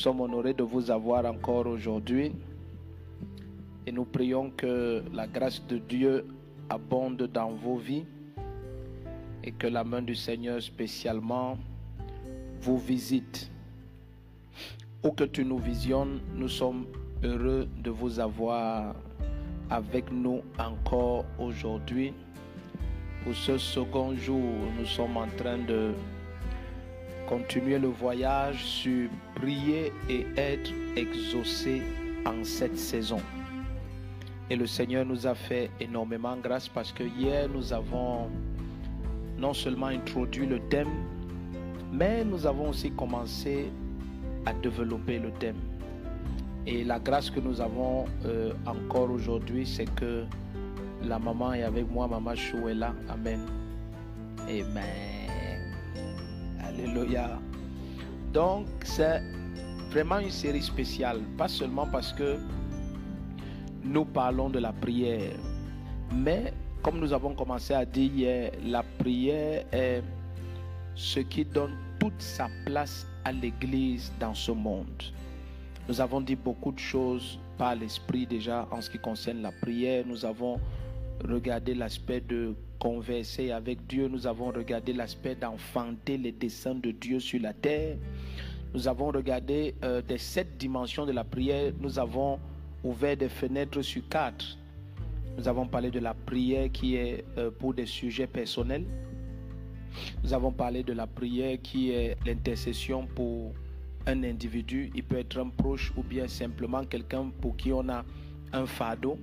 Sommes honorés de vous avoir encore aujourd'hui et nous prions que la grâce de Dieu abonde dans vos vies et que la main du Seigneur spécialement vous visite. Où que tu nous visionnes, nous sommes heureux de vous avoir avec nous encore aujourd'hui. Pour ce second jour, nous sommes en train de continuer le voyage sur prier et être exaucé en cette saison. Et le Seigneur nous a fait énormément grâce parce que hier nous avons non seulement introduit le thème, mais nous avons aussi commencé à développer le thème. Et la grâce que nous avons euh, encore aujourd'hui, c'est que la maman est avec moi, maman Chou est là. Amen. Amen. Alléluia. Donc, c'est vraiment une série spéciale. Pas seulement parce que nous parlons de la prière, mais comme nous avons commencé à dire hier, la prière est ce qui donne toute sa place à l'Église dans ce monde. Nous avons dit beaucoup de choses par l'Esprit déjà en ce qui concerne la prière. Nous avons regardé l'aspect de converser avec Dieu. Nous avons regardé l'aspect d'enfanter les desseins de Dieu sur la terre. Nous avons regardé euh, des sept dimensions de la prière. Nous avons ouvert des fenêtres sur quatre. Nous avons parlé de la prière qui est euh, pour des sujets personnels. Nous avons parlé de la prière qui est l'intercession pour un individu. Il peut être un proche ou bien simplement quelqu'un pour qui on a un fardeau.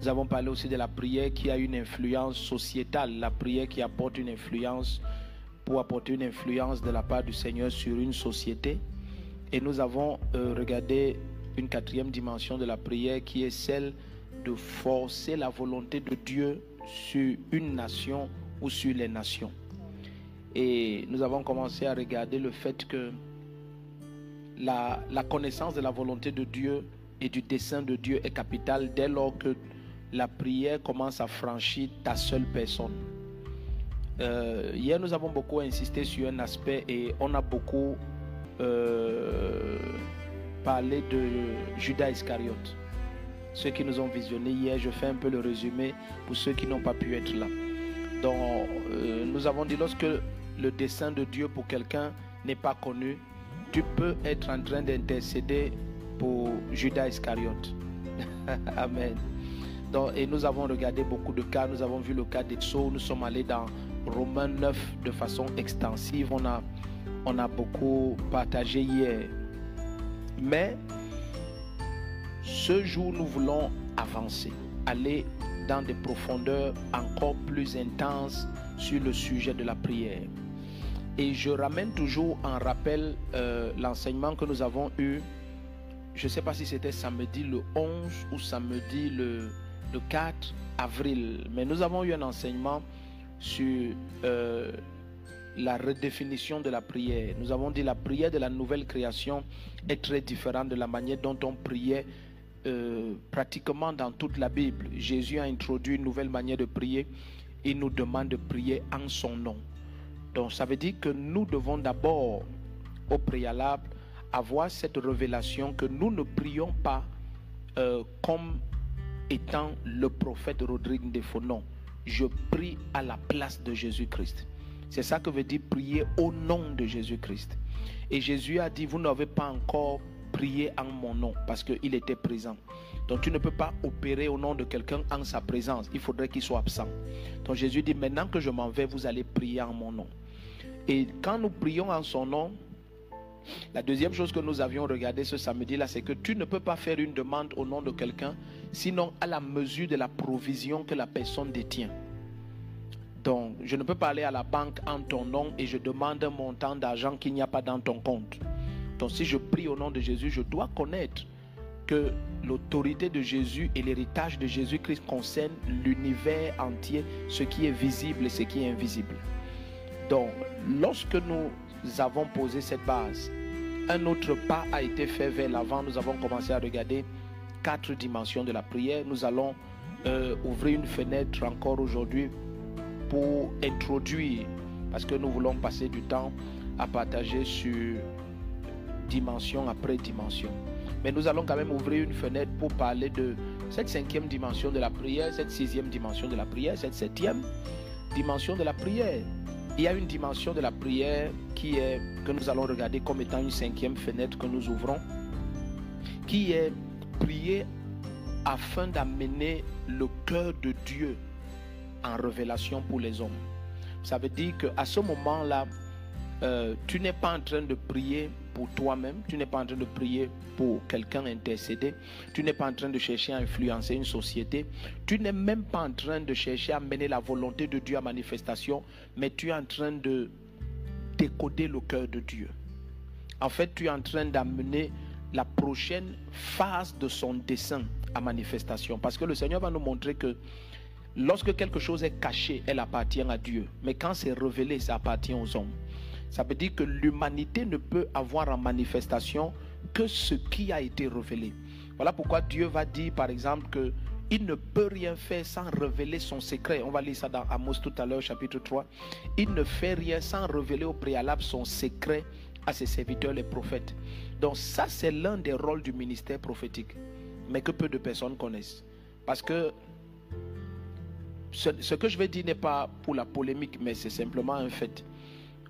Nous avons parlé aussi de la prière qui a une influence sociétale, la prière qui apporte une influence pour apporter une influence de la part du Seigneur sur une société. Et nous avons euh, regardé une quatrième dimension de la prière qui est celle de forcer la volonté de Dieu sur une nation ou sur les nations. Et nous avons commencé à regarder le fait que la, la connaissance de la volonté de Dieu et du dessein de Dieu est capitale dès lors que la prière commence à franchir ta seule personne. Euh, hier, nous avons beaucoup insisté sur un aspect et on a beaucoup euh, parlé de Judas Iscariote. Ceux qui nous ont visionné hier, je fais un peu le résumé pour ceux qui n'ont pas pu être là. Donc, euh, nous avons dit lorsque le dessein de Dieu pour quelqu'un n'est pas connu, tu peux être en train d'intercéder pour Judas Iscariote. Amen. Et nous avons regardé beaucoup de cas. Nous avons vu le cas d'Exo. Nous sommes allés dans Romains 9 de façon extensive. On a, on a beaucoup partagé hier. Mais ce jour, nous voulons avancer, aller dans des profondeurs encore plus intenses sur le sujet de la prière. Et je ramène toujours en rappel euh, l'enseignement que nous avons eu, je ne sais pas si c'était samedi le 11 ou samedi le, le 4 avril, mais nous avons eu un enseignement sur euh, la redéfinition de la prière. Nous avons dit la prière de la nouvelle création est très différente de la manière dont on priait euh, pratiquement dans toute la Bible. Jésus a introduit une nouvelle manière de prier. Il nous demande de prier en son nom. Donc ça veut dire que nous devons d'abord, au préalable, avoir cette révélation que nous ne prions pas euh, comme étant le prophète Rodrigue de Fonon. Je prie à la place de Jésus-Christ. C'est ça que veut dire prier au nom de Jésus-Christ. Et Jésus a dit, vous n'avez pas encore prié en mon nom parce qu'il était présent. Donc tu ne peux pas opérer au nom de quelqu'un en sa présence. Il faudrait qu'il soit absent. Donc Jésus dit, maintenant que je m'en vais, vous allez prier en mon nom. Et quand nous prions en son nom, la deuxième chose que nous avions regardé ce samedi-là, c'est que tu ne peux pas faire une demande au nom de quelqu'un, sinon à la mesure de la provision que la personne détient. Donc, je ne peux pas aller à la banque en ton nom et je demande un montant d'argent qu'il n'y a pas dans ton compte. Donc, si je prie au nom de Jésus, je dois connaître que l'autorité de Jésus et l'héritage de Jésus-Christ concernent l'univers entier, ce qui est visible et ce qui est invisible. Donc, lorsque nous avons posé cette base, un autre pas a été fait vers l'avant. Nous avons commencé à regarder quatre dimensions de la prière. Nous allons euh, ouvrir une fenêtre encore aujourd'hui pour introduire, parce que nous voulons passer du temps à partager sur dimension après dimension. Mais nous allons quand même ouvrir une fenêtre pour parler de cette cinquième dimension de la prière, cette sixième dimension de la prière, cette septième dimension de la prière. Il y a une dimension de la prière qui est, que nous allons regarder comme étant une cinquième fenêtre que nous ouvrons, qui est prier afin d'amener le cœur de Dieu en révélation pour les hommes. Ça veut dire qu'à ce moment-là, euh, tu n'es pas en train de prier pour toi-même, tu n'es pas en train de prier pour quelqu'un intercédé, tu n'es pas en train de chercher à influencer une société, tu n'es même pas en train de chercher à mener la volonté de Dieu à manifestation, mais tu es en train de décoder le cœur de Dieu. En fait, tu es en train d'amener la prochaine phase de son dessein à manifestation. Parce que le Seigneur va nous montrer que lorsque quelque chose est caché, elle appartient à Dieu. Mais quand c'est révélé, ça appartient aux hommes. Ça veut dire que l'humanité ne peut avoir en manifestation que ce qui a été révélé. Voilà pourquoi Dieu va dire, par exemple, que il ne peut rien faire sans révéler son secret. On va lire ça dans Amos tout à l'heure, chapitre 3. Il ne fait rien sans révéler au préalable son secret à ses serviteurs, les prophètes. Donc ça, c'est l'un des rôles du ministère prophétique, mais que peu de personnes connaissent. Parce que ce, que je vais dire n'est pas pour la polémique, mais c'est simplement un fait.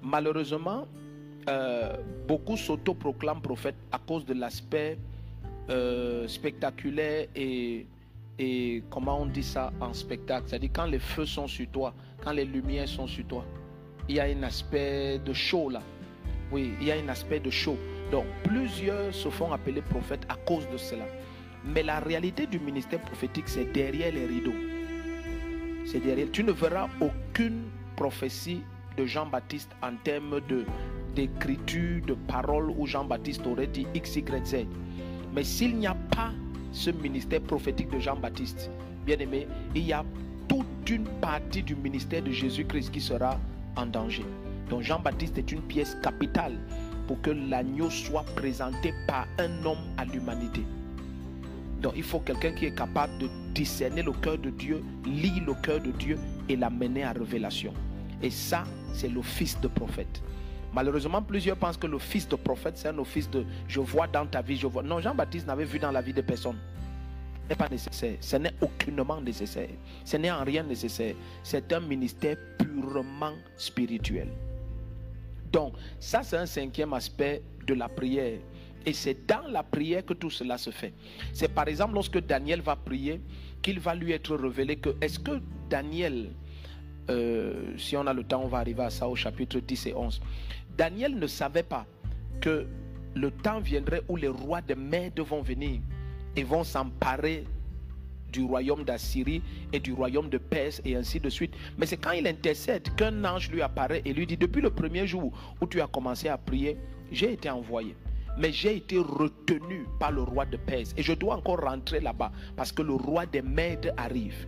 Malheureusement, euh, beaucoup s'autoproclament prophètes à cause de l'aspect euh, spectaculaire et, et comment on dit ça en spectacle? C'est-à-dire quand les feux sont sur toi, quand les lumières sont sur toi, il y a un aspect de show là. Oui, il y a un aspect de show. Donc plusieurs se font appeler prophètes à cause de cela. Mais la réalité du ministère prophétique, c'est derrière les rideaux. C'est derrière. Tu ne verras aucune prophétie de Jean-Baptiste en termes de d'écriture, de paroles où Jean-Baptiste aurait dit X, Y, Z. Mais s'il n'y a pas ce ministère prophétique de Jean-Baptiste, bien aimé, il y a toute une partie du ministère de Jésus-Christ qui sera en danger. Donc Jean-Baptiste est une pièce capitale pour que l'agneau soit présenté par un homme à l'humanité. Donc il faut quelqu'un qui est capable de discerner le cœur de Dieu, lire le cœur de Dieu et l'amener à révélation. Et ça, c'est l'office de prophète. Malheureusement, plusieurs pensent que l'office de prophète, c'est un office de je vois dans ta vie, je vois. Non, Jean-Baptiste n'avait vu dans la vie de personne. Ce n'est pas nécessaire. Ce n'est aucunement nécessaire. Ce n'est en rien nécessaire. C'est un ministère purement spirituel. Donc, ça, c'est un cinquième aspect de la prière. Et c'est dans la prière que tout cela se fait. C'est par exemple lorsque Daniel va prier qu'il va lui être révélé que est-ce que Daniel, euh, si on a le temps, on va arriver à ça au chapitre 10 et 11. Daniel ne savait pas que le temps viendrait où les rois des Mèdes vont venir et vont s'emparer du royaume d'Assyrie et du royaume de Perse et ainsi de suite. Mais c'est quand il intercède qu'un ange lui apparaît et lui dit, depuis le premier jour où tu as commencé à prier, j'ai été envoyé. Mais j'ai été retenu par le roi de Perse. Et je dois encore rentrer là-bas parce que le roi des Mèdes arrive.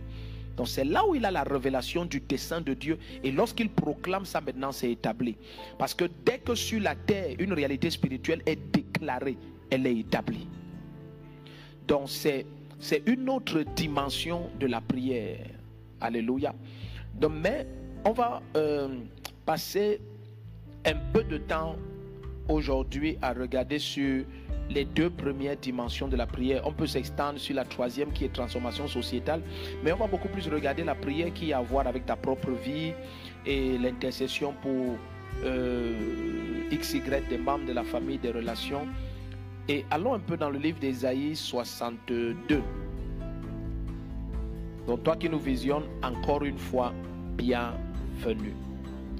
Donc c'est là où il a la révélation du dessein de Dieu. Et lorsqu'il proclame ça maintenant, c'est établi. Parce que dès que sur la terre, une réalité spirituelle est déclarée, elle est établie. Donc c'est c'est une autre dimension de la prière. Alléluia. Donc, mais on va euh, passer un peu de temps aujourd'hui à regarder sur les deux premières dimensions de la prière. On peut s'extendre sur la troisième qui est transformation sociétale, mais on va beaucoup plus regarder la prière qui a à voir avec ta propre vie et l'intercession pour euh, XY des membres de la famille, des relations et allons un peu dans le livre d'Ésaïe 62. Donc toi qui nous visionnes, encore une fois, bienvenue.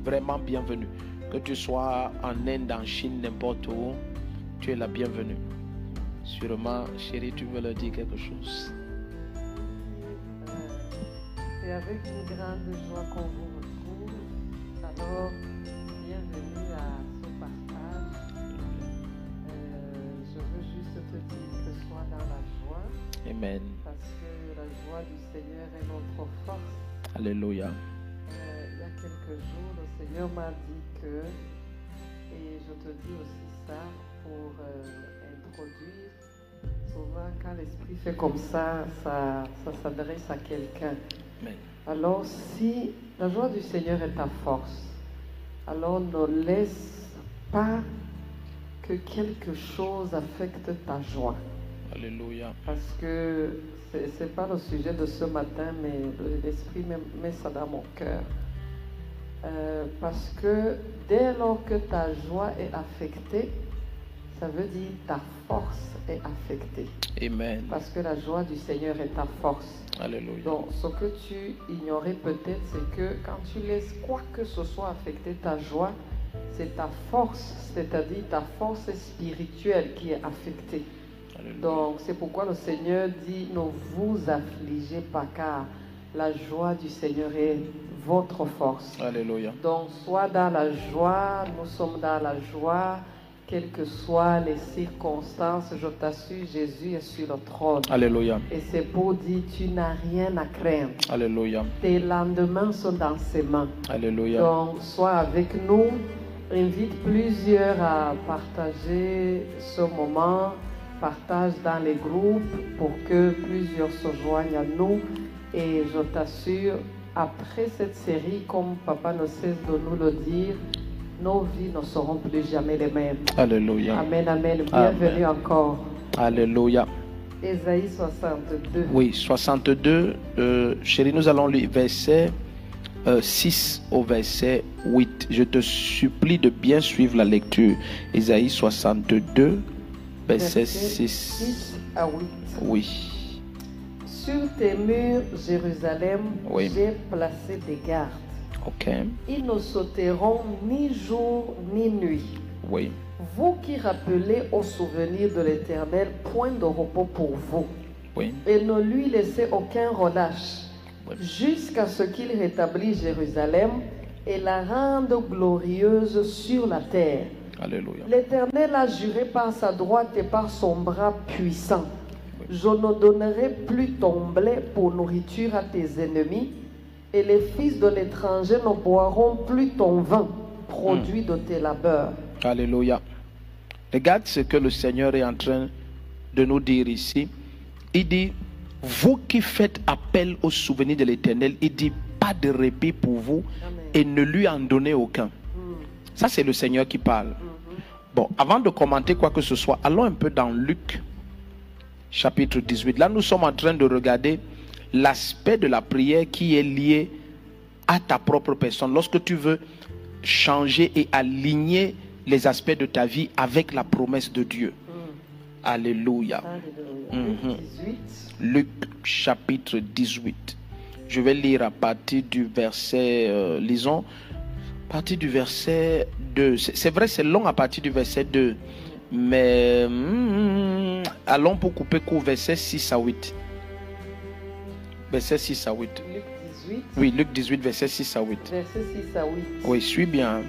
Vraiment bienvenue. Que tu sois en Inde, en Chine, n'importe où, tu es la bienvenue. Sûrement, chérie, tu veux leur dire quelque chose. C'est avec une grande joie qu'on vous retrouve. Alors, bienvenue à Amen. Parce que la joie du Seigneur est notre force. Alléluia. Euh, il y a quelques jours, le Seigneur m'a dit que, et je te dis aussi ça pour euh, introduire, souvent quand l'Esprit fait comme ça, ça, ça s'adresse à quelqu'un. Alors si la joie du Seigneur est ta force, alors ne laisse pas que quelque chose affecte ta joie. Alléluia. Parce que ce n'est pas le sujet de ce matin, mais le- l'Esprit met, met ça dans mon cœur. Euh, parce que dès lors que ta joie est affectée, ça veut dire ta force est affectée. Amen. Parce que la joie du Seigneur est ta force. Alléluia. Donc, ce que tu ignorais peut-être, c'est que quand tu laisses quoi que ce soit affecter ta joie, c'est ta force, c'est-à-dire ta force spirituelle qui est affectée. Alléluia. Donc, c'est pourquoi le Seigneur dit, ne vous affligez pas, car la joie du Seigneur est votre force. Alléluia. Donc, sois dans la joie, nous sommes dans la joie, quelles que soient les circonstances, je t'assure, Jésus est sur le trône. Alléluia. Et c'est pour dire, tu n'as rien à craindre. Alléluia. Tes lendemains sont dans ses mains. Alléluia. Donc, sois avec nous. Invite plusieurs à partager ce moment. Partage dans les groupes pour que plusieurs se joignent à nous. Et je t'assure, après cette série, comme Papa ne cesse de nous le dire, nos vies ne seront plus jamais les mêmes. Alléluia. Amen, amen. Bienvenue Amen. encore. Alléluia. Ésaïe 62. Oui, 62. euh, chérie, nous allons lire verset euh, 6 au verset 8. Je te supplie de bien suivre la lecture. Ésaïe 62, verset Versets 6. 6 à 8. Oui. Sur tes murs, Jérusalem, Oui. j'ai placé des gardes. Ils ne sauteront ni jour ni nuit. Oui. Vous qui rappelez au souvenir de l'Éternel, point de repos pour vous. Oui. Et ne lui laissez aucun relâche, Oui. jusqu'à ce qu'il rétablisse Jérusalem et la rende glorieuse sur la terre. Alléluia. L'Éternel a juré par sa droite et par son bras puissant. Je ne donnerai plus ton blé pour nourriture à tes ennemis, et les fils de l'étranger ne boiront plus ton vin, produit de tes labeurs. Alléluia. Regarde ce que le Seigneur est en train de nous dire ici. Il dit, vous qui faites appel au souvenir de l'Éternel, il dit, pas de répit pour vous Amen. et ne lui en donnez aucun. Mm, Ça, c'est le Seigneur qui parle. mhm. Bon, avant de commenter quoi que ce soit, allons un peu dans Luc, chapitre 18. Là, nous sommes en train de regarder l'aspect de la prière qui est lié à ta propre personne. Lorsque tu veux changer et aligner les aspects de ta vie avec la promesse de Dieu. Mm. Alléluia. Alléluia. Mhm. Luc 18. Luc chapitre 18. Je vais lire à partir du verset, euh, lisons, à partir du verset 2. C'est vrai, c'est long à partir du verset 2. Mais hmm, allons pour couper court, verset 6 à 8. Verset 6 à 8. Luc 18, Oui, Luc 18, verset 6 à 8. verset 6 à 8. Oui, suis bien.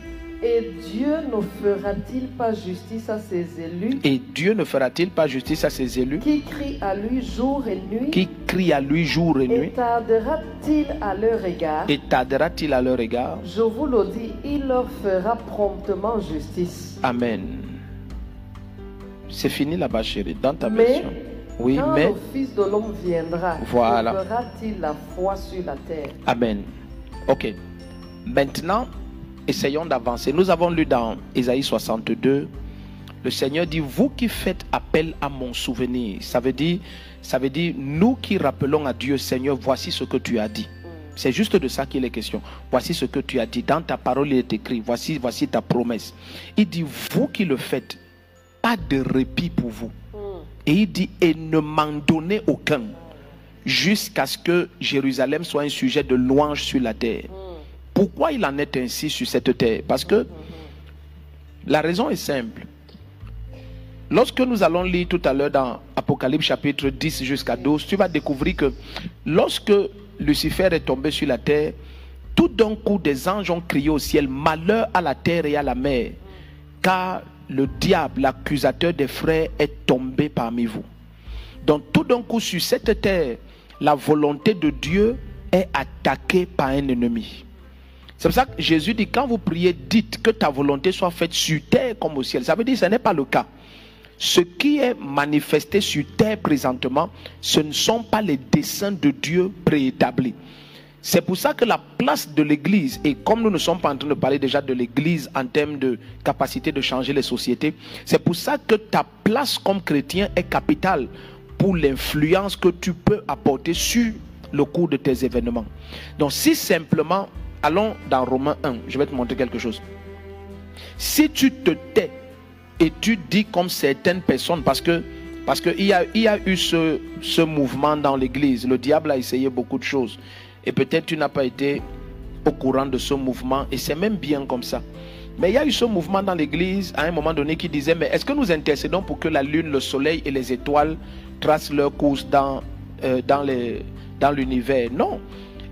Et Dieu ne fera-t-il pas justice à ses élus? Et Dieu ne fera-t-il pas justice à ses élus? Qui crient à lui jour et nuit? Qui crient à lui jour et Et nuit? Tardera-t-il à leur égard? Et tardera-t-il à leur égard? Je vous le dis, il leur fera promptement justice. Amen. C'est fini là-bas, chérie, dans ta Mais, version. Oui, Quand mais. le Fils de l'homme viendra, Voilà. fera-t-il la foi sur la terre? Amen. Ok. Maintenant, essayons d'avancer. Nous avons lu dans Ésaïe 62, le Seigneur dit, vous qui faites appel à mon souvenir, ça veut dire, ça veut dire, nous qui rappelons à Dieu, Seigneur, voici ce que tu as dit. C'est juste de ça qu'il est question. Voici ce que tu as dit. Dans ta parole, il est écrit. Voici, voici ta promesse. Il dit, vous qui le faites, pas de répit pour vous. Et il dit, et ne m'en donnez aucun, jusqu'à ce que Jérusalem soit un sujet de louange sur la terre. Hmm. Pourquoi il en est ainsi sur cette terre? Parce que la raison est simple. Lorsque nous allons lire tout à l'heure dans Apocalypse chapitre 10 jusqu'à 12, tu vas découvrir que lorsque Lucifer est tombé sur la terre, tout d'un coup des anges ont crié au ciel, malheur à la terre et à la mer, car le diable, l'accusateur des frères, est tombé parmi vous. Donc tout d'un coup sur cette terre, la volonté de Dieu est attaquée par un ennemi. C'est pour ça que Jésus dit, quand vous priez, dites que ta volonté soit faite sur terre comme au ciel. Ça veut dire que ce n'est pas le cas. Ce qui est manifesté sur terre présentement, ce ne sont pas les desseins de Dieu préétablis. C'est pour ça que la place de l'Église, et comme nous ne sommes pas en train de parler déjà de l'Église en termes de capacité de changer les sociétés, c'est pour ça que ta place comme chrétien est capitale pour l'influence que tu peux apporter sur le cours de tes événements. Donc si simplement, allons dans Romains 1, je vais te montrer quelque chose. Si tu te tais et tu dis comme certaines personnes, parce que parce qu'il y a, a eu ce, ce mouvement dans l'Église, le diable a essayé beaucoup de choses. Et peut-être tu n'as pas été au courant de ce mouvement, et c'est même bien comme ça. Mais il y a eu ce mouvement dans l'Église à un moment donné qui disait, mais est-ce que nous intercédons pour que la lune, le soleil et les étoiles tracent leur course dans, euh, dans, l'univers? Non.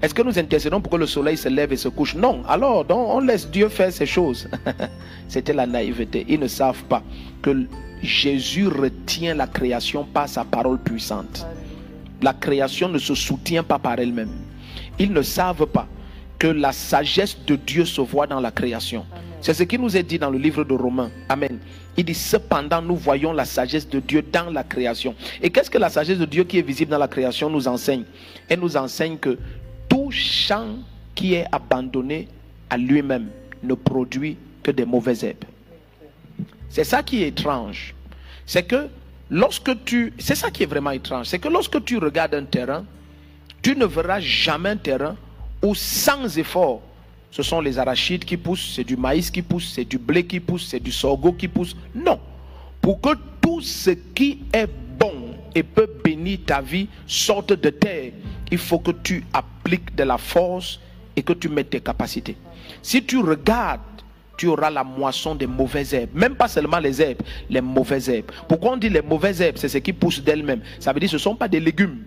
Est-ce que nous intercédons pour que le soleil se lève et se couche? Non. Alors, donc, on laisse Dieu faire ces choses. C'était la naïveté. Ils ne savent pas que Jésus retient la création par sa parole puissante. La création ne se soutient pas par elle-même. Ils ne savent pas que la sagesse de Dieu se voit dans la création. C'est ce qui nous est dit dans le livre de Romains. Amen. Il dit cependant nous voyons la sagesse de Dieu dans la création. Et qu'est-ce que la sagesse de Dieu qui est visible dans la création nous enseigne? Elle nous enseigne que tout champ qui est abandonné à lui-même ne produit que des mauvaises herbes. C'est ça qui est étrange. C'est que lorsque tu... C'est ça qui est vraiment étrange. C'est que lorsque tu regardes un terrain, tu ne verras jamais un terrain où sans effort, ce sont les arachides qui poussent, c'est du maïs qui pousse, c'est du blé qui pousse, c'est du sorgho qui pousse. Non. Pour que tout ce qui est bon et peut bénir ta vie sorte de terre, il faut que tu appliques de la force et que tu mettes tes capacités. Si tu regardes tu auras la moisson des mauvaises herbes. Même pas seulement les herbes, les mauvaises herbes. Pourquoi on dit les mauvaises herbes? C'est ce qui pousse d'elles-mêmes. Ça veut dire que ce ne sont pas des légumes.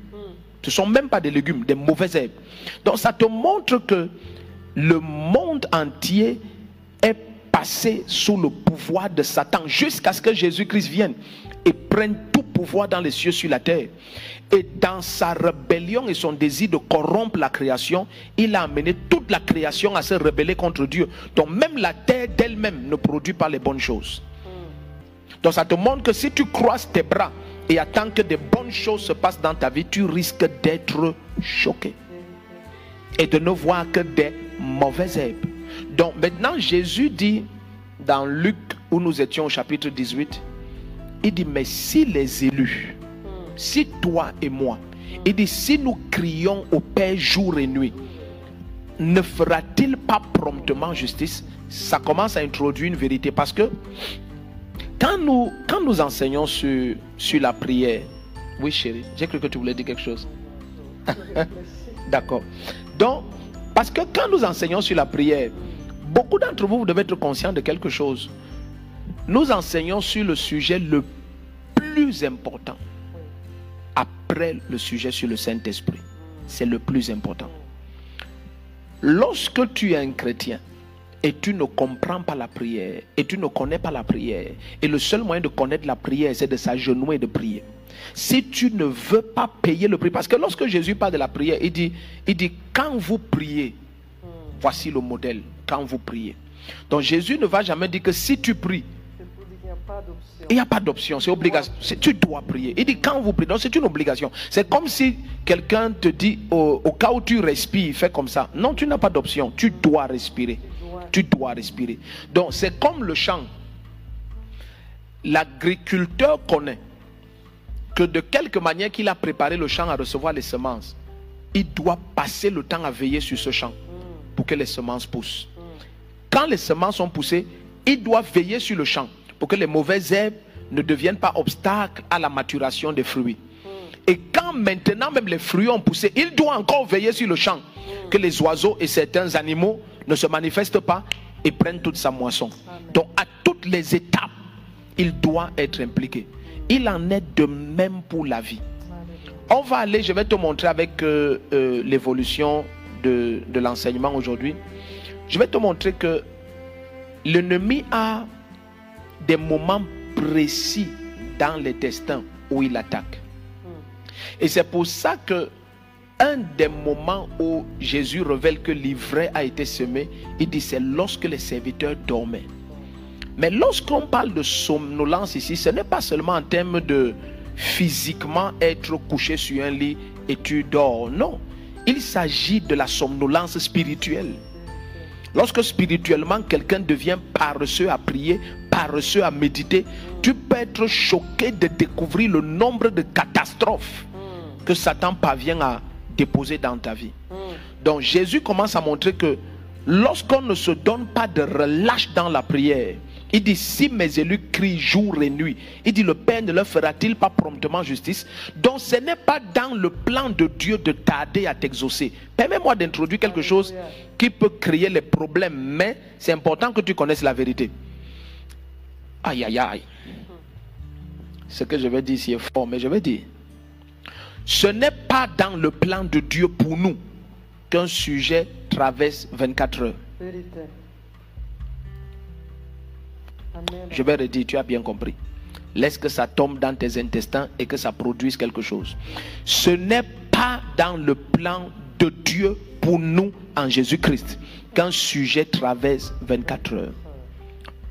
Ce ne sont même pas des légumes, des mauvaises herbes. Donc ça te montre que le monde entier est passé sous le pouvoir de Satan jusqu'à ce que Jésus-Christ vienne et prenne tout pouvoir dans les cieux sur la terre. Et dans sa rébellion et son désir de corrompre la création, il a amené toute la création à se rebeller contre Dieu. Donc même la terre d'elle-même ne produit pas les bonnes choses. Donc ça te montre que si tu croises tes bras et attends que des bonnes choses se passent dans ta vie, tu risques d'être choqué et de ne voir que des mauvaises herbes. Donc maintenant Jésus dit dans Luc où nous étions au chapitre 18, il dit mais si les élus si toi et moi, il dit, si nous crions au Père jour et nuit, ne fera-t-il pas promptement justice? Ça commence à introduire une vérité parce que quand nous, quand nous enseignons sur, sur la prière, oui chérie, j'ai cru que tu voulais dire quelque chose. D'accord. Donc, parce que quand nous enseignons sur la prière, beaucoup d'entre vous, vous devez être conscients de quelque chose. Nous enseignons sur le sujet le plus important après le sujet sur le Saint-Esprit. C'est le plus important. Lorsque tu es un chrétien et tu ne comprends pas la prière et tu ne connais pas la prière, et le seul moyen de connaître la prière, c'est de s'agenouiller et de prier. Si tu ne veux pas payer le prix, parce que lorsque Jésus parle de la prière, il dit, il dit quand vous priez, voici le modèle, quand vous priez. Donc Jésus ne va jamais dire que si tu pries, il n'y a pas d'option, c'est obligatoire. Tu dois prier. Il dit quand vous priez, donc c'est une obligation. C'est comme si quelqu'un te dit au, cas où tu respires, fais comme ça. Non, tu n'as pas d'option. Tu dois respirer. Tu dois respirer. Donc c'est comme le champ. L'agriculteur connaît que de quelque manière qu'il a préparé le champ à recevoir les semences, il doit passer le temps à veiller sur ce champ pour que les semences poussent. Quand les semences sont poussées, il doit veiller sur le champ pour que les mauvaises herbes ne deviennent pas obstacle à la maturation des fruits. Et quand maintenant même les fruits ont poussé, il doit encore veiller sur le champ, que les oiseaux et certains animaux ne se manifestent pas et prennent toute sa moisson. Donc à toutes les étapes, il doit être impliqué. Il en est de même pour la vie. On va aller, je vais te montrer avec euh, euh, l'évolution de, de l'enseignement aujourd'hui. Je vais te montrer que l'ennemi a des moments précis dans les destins où il attaque. Et c'est pour ça que un des moments où Jésus révèle que l'ivraie a été semé, il dit c'est lorsque les serviteurs dormaient. Mais lorsqu'on parle de somnolence ici, ce n'est pas seulement en termes de physiquement être couché sur un lit et tu dors. Non. Il s'agit de la somnolence spirituelle. Lorsque spirituellement quelqu'un devient paresseux à prier, paresseux à méditer, tu peux être choqué de découvrir le nombre de catastrophes que Satan parvient à déposer dans ta vie. Donc Jésus commence à montrer que lorsqu'on ne se donne pas de relâche dans la prière, il dit, si mes élus crient jour et nuit, il dit, le Père ne leur fera-t-il pas promptement justice? Donc ce n'est pas dans le plan de Dieu de tarder à t'exaucer. Permets-moi d'introduire quelque chose qui peut créer les problèmes, mais c'est important que tu connaisses la vérité. Aïe, aïe, aïe. Ce que je vais dire ici est fort, mais je vais dire. Ce n'est pas dans le plan de Dieu pour nous qu'un sujet traverse 24 heures. Je vais redire, tu as bien compris. Laisse que ça tombe dans tes intestins et que ça produise quelque chose. Ce n'est pas dans le plan de Dieu pour nous en Jésus-Christ qu'un sujet traverse 24 heures.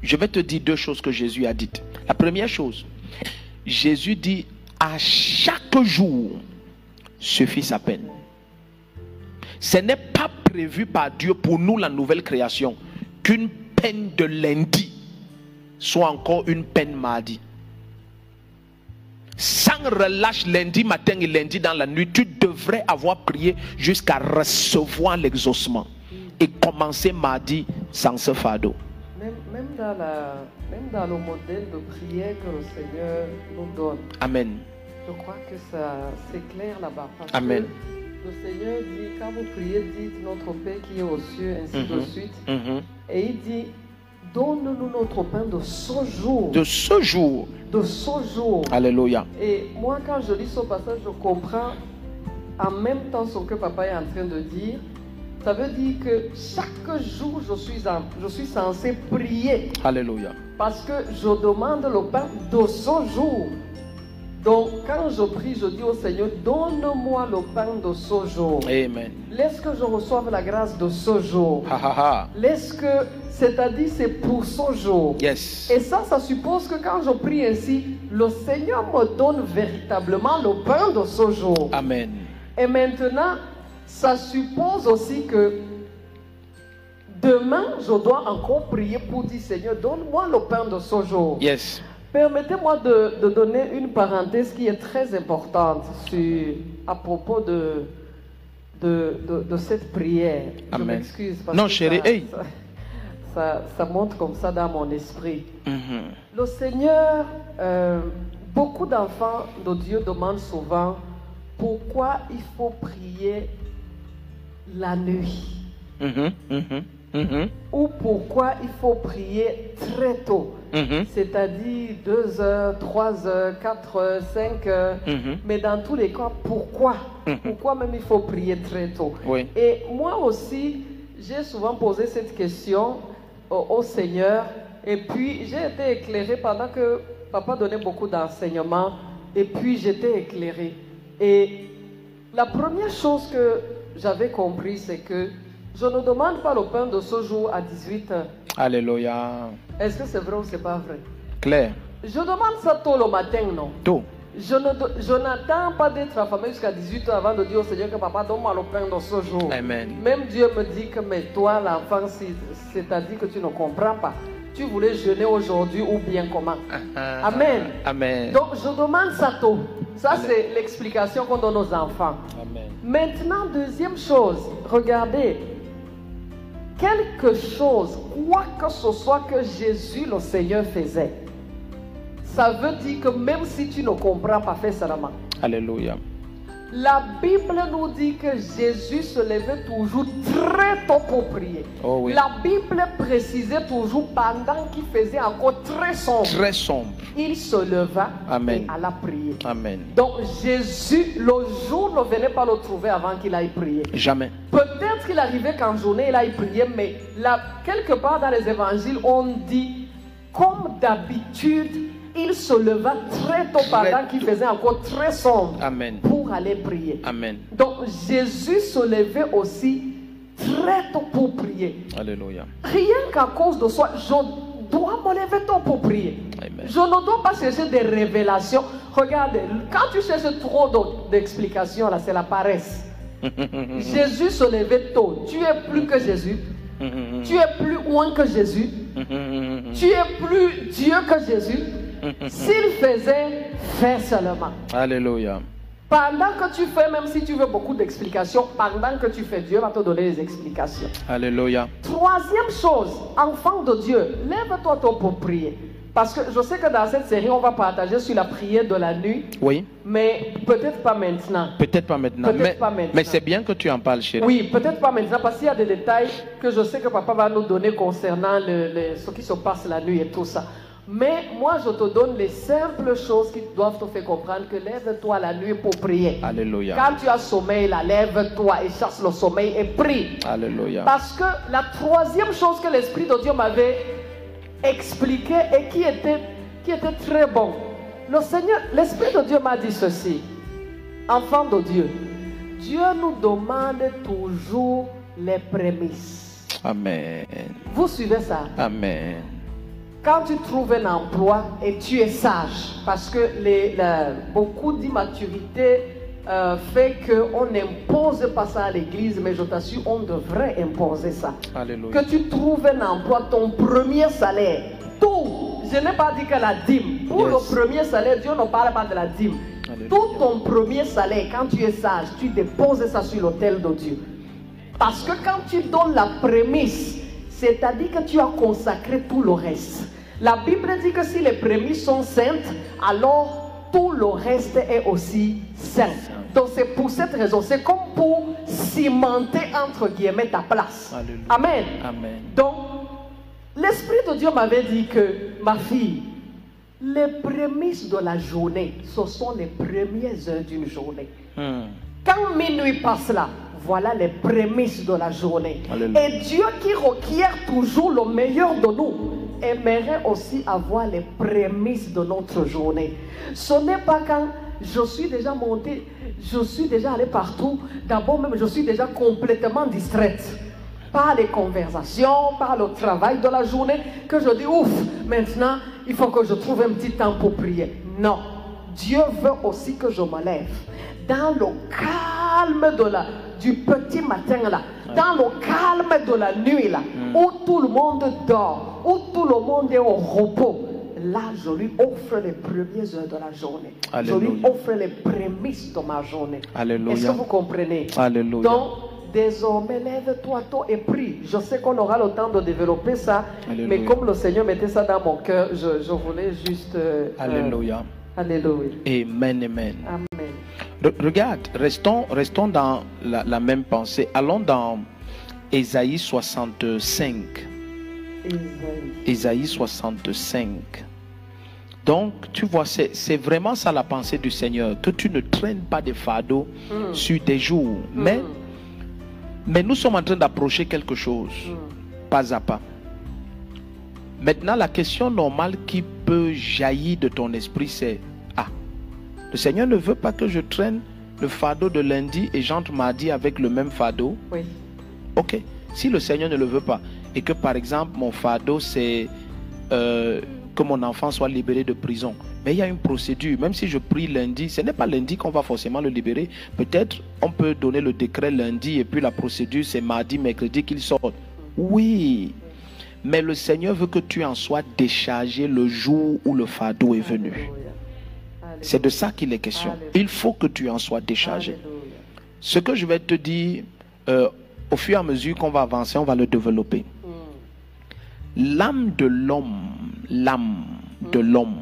Je vais te dire deux choses que Jésus a dites. La première chose, Jésus dit à chaque jour suffit sa peine. Ce n'est pas prévu par Dieu pour nous la nouvelle création qu'une peine de lundi soit encore une peine mardi. Sans relâche lundi matin et lundi dans la nuit, tu devrais avoir prié jusqu'à recevoir l'exaucement et commencer mardi sans ce fardeau. Même, même dans la, même dans le modèle de prière que le Seigneur nous donne, Amen. Je crois que ça c'est clair là-bas. Amen. que le Seigneur dit, quand vous priez, dites notre Père qui est aux cieux, ainsi de Mhm. suite. Mhm. Et il dit, donne-nous notre pain de ce jour. De ce jour, De ce jour. Alléluia. Et moi, quand je lis ce passage, je comprends en même temps ce que papa est en train de dire. Ça veut dire que chaque jour, je suis, en- je suis censé prier Alléluia. parce que je demande le pain de ce jour. Donc, quand je prie, je dis au Seigneur, donne-moi le pain de ce jour. Amen. Laisse que je reçoive la grâce de ce jour. Ha ha ha. Laisse que, c'est-à-dire, c'est pour ce jour. Yes. Et ça, ça suppose que quand je prie ainsi, le Seigneur me donne véritablement le pain de ce jour. Amen. Et maintenant, ça suppose aussi que demain, je dois encore prier pour dire Seigneur, donne-moi le pain de ce jour. Yes. Permettez-moi de, de donner une parenthèse qui est très importante sur, à propos de, de, de- de cette prière. Je Amen. m'excuse. parce Non, que chérie, ça- hey. ça, ça, ça monte comme ça dans mon esprit. Mhm. Le Seigneur, euh, beaucoup d'enfants de Dieu demandent souvent pourquoi il faut prier la nuit Mhm. Mhm. Mhm. ou pourquoi il faut prier très tôt, Mhm. c'est-à-dire 2 heures, 3 heures, 4 heures, 5 heures. Mhm. Mais dans tous les cas, pourquoi? Mhm. Pourquoi même il faut prier très tôt? Oui. Et moi aussi, j'ai souvent posé cette question au, au Seigneur. Et puis, j'ai été éclairé pendant que papa donnait beaucoup d'enseignements. Et puis, j'étais éclairé. Et la première chose que j'avais compris, c'est que je ne demande pas le pain de ce jour à 18 heures. Alléluia. Est-ce que c'est vrai ou c'est pas vrai? Claire. Je demande ça tôt le matin, non? Tout. je n'attends pas d'être affamé jusqu'à 18 ans avant de dire au Seigneur que papa, donne-moi le pain de ce jour. Amen. Même Dieu me dit que, mais toi, l'enfant, c'est- c'est-à-dire que tu ne comprends pas. Tu voulais jeûner aujourd'hui ou bien comment? Amen. Amen. Donc, je demande ça tôt. Ça, c'est l'explication qu'on donne aux enfants. Amen. Maintenant, deuxième chose, regardez. Quelque chose, quoi que ce soit que Jésus le Seigneur faisait, ça veut dire que même si tu ne comprends pas, fais seulement. Alléluia. La Bible nous dit que Jésus se levait toujours très tôt pour prier. Oh oui. La Bible précisait toujours pendant qu'il faisait encore très sombre. Très sombre. Il se leva Amen. et alla prier. Amen. Donc Jésus, le jour ne venait pas le trouver avant qu'il aille prier. Jamais. Peut-être qu'il arrivait qu'en journée, il aille prier, mais là, quelque part dans les évangiles, on dit, comme d'habitude, il se leva très tôt pendant qu'il faisait encore très sombre Amen. pour aller prier. Amen. Donc Jésus se levait aussi très tôt pour prier. Alléluia. Rien qu'à cause de soi, je dois me lever tôt pour prier. Amen. Je ne dois pas chercher des révélations. Regarde, quand tu cherches trop de- d'explications, là, c'est la paresse. Jésus se levait tôt. Tu es plus que Jésus. Tu es plus loin que Jésus. Tu es plus Dieu que Jésus. S'il faisait, fais seulement. Alléluia. Pendant que tu fais, même si tu veux beaucoup d'explications, pendant que tu fais, Dieu va te donner les explications. Alléluia. Troisième chose, enfant de Dieu, lève-toi tôt pour prier. Parce que je sais que dans cette série, on va partager sur la prière de la nuit, Oui, mais peut-être pas maintenant. peut-être pas maintenant. Peut-être mais pas maintenant. mais c'est bien que tu en parles, chérie. Oui, peut-être pas maintenant, parce qu'il y a des détails que je sais que papa va nous donner concernant le- le- ce qui se passe la nuit et tout ça. Mais moi, je te donne les simples choses qui doivent te faire comprendre que lève-toi la nuit pour prier. Alléluia. Quand tu as sommeil, lève-toi et chasse le sommeil et prie. Alléluia. Parce que la troisième chose que l'Esprit de Dieu m'avait expliqué et qui était, qui était très bon, le Seigneur, l'Esprit de Dieu m'a dit ceci, enfant de Dieu, Dieu nous demande toujours les prémices. Amen. Vous suivez ça? Amen. Quand tu trouves un emploi et tu es sage, parce que les, la- beaucoup d'immaturité euh, fait qu'on n'impose pas ça à l'église, mais je t'assure, on devrait imposer ça. Alléluia. Que tu trouves un emploi, ton premier salaire, tout. Je n'ai pas dit que la dîme. Pour Yes. le premier salaire, Dieu ne parle pas de la dîme. Alléluia. Tout ton premier salaire, quand tu es sage, tu déposes ça sur l'autel de Dieu. Parce que quand tu donnes la prémisse, c'est-à-dire que tu as consacré tout le reste. La Bible dit que si les prémices sont saintes, alors tout le reste est aussi saint. Donc c'est pour cette raison, c'est comme pour cimenter entre guillemets ta place. Alléluia. Amen. Amen. Donc, l'Esprit de Dieu m'avait dit que, ma fille, les prémices de la journée, ce sont les premières heures d'une journée. Hmm. Quand minuit passe là, voilà les prémices de la journée. Alléluia. Et Dieu qui requiert toujours le meilleur de nous, aimerait aussi avoir les prémices de notre journée. Ce n'est pas quand je suis déjà monté, je suis déjà allé partout, d'abord même je suis déjà complètement distraite par les conversations, par le travail de la journée, que je dis, ouf, maintenant, il faut que je trouve un petit temps pour prier. Non, Dieu veut aussi que je me lève dans le calme de la, du petit matin là, dans le calme de la nuit là, où tout le monde dort, où tout le monde est au repos. Là, je lui offre les premières heures de la journée. Je lui Alléluia. offre les prémices de ma journée. Alléluia. Est-ce que vous comprenez? Alléluia. Donc, désormais, lève-toi tôt et prie. Je sais qu'on aura le temps de développer ça, Alléluia. mais comme le Seigneur mettait ça dans mon cœur, je, je voulais juste. euh, euh, Alléluia. alléluia. Amen, amen. Amen. Re- regarde, restons, restons dans la, la même pensée. Allons dans Ésaïe 65. Isaïe. Ésaïe 65. Donc, tu vois, c'est vraiment ça la pensée du Seigneur, que tu ne traînes pas des fardeaux Mm. sur des jours. Mais, mais nous sommes en train d'approcher quelque chose, pas à pas. Maintenant, la question normale qui peut jaillir de ton esprit, c'est, ah, le Seigneur ne veut pas que je traîne le fardeau de lundi et j'entre mardi avec le même fardeau? Oui. Ok, si le Seigneur ne le veut pas et que par exemple mon fardeau c'est euh, que mon enfant soit libéré de prison, mais il y a une procédure. Même si je prie lundi, ce n'est pas lundi qu'on va forcément le libérer. Peut-être on peut donner le décret lundi et puis la procédure c'est mardi, mercredi qu'il sorte. Oui, mais le Seigneur veut que tu en sois déchargé le jour où le fardeau est venu. C'est de ça qu'il est question. Il faut que tu en sois déchargé. Ce que je vais te dire, euh, au fur et à mesure qu'on va avancer, on va le développer. Mm. L'âme de l'homme, l'âme de l'homme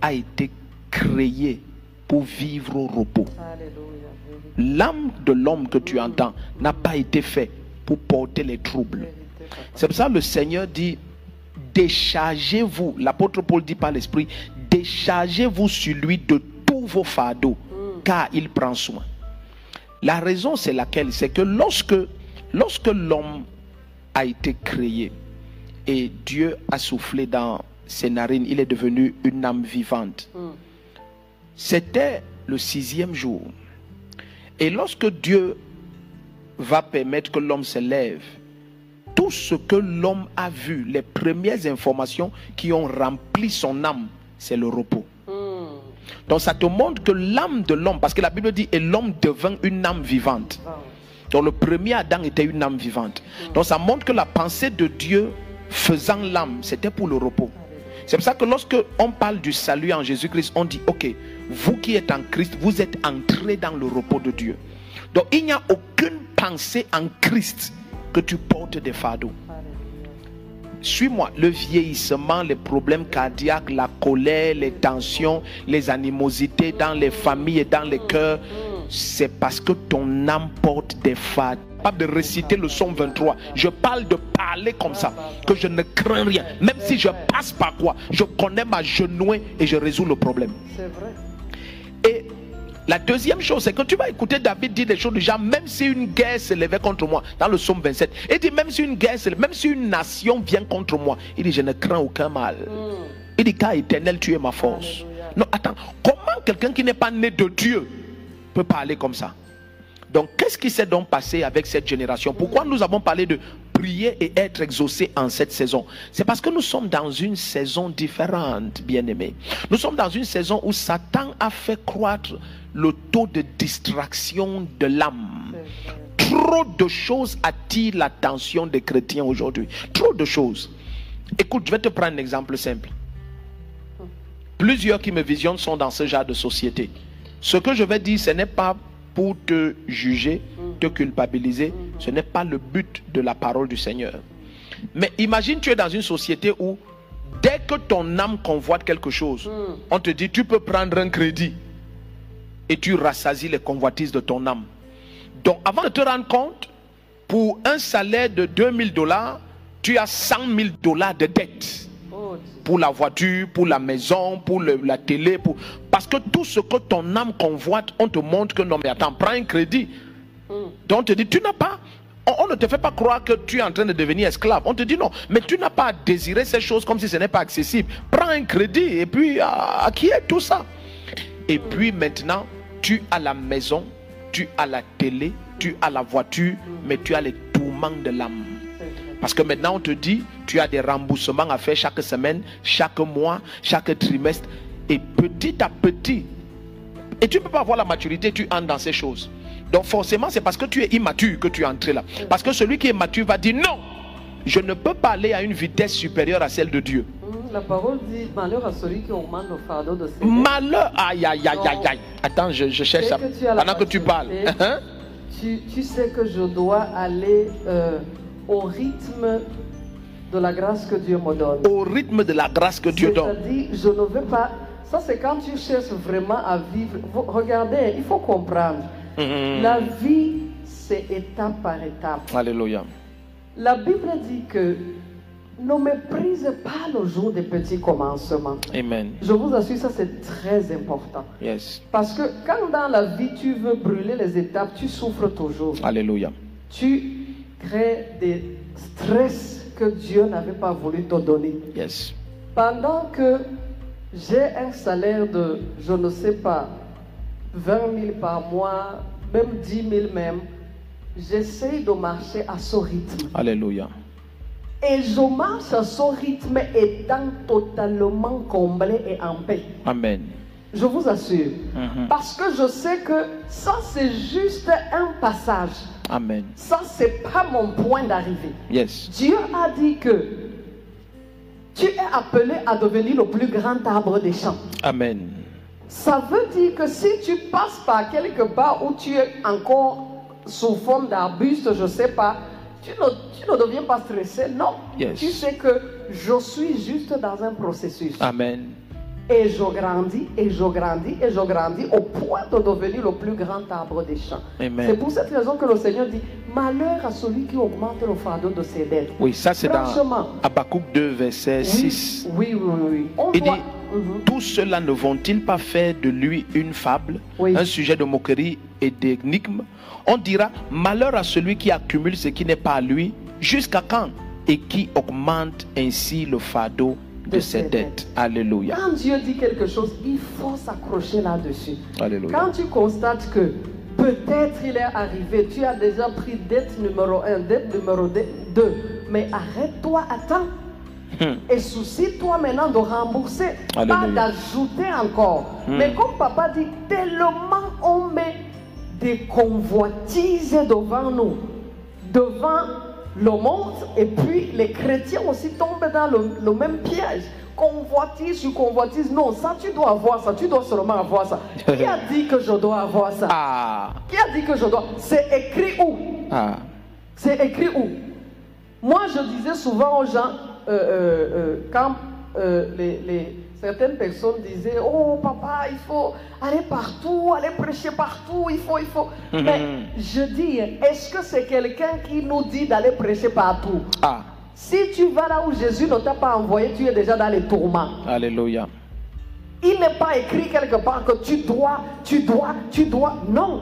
a été créée pour vivre au repos. L'âme de l'homme que tu entends n'a pas été fait pour porter les troubles. C'est pour ça que le Seigneur dit, déchargez-vous, l'apôtre Paul dit par l'Esprit, déchargez-vous sur lui de tous vos fardeaux, car il prend soin. La raison, c'est laquelle? C'est que lorsque, lorsque l'homme a été créé et Dieu a soufflé dans ses narines, il est devenu une âme vivante. Mm. C'était le sixième jour. Et lorsque Dieu va permettre que l'homme se lève, tout ce que l'homme a vu, les premières informations qui ont rempli son âme, c'est le repos. Mm. Donc ça te montre que l'âme de l'homme, parce que la Bible dit, et l'homme devint une âme vivante. Wow. Donc le premier Adam était une âme vivante. Donc ça montre que la pensée de Dieu faisant l'âme, c'était pour le repos. C'est pour ça que lorsque on parle du salut en Jésus-Christ, on dit, ok, vous qui êtes en Christ, vous êtes entrés dans le repos de Dieu. Donc il n'y a aucune pensée en Christ que tu portes des fardeaux. Suis-moi, le vieillissement, les problèmes cardiaques, la colère, les tensions, les animosités dans les familles et dans les cœurs, c'est parce que ton âme porte des. Pas de réciter le psaume 23. Je parle de parler comme ça, que je ne crains rien. Même si je passe par quoi, je connais ma genouille et je résous le problème. C'est vrai. Et la deuxième chose, c'est que tu vas écouter David dire des choses du genre, même si une guerre s'élevait contre moi, dans le psaume 27, il dit, même si une guerre même si une nation vient contre moi, il dit, je ne crains aucun mal. Mm. Il dit, car éternel, tu es ma force. Non, attends, comment quelqu'un qui n'est pas né de Dieu peut parler comme ça Donc, qu'est-ce qui s'est donc passé avec cette génération? Pourquoi nous avons parlé de prier et être exaucé en cette saison? C'est parce que nous sommes dans une saison différente, bien-aimés. Nous sommes dans une saison où Satan a fait croître le taux de distraction de l'âme. Trop de choses attirent l'attention des chrétiens aujourd'hui. Trop de choses. Écoute, je vais te prendre un exemple simple. Plusieurs qui me visionnent sont dans ce genre de société. Ce que je vais dire, ce n'est pas pour te juger, te culpabiliser. Ce n'est pas le but de la parole du Seigneur. Mais imagine, tu es dans une société où, dès que ton âme convoite quelque chose, on te dit, tu peux prendre un crédit et tu rassasies les convoitises de ton âme. Donc, avant de te rendre compte, pour un salaire de 2000 dollars, tu as 100 000 dollars de dette. Pour la voiture, pour la maison, pour le- la télé, pour... parce que tout ce que ton âme convoite, on te montre que non, mais attends, prends un crédit. Donc on te dit, tu n'as pas, on, on ne te fait pas croire que tu es en train de devenir esclave. On te dit non, mais tu n'as pas à désirer ces choses comme si ce n'est pas accessible. Prends un crédit et puis à, qui est tout ça Et puis maintenant, tu as la maison, tu as la télé, tu as la voiture, mais tu as les tourments de l'âme. Parce que maintenant, on te dit, tu as des remboursements à faire chaque semaine, chaque mois, chaque trimestre. Et petit à petit, et tu ne peux pas avoir la maturité, tu entres dans ces choses. Donc forcément, c'est parce que tu es immature que tu es entré là. Parce que celui qui est mature va dire, non, je ne peux pas aller à une vitesse supérieure à celle de Dieu. Mm, La parole dit malheur à celui qui augmente le fardeau de ses Malheur, aïe, aïe, aïe, aïe, aïe. Attends, je, je cherche ça. Pendant que tu parles. tu, tu sais que je dois aller euh, au rythme de la grâce que Dieu me donne. Au rythme de la grâce que Dieu donne. C'est-à-dire, je ne veux pas. Ça, c'est quand tu cherches vraiment à vivre. Vous- Regardez, il faut comprendre. Mhm. La vie, c'est étape par étape. Alléluia. La Bible dit que ne méprise pas le jour des petits commencements. Amen. Je vous assure, ça c'est très important. Yes. Parce que quand dans la vie tu veux brûler les étapes, tu souffres toujours. Alléluia. Tu crées des stress que Dieu n'avait pas voulu te donner. Yes. Pendant que j'ai un salaire de, je ne sais pas, 20 000 par mois, même 10 000 même, j'essaie de marcher à ce rythme. Alléluia. Et je marche à ce rythme étant totalement comblé et en paix. Amen. Je vous assure. Mhm. Parce que je sais que ça, c'est juste un passage. Amen. Ça, c'est pas mon point d'arrivée. Yes. Dieu a dit que tu es appelé à devenir le plus grand arbre des champs. Amen. Ça veut dire que si tu passes par quelque part où tu es encore sous forme d'arbuste, je ne sais pas, tu ne, tu ne deviens pas stressé. Non. Yes. Tu sais que je suis juste dans un processus. Amen. Et je grandis, et je grandis, et je grandis au point de devenir le plus grand arbre des champs. C'est pour cette raison que le Seigneur dit Malheur à celui qui augmente le fardeau de ses dettes. Oui, ça c'est dans. Habakkuk 2, verset Oui, 6. oui, oui, oui. On Il doit- dit, tous ceux-là ne vont-ils pas faire de lui une fable, Oui. un sujet de moquerie et d'énigme? On dira, malheur à celui qui accumule ce qui n'est pas à lui, jusqu'à quand Et qui augmente ainsi le fardeau de, ses dettes. Alléluia. Quand Dieu dit quelque chose, il faut s'accrocher là-dessus. Alléluia. Quand tu constates que peut-être il est arrivé, tu as déjà pris dette numéro 1, dette numéro 2, mais arrête-toi, attends. Hmm. Et soucie-toi maintenant de rembourser, pas Alléluia. d'ajouter encore. Hmm. Mais comme papa dit, tellement on met des convoitises devant nous, devant le monde, et puis les chrétiens aussi tombent dans le, le même piège. Convoitise sur convoitise, non, ça tu dois avoir ça, tu dois seulement avoir ça. Qui a dit que je dois avoir ça? Ah, Qui a dit que je dois? C'est écrit où? Ah. c'est écrit où? Moi, je disais souvent aux gens, euh, euh, euh, quand les, les- certaines personnes disaient, oh papa, il faut aller partout, aller prêcher partout, il faut, il faut. Mhm. Mais je dis, est-ce que c'est quelqu'un qui nous dit d'aller prêcher partout? Ah, Si tu vas là où Jésus ne t'a pas envoyé, tu es déjà dans les tourments. Alléluia. Il n'est pas écrit quelque part que tu dois, tu dois, tu dois. Non.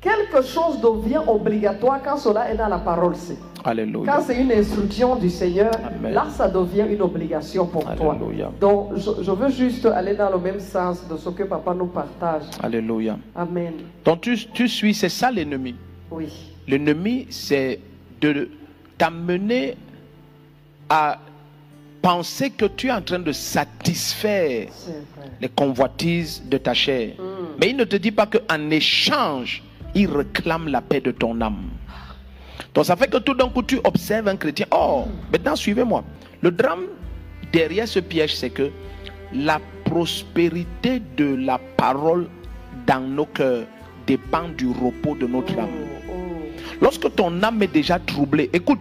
Quelque chose devient obligatoire quand cela est dans la parole. c'est. Alléluia. Quand c'est une instruction du Seigneur, Amen. là, ça devient une obligation pour toi. Alléluia. Donc, je, je veux juste aller dans le même sens de ce que papa nous partage. Alléluia. Amen. Donc tu, tu suis, c'est ça l'ennemi? Oui. L'ennemi, c'est de t'amener à penser que tu es en train de satisfaire les convoitises de ta chair. Mm. Mais il ne te dit pas qu'en échange, il réclame la paix de ton âme. Donc ça fait que tout d'un coup, tu observes un chrétien. Oh, maintenant suivez-moi. Le drame derrière ce piège, c'est que la prospérité de la parole dans nos cœurs dépend du repos de notre âme. Lorsque ton âme est déjà troublée, écoute,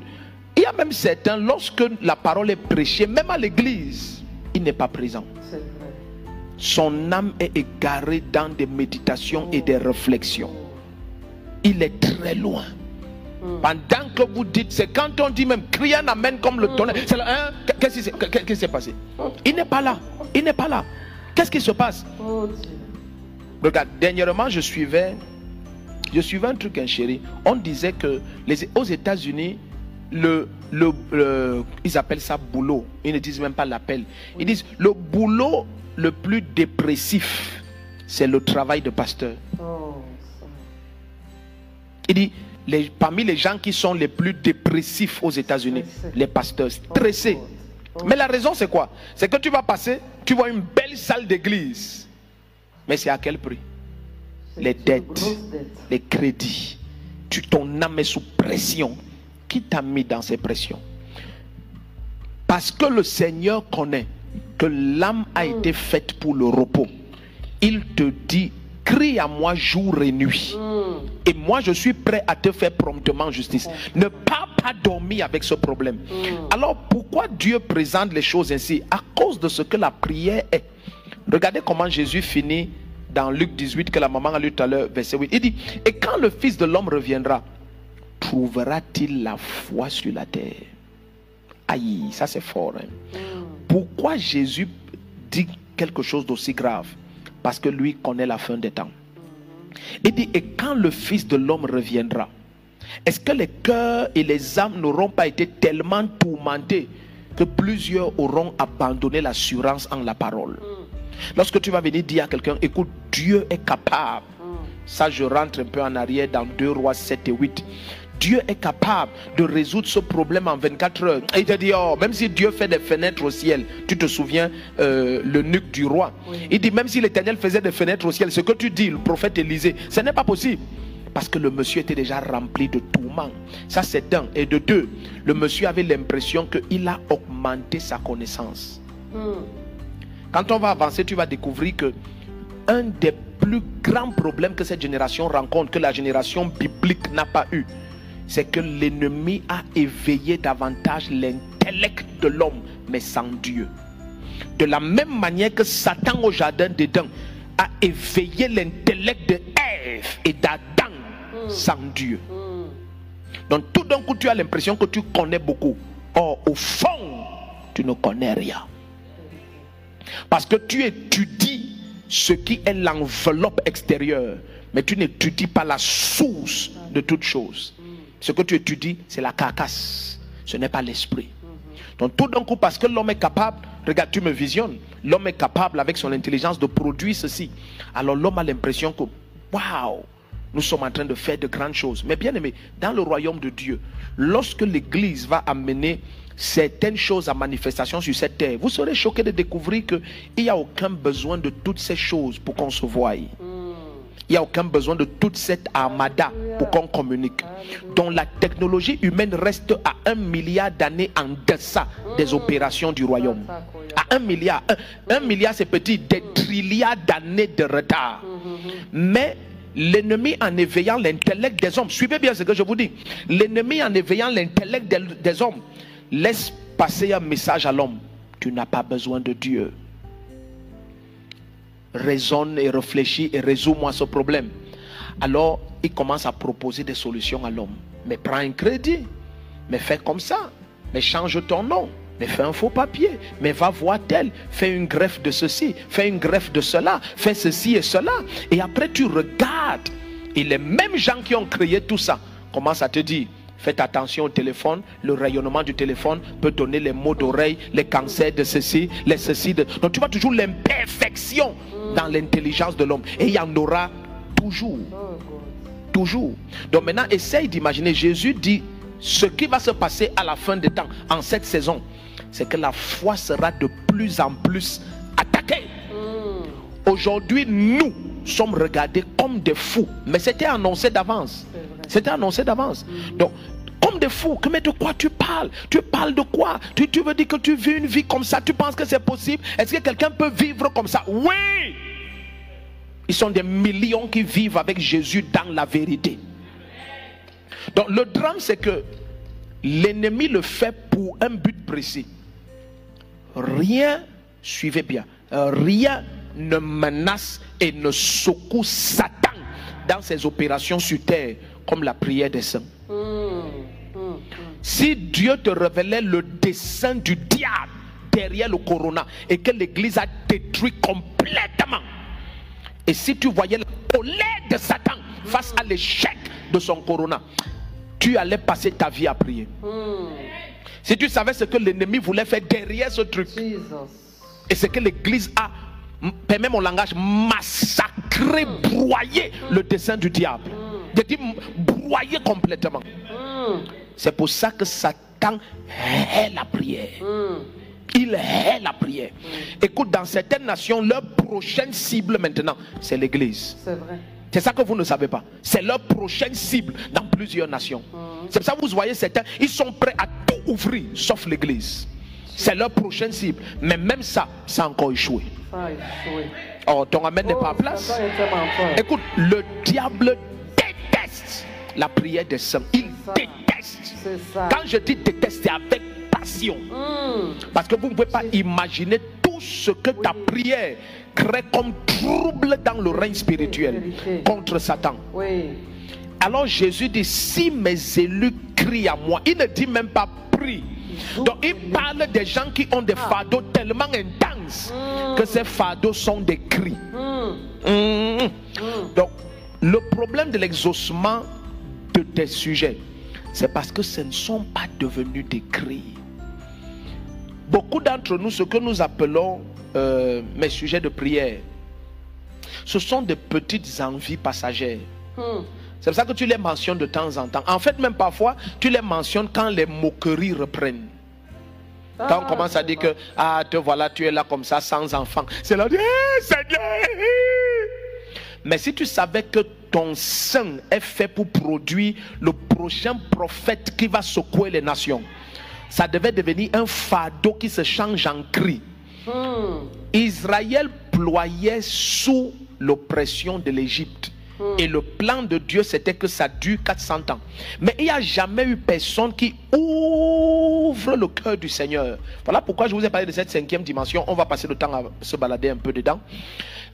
il y a même certains, lorsque la parole est prêchée, même à l'église, il n'est pas présent. Son âme est égarée dans des méditations et des réflexions. Il est très loin. Mm. Pendant que vous dites, c'est quand on dit même crier un amen comme le tonnerre. C'est là, hein, Qu'est-ce qui s'est- passé? Il n'est pas là. Il n'est pas là. Qu'est-ce qui se passe? Oh. Regarde, dernièrement, je suivais, je suivais un truc, un chéri. On disait que les, aux États-Unis, le, le, le- ils appellent ça boulot. Ils ne disent même pas l'appel. Ils disent le boulot le plus dépressif, c'est le travail de pasteur. Oh, ça. Il dit, les- parmi les gens qui sont les plus dépressifs aux États-Unis, les pasteurs stressés. Oh. Mais la raison, c'est quoi? C'est que tu vas passer, tu vois une belle salle d'église. Mais c'est à quel prix? Les dettes. les crédits. Tu, ton âme est sous pression. Qui t'a mis dans ces pressions? Parce que le Seigneur connaît que l'âme a été faite pour le repos. Il te dit, crie à moi jour et nuit. Mm. Et moi, je suis prêt à te faire promptement justice. Ne pas pas dormir avec ce problème. Alors, pourquoi Dieu présente les choses ainsi? À cause de ce que la prière est. Regardez comment Jésus finit dans Luc 18, que la maman a lu tout à l'heure, verset 8. Il dit Et quand le Fils de l'homme reviendra, trouvera-t-il la foi sur la terre Aïe, ça c'est fort. hein. Pourquoi Jésus dit quelque chose d'aussi grave? Parce que lui connaît la fin des temps. Il dit, et quand le Fils de l'homme reviendra, est-ce que les cœurs et les âmes n'auront pas été tellement tourmentés que plusieurs auront abandonné l'assurance en la parole? Lorsque tu vas venir dire à quelqu'un, écoute, Dieu est capable. Ça, je rentre un peu en arrière dans 2 Rois 7 et 8. Dieu est capable de résoudre ce problème en 24 heures. Et il te dit, oh, même si Dieu fait des fenêtres au ciel, tu te souviens, euh, le nuque du roi. Il dit, même si l'Éternel faisait des fenêtres au ciel, ce que tu dis, le prophète Élisée, ce n'est pas possible. Parce que le monsieur était déjà rempli de tourments. Ça, c'est un. Et de deux, le monsieur avait l'impression qu'il a augmenté sa connaissance. Mm. Quand on va avancer, tu vas découvrir que un des plus grands problèmes que cette génération rencontre, que la génération biblique n'a pas eu, c'est que l'ennemi a éveillé davantage l'intellect de l'homme, mais sans Dieu. De la même manière que Satan au jardin d'Éden a éveillé l'intellect de Ève et d'Adam sans Dieu. Mm. Donc tout d'un coup, tu as l'impression que tu connais beaucoup. Or, au fond, tu ne connais rien. Parce que tu étudies ce qui est l'enveloppe extérieure, mais tu n'étudies pas la source de toute chose. Ce que tu étudies, c'est la carcasse, ce n'est pas l'esprit. Donc tout d'un coup, parce que l'homme est capable, regarde, tu me visionnes, l'homme est capable avec son intelligence de produire ceci. Alors l'homme a l'impression que, waouh, nous sommes en train de faire de grandes choses. Mais bien aimé, dans le royaume de Dieu, lorsque l'Église va amener certaines choses à manifestation sur cette terre, vous serez choqué de découvrir qu'il n'y a aucun besoin de toutes ces choses pour qu'on se voie. Il n'y a aucun besoin de toute cette armada pour qu'on communique. Donc la technologie humaine reste à un milliard d'années en deçà des opérations du royaume. À un milliard. Un, milliard, c'est petit. Des trilliards d'années de retard. Mais l'ennemi en éveillant l'intellect des hommes, suivez bien ce que je vous dis, l'ennemi en éveillant l'intellect des hommes, laisse passer un message à l'homme. Tu n'as pas besoin de Dieu. Raisonne et réfléchis et résous-moi ce problème. Alors, il commence à proposer des solutions à l'homme. Mais prends un crédit. Mais fais comme ça. Mais change ton nom. Mais fais un faux papier. Mais va voir tel. Fais une greffe de ceci. Fais une greffe de cela. Fais ceci et cela. Et après, tu regardes. Et les mêmes gens qui ont créé tout ça commencent à te dire Faites attention au téléphone. Le rayonnement du téléphone peut donner les maux d'oreille, les cancers de ceci, les ceci. De... Donc tu vois toujours l'imperfection dans l'intelligence de l'homme. Et il y en aura toujours. Toujours. Donc maintenant, essaye d'imaginer. Jésus dit ce qui va se passer à la fin des temps, en cette saison, c'est que la foi sera de plus en plus attaquée. Aujourd'hui, nous sommes regardés comme des fous. Mais c'était annoncé d'avance. C'était annoncé d'avance. Donc, comme des fous, mais de quoi tu parles? Tu parles de quoi? Tu, tu veux dire que tu vis une vie comme ça? Tu penses que c'est possible? Est-ce que quelqu'un peut vivre comme ça? Oui! Ils sont des millions qui vivent avec Jésus dans la vérité. Donc le drame, c'est que l'ennemi le fait pour un but précis. Rien, suivez bien, rien ne menace et ne secoue Satan dans ses opérations sur terre comme la prière des saints. Si Dieu te révélait le dessein du diable derrière le corona et que l'église a détruit complètement, et si tu voyais la colère de Satan face à l'échec de son corona, tu allais passer ta vie à prier. Si tu savais ce que l'ennemi voulait faire derrière ce truc, et ce que l'église a, permet mon langage, massacré, broyé le dessein du diable. Je dis broyé complètement. C'est pour ça que Satan hait la prière. Il hait la prière. Écoute, dans certaines nations, leur prochaine cible maintenant, c'est l'église. C'est vrai. C'est ça que vous ne savez pas. C'est leur prochaine cible dans plusieurs nations. C'est pour ça que vous voyez certains, ils sont prêts à tout ouvrir, sauf l'église. C'est leur prochaine cible. Mais même ça, ça a encore échoué. Oh, ton amen n'est pas en Oh, place. Écoute, le diable déteste la prière des saints. Il déteste. Quand je dis déteste, c'est avec passion. Hmm. Parce que vous ne pouvez pas imaginer tout ce que ta prière crée comme trouble dans le règne spirituel contre Satan. Oui. Alors Jésus dit, si mes élus crient à moi, il ne dit même pas prie. Donc il parle des gens qui ont des fardeaux tellement intenses que ces fardeaux sont des cris. Hmm. Donc le problème de l'exaucement de tes sujets, c'est parce que ce ne sont pas devenus des cris. Beaucoup d'entre nous, ce que nous appelons euh, mes sujets de prière, ce sont des petites envies passagères. Hmm. C'est pour ça que tu les mentionnes de temps en temps. En fait, même parfois, tu les mentionnes quand les moqueries reprennent. Quand on Ah, commence à dire que, ah, te voilà, tu es là comme ça, sans enfant. C'est là, Eh, Seigneur. Mais si tu savais que ton sein est fait pour produire le prochain prophète qui va secouer les nations, ça devait devenir un fardeau qui se change en cri. Hmm. Israël ployait sous l'oppression de l'Égypte. Et le plan de Dieu, c'était que ça dure 400 ans. Mais il n'y a jamais eu personne qui ouvre le cœur du Seigneur. Voilà pourquoi je vous ai parlé de cette cinquième dimension. On va passer le temps à se balader un peu dedans.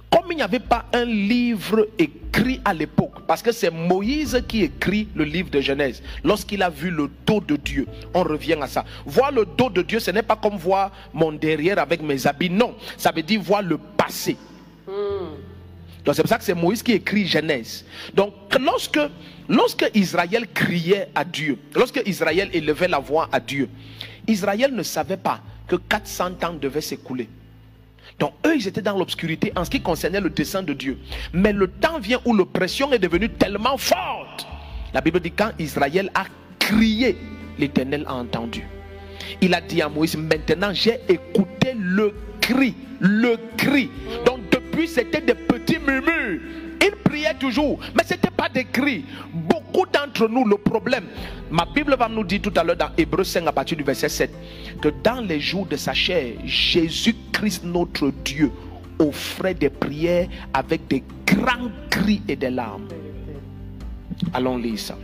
Comme il n'y avait pas un livre écrit à l'époque, parce que c'est Moïse qui écrit le livre de Genèse, lorsqu'il a vu le dos de Dieu, on revient à ça. Voir le dos de Dieu, ce n'est pas comme voir mon derrière avec mes habits, non, ça veut dire voir le passé. Donc c'est pour ça que c'est Moïse qui écrit Genèse. Donc lorsque, lorsque Israël criait à Dieu, lorsque Israël élevait la voix à Dieu, Israël ne savait pas que 400 ans devaient s'écouler. Donc eux, ils étaient dans l'obscurité en ce qui concernait le dessein de Dieu. Mais le temps vient où l'oppression est devenue tellement forte. La Bible dit quand Israël a crié, l'Éternel a entendu. il a dit à Moïse, maintenant j'ai écouté le cri, le cri. Donc depuis, c'était des petits murmures. Il priait toujours, mais ce n'était pas des cris. Beaucoup d'entre nous, le problème, ma Bible va nous dire tout à l'heure dans Hébreu 5 à partir du verset 7, que dans les jours de sa chair, Jésus-Christ, notre Dieu, offrait des prières avec des grands cris et des larmes. Allons lire ça.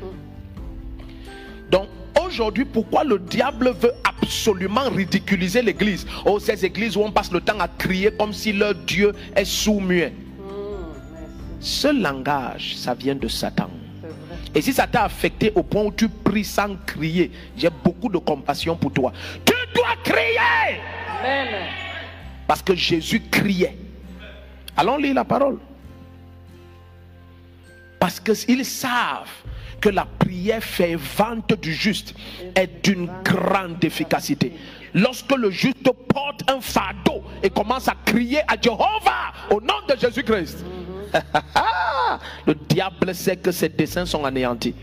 Donc, aujourd'hui, pourquoi le diable veut absolument ridiculiser l'église? Oh, ces églises où on passe le temps à crier comme si leur Dieu est sourd-muet. Ce langage, ça vient de Satan. Et si ça t'a affecté au point où tu pries sans crier, j'ai beaucoup de compassion pour toi. Tu dois crier. Parce que Jésus criait. Allons lire la parole. Parce qu'ils savent que la prière fervente du juste est d'une grande efficacité. Lorsque le juste porte un fardeau et commence à crier à Jéhovah au nom de Jésus-Christ, le diable sait que ses desseins sont anéantis.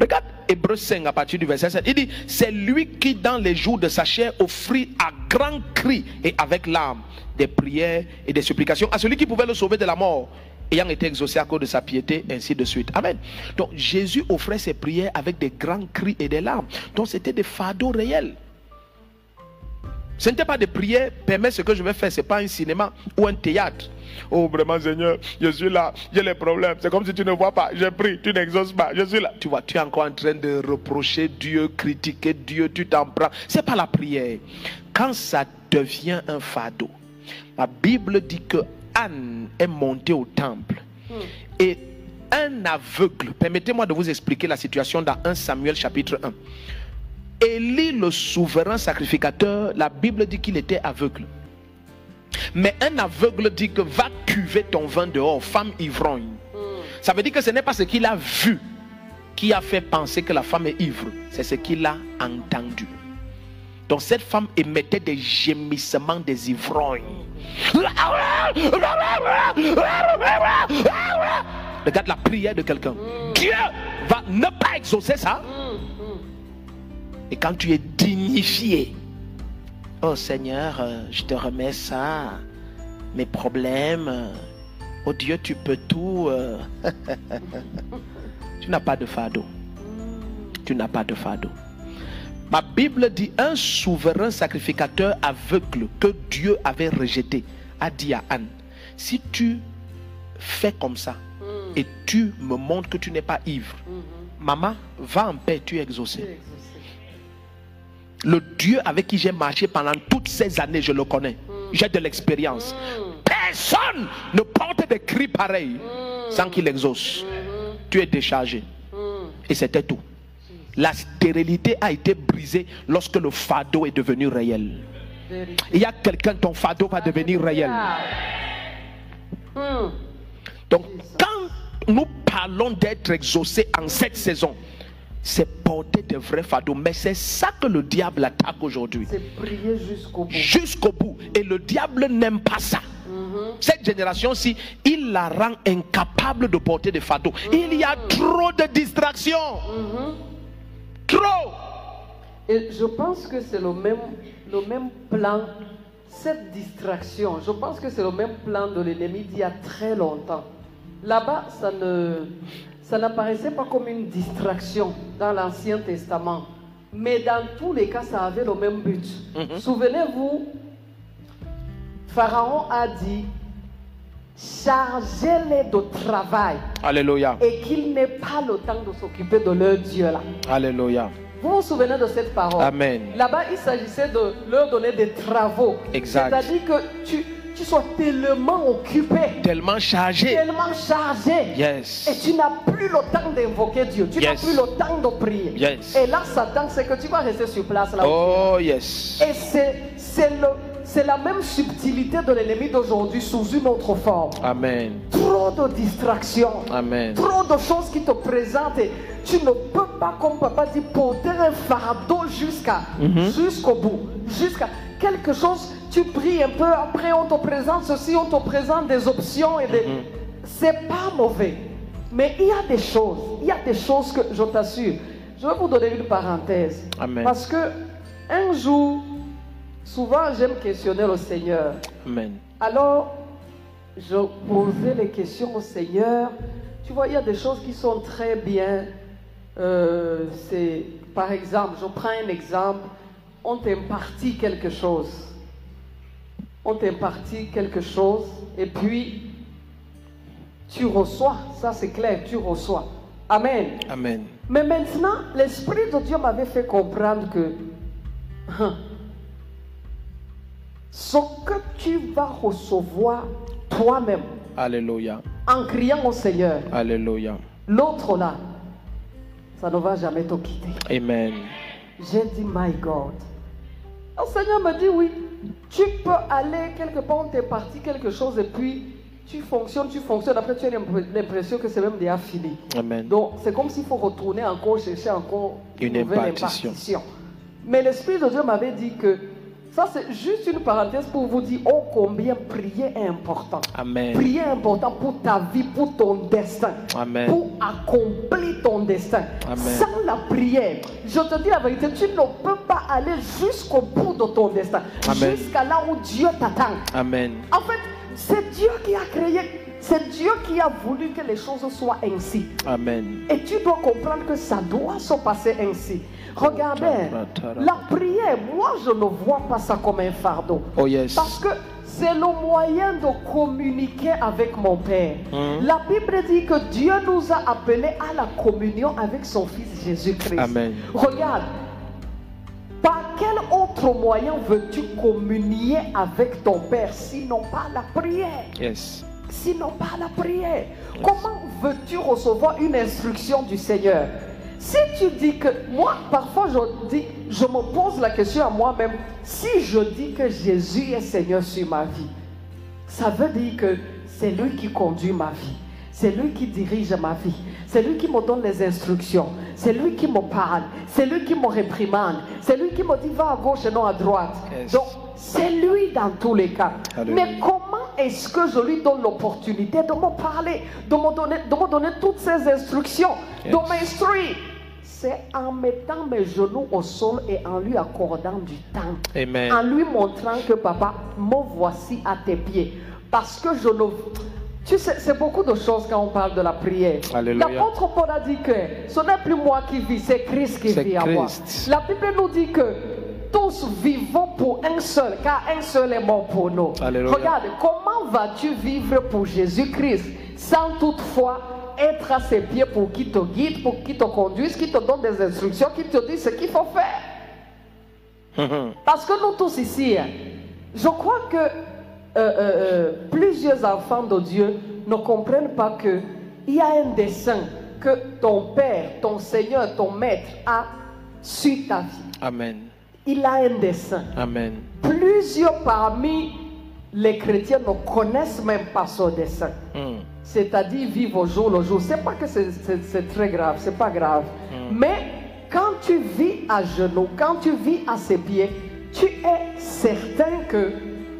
Regarde Hébreu 5 à partir du verset 7. Il dit C'est lui qui, dans les jours de sa chair, offrit à grands cris et avec larmes des prières et des supplications à celui qui pouvait le sauver de la mort, ayant été exaucé à cause de sa piété, ainsi de suite. Amen. Donc Jésus offrait ses prières avec des grands cris et des larmes. Donc c'était des fardeaux réels. Ce n'était pas des prières, permets ce que je vais faire, ce n'est pas un cinéma ou un théâtre. Oh, vraiment, Seigneur, je suis là, j'ai les problèmes. C'est comme si tu ne vois pas, je prie, tu n'exauces pas, je suis là. Tu vois, tu es encore en train de reprocher Dieu, critiquer Dieu, tu t'en prends. Ce n'est pas la prière. Quand ça devient un fardeau, la Bible dit que Anne est montée au temple et un aveugle, permettez-moi de vous expliquer la situation dans 1 Samuel chapitre 1. Élie, le souverain sacrificateur, la Bible dit qu'il était aveugle. Mais un aveugle dit que va cuver ton vin dehors, femme ivrogne. Ça veut dire que ce n'est pas ce qu'il a vu qui a fait penser que la femme est ivre, c'est ce qu'il a entendu. Donc cette femme émettait des gémissements des ivrognes. Regarde la prière de quelqu'un. Dieu va ne pas exaucer ça. Et quand tu es dignifié, oh Seigneur, euh, je te remets ça, mes problèmes, oh Dieu, tu peux tout. euh. tu n'as pas de fardeau. Tu n'as pas de fardeau. Ma Bible dit un souverain sacrificateur aveugle que Dieu avait rejeté a dit à Anne, si tu fais comme ça et tu me montres que tu n'es pas ivre, maman, va en paix, tu es exaucé. Le Dieu avec qui j'ai marché pendant toutes ces années, je le connais. J'ai de l'expérience. Personne ne porte des cris pareils sans qu'il exauce. Tu es déchargé. Et c'était tout. La stérilité a été brisée lorsque le fardeau est devenu réel. Il y a quelqu'un, ton fardeau va devenir réel. Donc, quand nous parlons d'être exaucé en cette saison, c'est porter de vrais fardeaux. Mais c'est ça que le diable attaque aujourd'hui. C'est prier jusqu'au bout. Jusqu'au bout. Et le diable n'aime pas ça. Cette génération-ci, il la rend incapable de porter des fardeaux. Il y a trop de distractions. Trop. Et je pense que c'est le même, le même plan, cette distraction, je pense que c'est le même plan de l'ennemi d'il y a très longtemps. Là-bas, ça ne ça n'apparaissait pas comme une distraction dans l'Ancien Testament. Mais dans tous les cas, ça avait le même but. Souvenez-vous, Pharaon a dit, chargez-les de travail Alléluia. et qu'ils n'aient pas le temps de s'occuper de leur Dieu là. Alléluia. Vous vous souvenez de cette parole? Amen. Là-bas, il s'agissait de leur donner des travaux. Exact. C'est-à-dire que tu, tu sois tellement occupé, Tellement chargé. tellement chargé. Yes. Et tu n'as plus le temps d'invoquer Dieu. Tu n'as plus le temps de prier. Yes. Et là, Satan, c'est que tu vas rester sur place là. Oh, yes. Et c'est, c'est, le, c'est la même subtilité de l'ennemi d'aujourd'hui sous une autre forme. Amen. Trop de distractions. Amen. Trop de choses qui te présentent et tu ne peux pas, comme papa dit, porter un fardeau jusqu'à, jusqu'au bout. Jusqu'à quelque chose, tu pries un peu, après on te présente ceci, on te présente des options et des... C'est pas mauvais. Mais il y a des choses, il y a des choses que je t'assure. Je vais vous donner une parenthèse. Amen. Parce que Un jour, souvent j'aime questionner le Seigneur. Amen. Alors, je posais les questions au Seigneur. Tu vois, il y a des choses qui sont très bien. Euh, c'est, par exemple, je prends un exemple. On t'impartit quelque chose. On t'impartit quelque chose et puis tu reçois. Ça, c'est clair, tu reçois. Amen. Amen. Mais maintenant, l'Esprit de Dieu m'avait fait comprendre que hein, ce que tu vas recevoir toi-même Alléluia. en criant au Seigneur, Alléluia. l'autre là, ça ne va jamais te quitter. Amen. J'ai dit, my God. Le Seigneur me dit, oui, tu peux aller quelque part, on t'est parti quelque chose et puis tu fonctionnes, tu fonctionnes. Après, tu as l'impression que c'est même déjà fini. Amen. Donc, c'est comme s'il faut retourner encore, chercher encore Une nouvelle impartition. impartition. Mais l'Esprit de Dieu m'avait dit que ça, c'est juste une parenthèse pour vous dire oh combien prier est important. Amen. Prier est important pour ta vie, pour ton destin, Amen. pour accomplir ton destin. Amen. Sans la prière, je te dis la vérité, tu ne peux pas aller jusqu'au bout de ton destin, jusqu'à là où Dieu t'attend. Amen. En fait, c'est Dieu qui a créé, c'est Dieu qui a voulu que les choses soient ainsi. Amen. Et tu dois comprendre que ça doit se passer ainsi. Regardez, la prière, moi je ne vois pas ça comme un fardeau. Oh yes. Parce que c'est le moyen de communiquer avec mon Père. Mhm. La Bible dit que Dieu nous a appelés à la communion avec son Fils Jésus-Christ. Amen. Regarde, par quel autre moyen veux-tu communier avec ton Père sinon par la prière? Yes. sinon par la prière. Comment veux-tu recevoir une instruction du Seigneur? Si tu dis que, moi, parfois je dis, je me pose la question à moi-même, si je dis que Jésus est Seigneur sur ma vie, ça veut dire que c'est lui qui conduit ma vie. C'est lui qui dirige ma vie. C'est lui qui me donne les instructions. C'est lui qui me parle. C'est lui qui me réprimande. C'est lui qui me dit va à gauche et non à droite. Yes. Donc, c'est lui dans tous les cas. Mais comment est-ce que je lui donne l'opportunité de me parler, de me donner, de me donner toutes ces instructions, Yes. de m'instruire? C'est en mettant mes genoux au sol et en lui accordant du temps. Amen. En lui montrant que papa, me voici à tes pieds. Parce que je ne... Tu sais, c'est beaucoup de choses quand on parle de la prière. L'apôtre Paul a dit que ce n'est plus moi qui vis, c'est Christ qui vit en moi. La Bible nous dit que tous vivons pour un seul, car un seul est mort pour nous. Alléluia. Regarde, comment vas-tu vivre pour Jésus-Christ? Sans toutefois être à ses pieds pour qu'il te guide, pour qu'il te conduise, qu'il te donne des instructions, qu'il te dise ce qu'il faut faire parce que nous tous ici, hein, je crois que euh, euh, euh, plusieurs enfants de Dieu ne comprennent pas que il y a un dessein que ton Père, ton Seigneur, ton Maître a sur ta vie. Amen. Il a un dessein. Amen. Plusieurs parmi les chrétiens ne connaissent même pas ce dessein. Mm. C'est-à-dire vivre au jour le jour. C'est pas que c'est- très grave, c'est pas grave. Mm. Mais quand tu vis à genoux, quand tu vis à ses pieds, tu es certain que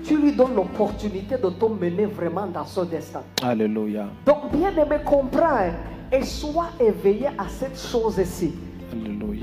tu lui donnes l'opportunité de te mener vraiment dans son destin. Alléluia. Donc, bien aimé, comprends hein, et sois éveillé à cette chose-ci.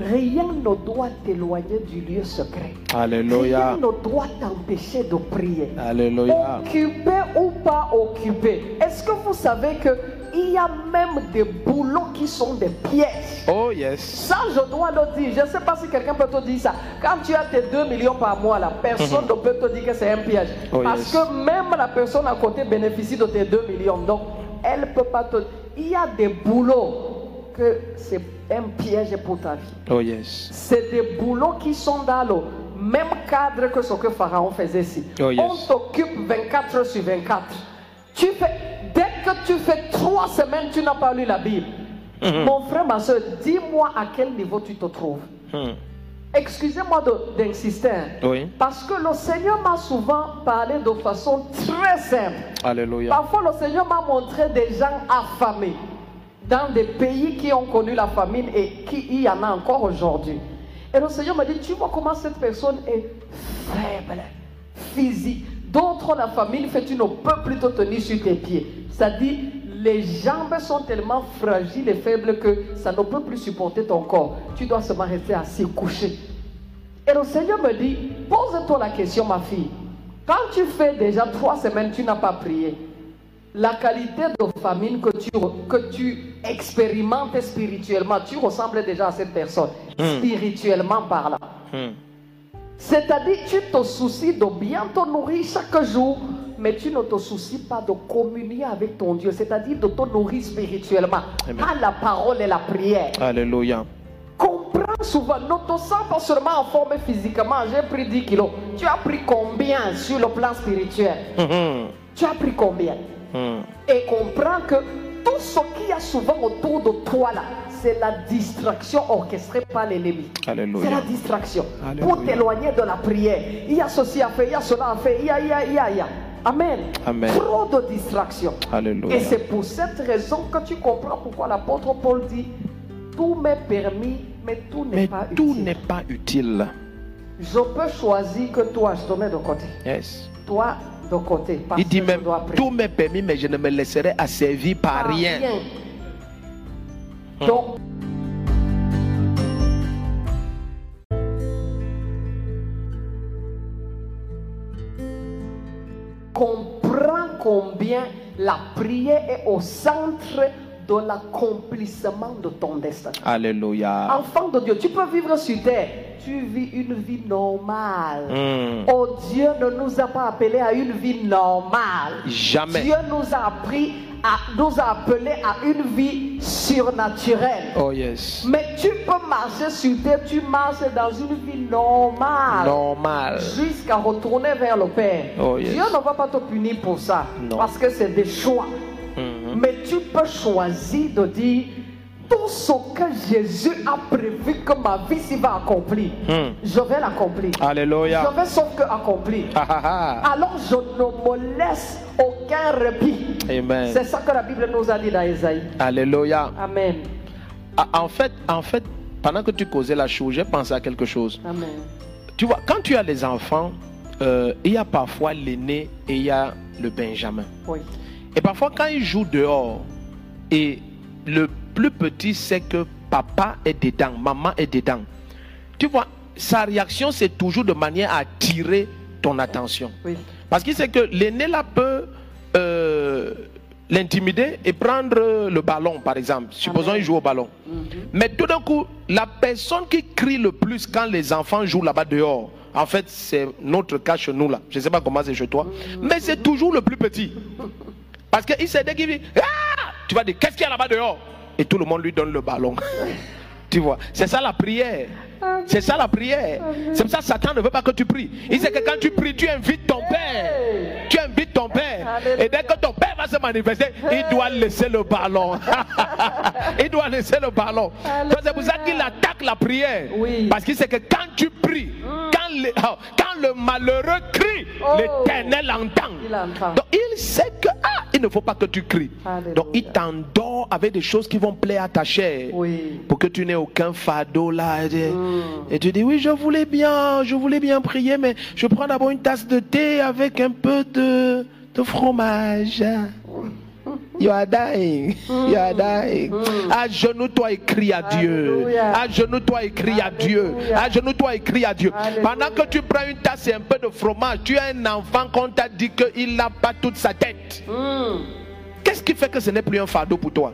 Rien ne doit t'éloigner du lieu secret. Rien Alléluia. ne doit t'empêcher de prier. Alléluia. Occupé ou pas occupé. Est-ce que vous savez que il y a même des boulots qui sont des pièges? Oh yes. Ça, je dois le dire. Je ne sais pas si quelqu'un peut te dire ça. Quand tu as tes 2 millions par mois, là, personne ne peut te dire que c'est un piège. Oh, Parce yes. que même la personne à côté bénéficie de tes 2 millions. Donc, elle ne peut pas te... Il y a des boulots que c'est un piège pour ta vie. Oh yes. C'est des boulots qui sont dans le même cadre que ce que Pharaon faisait ici. Oh, yes. On t'occupe 24 heures sur 24. Tu fais, dès que tu fais trois semaines, tu n'as pas lu la Bible. Mhm. Mon frère, ma soeur, dis-moi à quel niveau tu te trouves. Mm. Excusez-moi d'insister. hein. Oui. Parce que le Seigneur m'a souvent parlé de façon très simple. Alléluia. Parfois, le Seigneur m'a montré des gens affamés dans des pays qui ont connu la famine et qui y en a encore aujourd'hui. Et le Seigneur m'a dit, tu vois comment cette personne est faible, physique. D'autres, la famine fait, tu ne peux plus te tenir sur tes pieds. C'est-à-dire, les jambes sont tellement fragiles et faibles que ça ne peut plus supporter ton corps. Tu dois seulement rester assis, couché. Et le Seigneur me dit, pose-toi la question, ma fille. Quand tu fais déjà trois semaines, tu n'as pas prié. La qualité de famine que tu, que tu expérimentes spirituellement, tu ressembles déjà à cette personne, spirituellement parlant. Hmm. C'est-à-dire, tu te soucies de bien te nourrir chaque jour, mais tu ne te soucies pas de communier avec ton Dieu, c'est-à-dire de te nourrir spirituellement, par la parole et la prière. Alléluia. Comprends souvent, ne te sens pas seulement en forme physiquement, j'ai pris 10 kilos. Tu as pris combien sur le plan spirituel? Mhm. Tu as pris combien? Et comprends que tout ce qu'il y a souvent autour de toi là, c'est la distraction orchestrée par l'ennemi. C'est la distraction. Alléluia. Pour t'éloigner de la prière. Il y a ceci à faire, il y a cela à faire, il y a, il y a, il y a, il y a. Amen. Amen. Trop de distractions. Alléluia. Et c'est pour cette raison que tu comprends pourquoi l'apôtre Paul dit Tout m'est permis, mais tout n'est pas tout utile. n'est pas utile. Je peux choisir que toi, je te mets de côté. Yes. Toi, de côté. Parce Il dit que même, tout m'est permis, mais je ne me laisserai asservir par Par rien. Donc, comprends combien la prière est au centre de l'accomplissement de ton destin. Alléluia. Enfant de Dieu, tu peux vivre sur terre, tu vis une vie normale. Hmm. Oh Dieu ne nous a pas appelés à une vie normale. Jamais. Dieu nous a appris à nous a appelés à une vie surnaturelle. Oh yes. Mais tu peux marcher sur terre, tu marches dans une vie normale. Normal. Jusqu'à retourner vers le Père. Oh, yes. Dieu ne va pas te punir pour ça. Non. Parce que c'est des choix. Mais tu peux choisir de dire tout ce que Jésus a prévu que ma vie s'y va accomplir. Hmm. Je vais l'accomplir. Alléluia. Je vais sauf que accomplir. Ah, ah, ah. Alors je ne me laisse aucun répit. Amen. C'est ça que la Bible nous a dit dans Isaïe. Alléluia. Amen. En fait, en fait, pendant que tu causais la chose, j'ai pensé à quelque chose. Amen. Tu vois, quand tu as les enfants, euh, il y a parfois l'aîné et il y a le Benjamin. Oui. Et parfois, quand ils jouent dehors, et le plus petit sait que papa est dedans, maman est dedans, tu vois, sa réaction, c'est toujours de manière à attirer ton attention. Oui. Parce qu'il sait que l'aîné là peut euh, l'intimider et prendre le ballon, par exemple. Supposons Amen. il joue au ballon. Mhm. Mais tout d'un coup, la personne qui crie le plus quand les enfants jouent là-bas dehors, en fait, c'est notre cas chez nous là. Je ne sais pas comment c'est chez toi, mais c'est toujours le plus petit. Parce qu'il sait dès qu'il Tu vas dire Qu'est-ce qu'il y a là-bas dehors? Et tout le monde lui donne le ballon. tu vois, c'est ça la prière. C'est ça la prière. C'est pour ça que Satan ne veut pas que tu pries. Il sait que quand tu pries, tu invites ton père. Tu invites ton père. Et dès que ton père va se manifester, il doit laisser le ballon. il doit laisser le ballon. C'est pour ça qu'il attaque la prière. Parce qu'il sait que quand tu pries, quand, le, oh, quand le malheureux crie, Oh. l'éternel entend. Donc il sait que ah, il ne faut pas que tu cries. Donc il t'endort avec des choses qui vont plaire à ta chair. Pour que tu n'aies aucun fardeau là. Mm. Et tu dis oui, je voulais bien, je voulais bien prier, mais je prends d'abord une tasse de thé avec un peu de, de fromage. You are dying. You are dying. Agenouille-toi et crie à Dieu. Agenouille-toi et crie à Dieu. Agenouille-toi et crie à Dieu. Pendant que tu prends une tasse et un peu de fromage, tu as un enfant qu'on t'a dit qu'il n'a pas toute sa tête. Mm. Qu'est-ce qui fait que ce n'est plus un fardeau pour toi?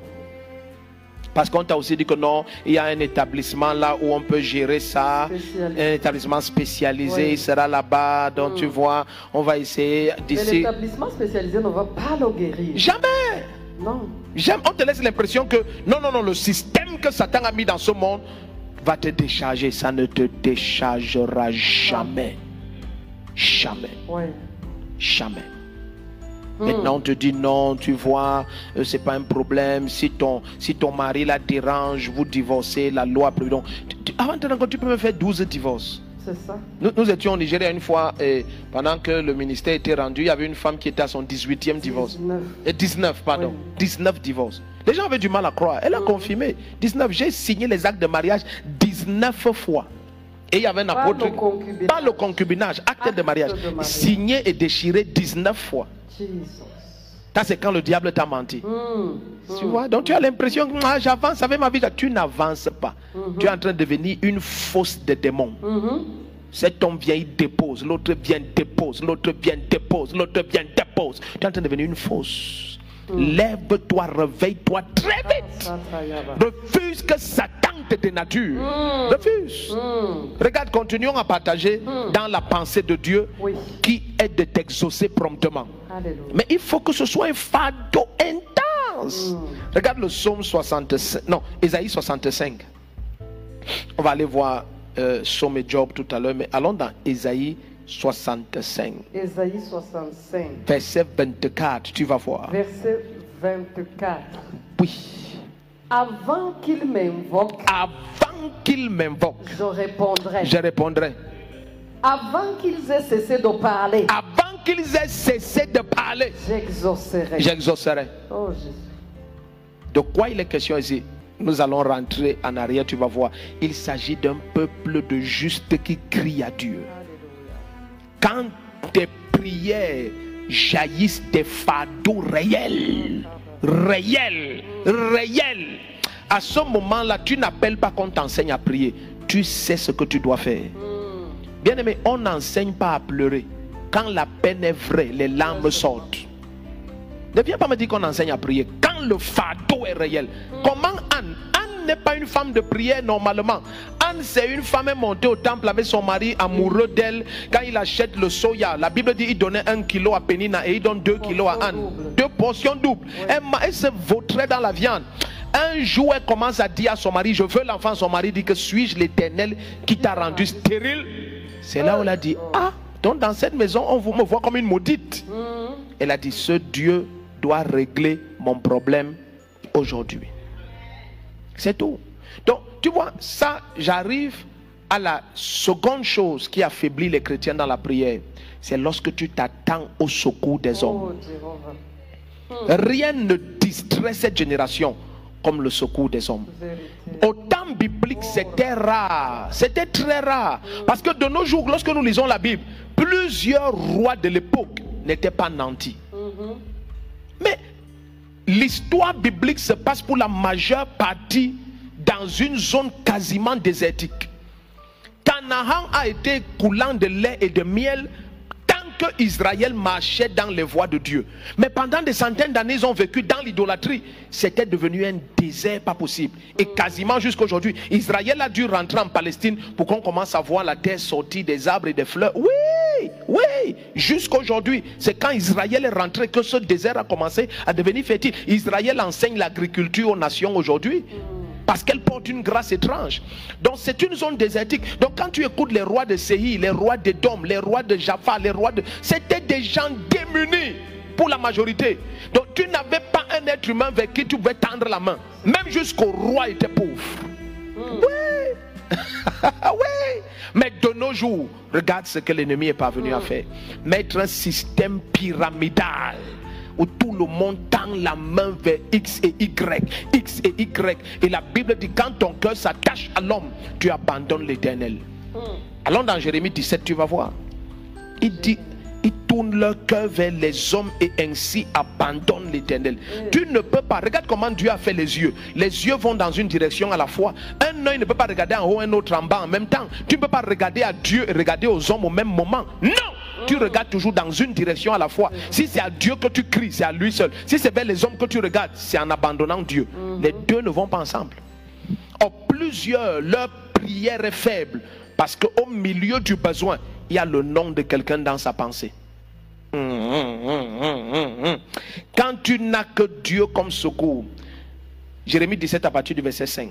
Parce qu'on t'a aussi dit que non, il y a un établissement là où on peut gérer ça, un établissement spécialisé, Oui. il sera là-bas, donc tu vois, on va essayer Mais d'ici. l'établissement spécialisé ne va pas le guérir. Jamais Non. On te laisse l'impression que non, non, non, le système que Satan a mis dans ce monde va te décharger. Ça ne te déchargera jamais. Jamais. Jamais. Mm. Maintenant, on te dit non, tu vois, euh, c'est pas un problème. Si ton, si ton mari la dérange, vous divorcez, la loi prévu. Donc, tu- avant de compte, tu peux me faire 12 divorces. C'est ça. Nous, nous étions au Nigeria une fois, et pendant que le ministère était rendu, il y avait une femme qui était à son 18e divorce. 19. Et 19, pardon. Oui. 19 divorces. Les gens avaient du mal à croire. Elle a confirmé. 19. J'ai signé les actes de mariage 19 fois. Et il y avait un apôtre. Pas le concubinage, acte, Acte de, mariage. de mariage. Signé et déchiré 19 fois. Ça, c'est quand le diable t'a menti. Mm. Tu vois, donc tu as l'impression que ah, j'avance avec ma vie. Tu n'avances pas. Mhm. Tu es en train de devenir une fausse des démons. Cet homme vient, il dépose, l'autre vient, dépose, l'autre vient, dépose, l'autre vient, dépose. Tu es en train de devenir une fausse. Lève-toi, réveille-toi très vite. Refuse que Satan te dénature. Refuse. Regarde, continuons à partager dans la pensée de Dieu Oui. qui est de t'exaucer promptement. Alléluia. Mais il faut que ce soit un fardeau intense. Regarde le psaume 65, non, Ésaïe 65. On va aller voir euh, Somme et Job tout à l'heure, mais allons dans Ésaïe 65, Ésaïe 65, verset 24, tu vas voir. verset 24. Oui. Avant qu'il m'invoque, Avant qu'il m'invoque, je répondrai. je répondrai. Avant qu'ils aient cessé de parler, Avant qu'ils aient cessé de parler, j'exaucerai. j'exaucerai. Oh Jésus. De quoi il est question ici? Nous allons rentrer en arrière, tu vas voir. Il s'agit d'un peuple de justes qui crie à Dieu. Quand tes prières jaillissent des fardeaux réels, réels, réels, à ce moment-là, tu n'appelles pas qu'on t'enseigne à prier. Tu sais ce que tu dois faire. Bien aimé, on n'enseigne pas à pleurer. Quand la peine est vraie, les larmes sortent. Ne viens pas me dire qu'on enseigne à prier. Quand le fardeau est réel. Comment Anne Anne n'est pas une femme de prière normalement. Anne, c'est une femme montée au temple avec son mari amoureux d'elle. Quand il achète le soya, la Bible dit il donnait un kilo à Pénina et il donne deux kilos à Anne. Deux portions doubles. Elle, elle se vautrait dans la viande. Un jour, elle commence à dire à son mari, je veux l'enfant. Son mari dit que suis-je l'éternel qui t'a rendu stérile? C'est là où elle a dit, ah, donc dans cette maison, on vous me voit comme une maudite. Elle a dit, ce Dieu doit régler mon problème aujourd'hui. C'est tout. Donc, tu vois, ça, j'arrive à la seconde chose qui affaiblit les chrétiens dans la prière. C'est lorsque tu t'attends au secours des hommes. Oh Jéhovah. Rien ne distrait cette génération comme le secours des hommes. Au temps biblique, c'était rare. C'était très rare. Parce que de nos jours, lorsque nous lisons la Bible, plusieurs rois de l'époque n'étaient pas nantis. L'histoire biblique se passe pour la majeure partie dans une zone quasiment désertique. Canaan a été coulant de lait et de miel tant que Israël marchait dans les voies de Dieu. Mais pendant des centaines d'années, ils ont vécu dans l'idolâtrie. C'était devenu un désert pas possible. Et quasiment jusqu'à aujourd'hui, Israël a dû rentrer en Palestine pour qu'on commence à voir la terre sortir des arbres et des fleurs. Oui, oui, jusqu'aujourd'hui. C'est quand Israël est rentré que ce désert a commencé à devenir fertile. Israël enseigne l'agriculture aux nations aujourd'hui parce qu'elle porte une grâce étrange. Donc c'est une zone désertique. Donc quand tu écoutes les rois de Séhi, les rois d'Édom, les rois de Jaffa, les rois de... C'était des gens démunis pour la majorité. Donc tu n'avais pas un être humain vers qui tu pouvais tendre la main. Même jusqu'au roi était pauvre. Oui. Oui. Mais de nos jours, regarde ce que l'ennemi est parvenu à faire. Mettre un système pyramidal où tout le monde tend la main vers X et Y, X et Y. Et la Bible dit quand ton cœur s'attache à l'homme, tu abandonnes l'éternel. Allons dans Jérémie 17, tu vas voir. Il dit, ils tournent leur cœur vers les hommes et ainsi abandonnent l'éternel. Tu ne peux pas, regarde comment Dieu a fait les yeux. Les yeux vont dans une direction à la fois. Un œil ne peut pas regarder en haut, un autre en bas en même temps. Tu ne peux pas regarder à Dieu et regarder aux hommes au même moment. Non! Tu regardes toujours dans une direction à la fois. Si c'est à Dieu que tu cries, c'est à lui seul. Si c'est vers les hommes que tu regardes, c'est en abandonnant Dieu. Les deux ne vont pas ensemble. Or, plusieurs, leur prière est faible parce qu'au milieu du besoin, il y a le nom de quelqu'un dans sa pensée. Quand tu n'as que Dieu comme secours, Jérémie 17 à partir du verset 5.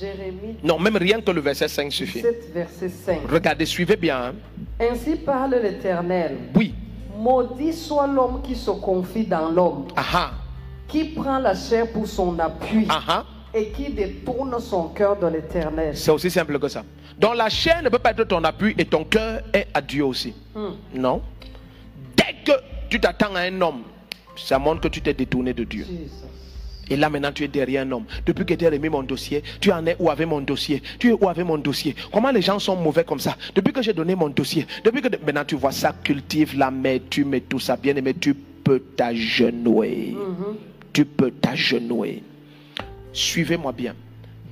Jérémie Non, même rien que le verset 5 suffit. 17, verset 5. Regardez, suivez bien. hein. Ainsi parle l'Éternel. Oui. Maudit soit l'homme qui se confie dans l'homme, Aha. qui prend la chair pour son appui Aha. Et qui détourne son cœur de l'Éternel. C'est aussi simple que ça. Donc la chair ne peut pas être ton appui et ton cœur est à Dieu aussi. Non? Dès que tu t'attends à un homme, ça montre que tu t'es détourné de Dieu. Jesus. Et là maintenant tu es derrière un homme. Depuis que tu as remis mon dossier, tu en es où avec mon dossier Tu es où avec mon dossier Comment les gens sont mauvais comme ça? Depuis que j'ai donné mon dossier, depuis que maintenant tu vois ça cultive l'amertume et tout ça, bien aimé, tu peux t'agenouiller. Tu peux t'agenouiller. Suivez-moi bien.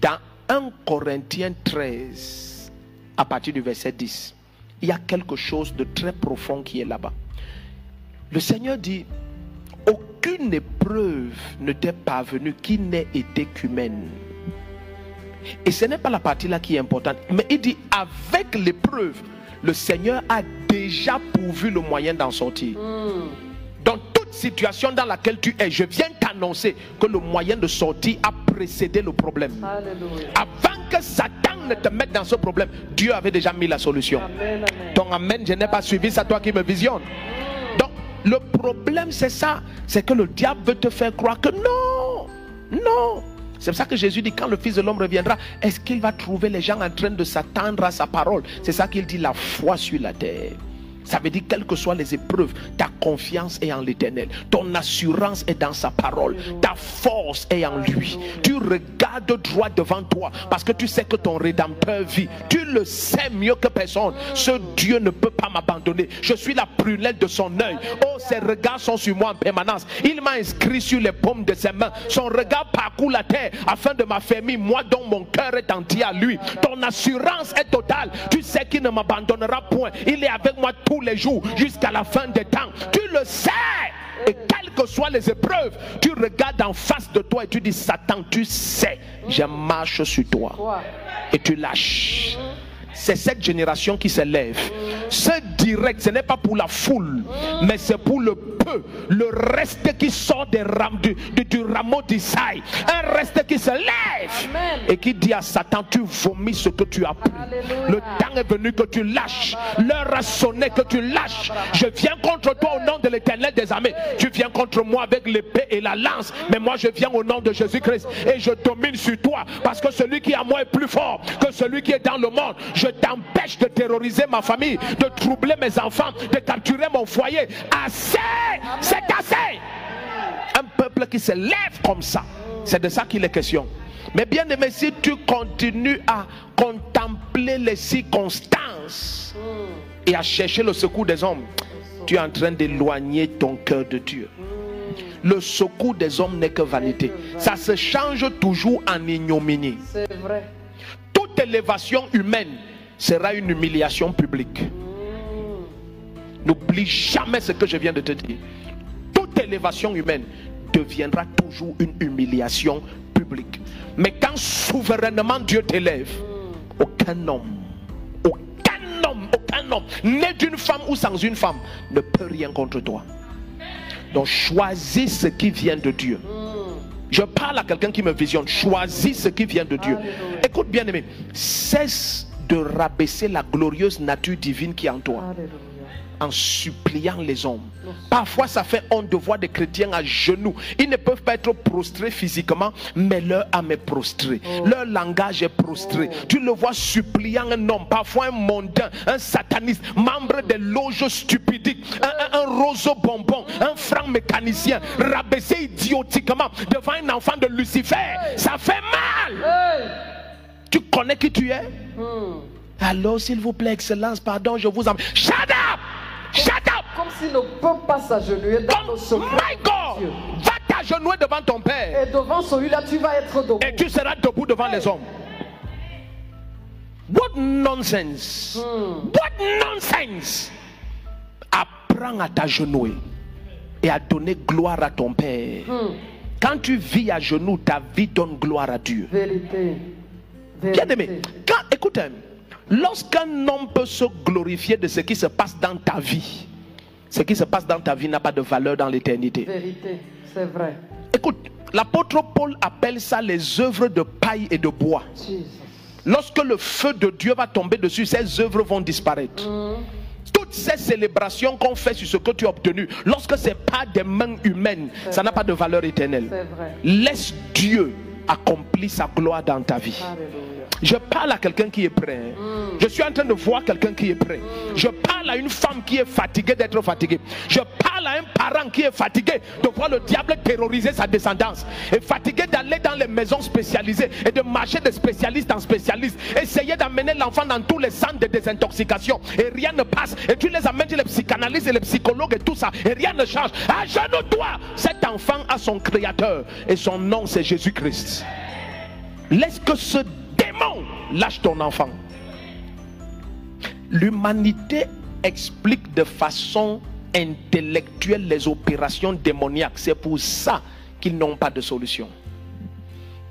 Dans 1 Corinthiens 13, à partir du verset 10. il y a quelque chose de très profond qui est là-bas. Le Seigneur dit, aucune épreuve ne t'est parvenue qui n'ait été qu'humaine. Et ce n'est pas la partie là qui est importante. Mais il dit, avec l'épreuve, le Seigneur a déjà pourvu le moyen d'en sortir. Toute situation dans laquelle tu es, je viens t'annoncer que le moyen de sortir a précédé le problème. Alléluia. Avant que Satan ne te mette dans ce problème, Dieu avait déjà mis la solution. Amen, amen. Ton amen, je n'ai pas suivi, c'est toi qui me visionne. Donc, le problème, c'est ça. C'est que le diable veut te faire croire que non, non. C'est pour ça que Jésus dit quand le Fils de l'homme reviendra, est-ce qu'il va trouver les gens en train de s'attendre à sa parole? C'est ça qu'il dit, la foi sur la terre. Ça veut dire, quelles que soient les épreuves, ta confiance est en l'éternel. Ton assurance est dans sa parole. Ta force est en lui. Tu regardes droit devant toi parce que tu sais que ton rédempteur vit. Tu le sais mieux que personne. Ce Dieu ne peut pas m'abandonner. Je suis la prunelle de son œil. Oh, ses regards sont sur moi en permanence. Il m'a inscrit sur les paumes de ses mains. Son regard parcourt la terre afin de m'affermir. Moi dont mon cœur est entier à lui. Ton assurance est totale. Tu sais qu'il ne m'abandonnera point. Il est avec moi tous les jours jusqu'à la fin des temps. Tu le sais. Et quelles que soient les épreuves, tu regardes en face de toi et tu dis Satan, tu sais, je marche sur toi. Toi. Et tu lâches. C'est cette génération qui se lève. Ce direct, ce n'est pas pour la foule, mais c'est pour le peu, le reste qui sort des ram- du, du- du rameau d'Isaïe. Un reste qui se lève Amen. et qui dit à Satan, tu vomis ce que tu as pris. Alléluia. Le temps est venu que tu lâches. L'heure a sonné que tu lâches. Je viens contre toi au nom de l'éternel des armées. Tu viens contre moi avec l'épée et la lance. Mais moi, je viens au nom de Jésus-Christ. Et je domine sur toi. Parce que celui qui est à moi est plus fort que celui qui est dans le monde. Je t'empêche de terroriser ma famille, de troubler mes enfants, de capturer mon foyer. Assez! C'est assez! Un peuple qui se lève comme ça. C'est de ça qu'il est question. Mais bien aimé, si tu continues à contempler les circonstances et à chercher le secours des hommes, tu es en train d'éloigner ton cœur de Dieu. Le secours des hommes n'est que vanité. Ça se change toujours en ignominie. C'est vrai. Toute élévation humaine sera une humiliation publique. N'oublie jamais ce que je viens de te dire. Toute élévation humaine deviendra toujours une humiliation publique. Mais quand souverainement Dieu t'élève, aucun homme, aucun homme, aucun homme, né d'une femme ou sans une femme, ne peut rien contre toi. Donc choisis ce qui vient de Dieu. Je parle à quelqu'un qui me visionne. Choisis ce qui vient de Dieu. Écoute bien aimé, cesse de rabaisser la glorieuse nature divine qui est en toi en suppliant les hommes. Parfois, ça fait honte de voir des chrétiens à genoux. Ils ne peuvent pas être prostrés physiquement, mais leur âme est prostrée. Leur langage est prostré. Tu le vois suppliant un homme, parfois un mondain, un sataniste, membre des loges stupidiques, un, un, un roseau bonbon, un franc mécanicien, rabaissé idiotiquement devant un enfant de Lucifer. Ça fait mal. Hey! Tu connais qui tu es? Hmm. Alors, s'il vous plaît, Excellence, pardon, je vous en... Shut up! Shut up! Comme s'il ne peut pas s'agenouiller dans le Comme, secret my God, Dieu. va t'agenouiller devant ton père Et devant celui-là, tu vas être debout. et tu seras debout devant les hommes. What nonsense! What nonsense! Apprends à t'agenouiller et à donner gloire à ton père. Quand tu vis à genoux, ta vie donne gloire à Dieu. Vérité. Bien Vérité. aimé, quand, écoute, hein, lorsqu'un homme peut se glorifier de ce qui se passe dans ta vie, ce qui se passe dans ta vie n'a pas de valeur dans l'éternité. Vérité. C'est vrai. Écoute, l'apôtre Paul appelle ça les œuvres de paille et de bois. Jesus. Lorsque le feu de Dieu va tomber dessus, ces œuvres vont disparaître. Toutes ces célébrations qu'on fait sur ce que tu as obtenu, lorsque ce n'est pas des mains humaines, ça n'a pas de valeur éternelle. Vrai. Laisse Dieu accomplir sa gloire dans ta vie. Alléluia. Je parle à quelqu'un qui est prêt. hein. Je suis en train de voir quelqu'un qui est prêt. Je parle à une femme qui est fatiguée d'être fatiguée. Je parle à un parent qui est fatigué de voir le diable terroriser sa descendance. Et fatigué d'aller dans les maisons spécialisées et de marcher de spécialiste en spécialiste. Essayer d'amener l'enfant dans tous les centres de désintoxication. Et rien ne passe. Et tu les amènes chez les psychanalystes et les psychologues et tout ça. Et rien ne change. À genoux toi. Cet enfant a son créateur. Et son nom c'est Jésus-Christ. Laisse que ce lâche ton enfant. L'humanité explique de façon intellectuelle les opérations démoniaques. C'est pour ça qu'ils n'ont pas de solution.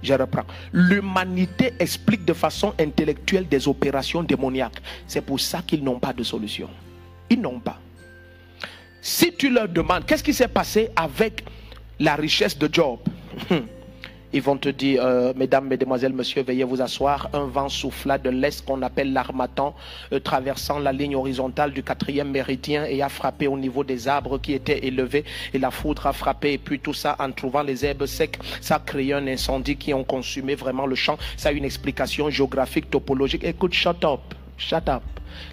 Je reprends. L'humanité explique de façon intellectuelle des opérations démoniaques. C'est pour ça qu'ils n'ont pas de solution. Ils n'ont pas. Si tu leur demandes qu'est-ce qui s'est passé avec la richesse de Job, ils vont te dire, euh, mesdames, mesdemoiselles, messieurs, veuillez vous asseoir. Un vent souffla de l'est qu'on appelle l'armatan, euh, traversant la ligne horizontale du quatrième méridien et a frappé au niveau des arbres qui étaient élevés. Et la foudre a frappé. Et puis tout ça, en trouvant les herbes secs, ça a créé un incendie qui ont consumé vraiment le champ. Ça a une explication géographique, topologique. Écoute, shut up. Shut up.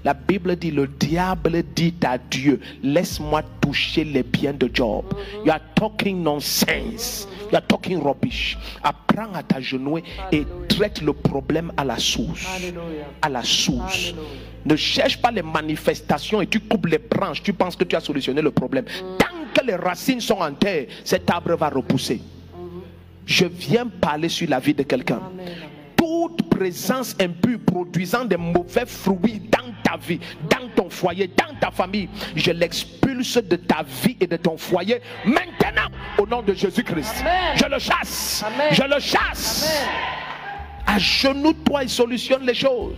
La Bible dit, le diable dit à Dieu, laisse-moi toucher les biens de Job. You are talking nonsense. You are talking rubbish. Apprends à t'agenouiller et traite le problème à la source. À la source. Ne cherche pas les manifestations et tu coupes les branches. Tu penses que tu as solutionné le problème. Tant que les racines sont en terre, cet arbre va repousser. Je viens parler sur la vie de quelqu'un toute présence impure produisant des mauvais fruits dans ta vie, dans ton foyer, dans ta famille, je l'expulse de ta vie et de ton foyer maintenant au nom de Jésus-Christ. Je le chasse. Amen. Je le chasse. Amen. Agenouille-toi et solutionne les choses.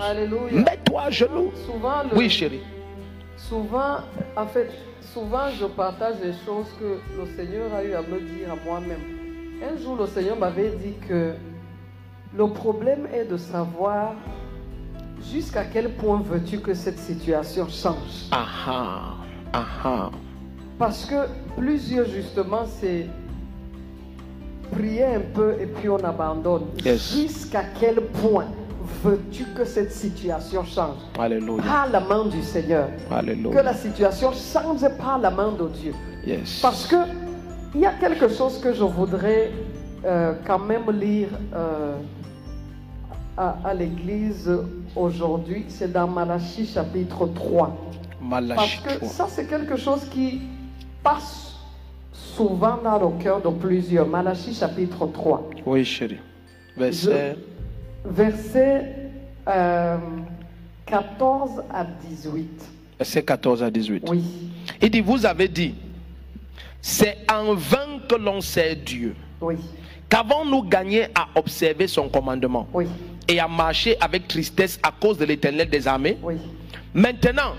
Mets-toi à genoux. Souvent, le- Oui, chérie. souvent, en fait, souvent je partage des choses que le Seigneur a eu à me dire à moi-même. Un jour, le Seigneur m'avait dit que le problème est de savoir jusqu'à quel point veux-tu que cette situation change? Ah ah. Ah ah. Parce que plusieurs, justement, c'est prier un peu et puis on abandonne. Yes. Jusqu'à quel point veux-tu que cette situation change? Alléluia. Par la main du Seigneur. Que la situation change par la main de Dieu. Yes. Parce que il y a quelque chose que je voudrais euh, quand même lire euh, à, à l'église aujourd'hui. C'est dans Malachie chapitre 3. Parce Malachie que 3. ça, c'est quelque chose qui passe souvent dans le cœur de plusieurs. Malachie chapitre 3, Oui, chérie. Verset. versets euh, 14 à 18. Verset 14 à 18. Oui, Il dit, vous avez dit, c'est en vain que l'on sait Dieu. oui, Qu'avons-nous gagné à observer son commandement? Oui, et à marcher avec tristesse à cause de l'éternel des armées oui. Maintenant,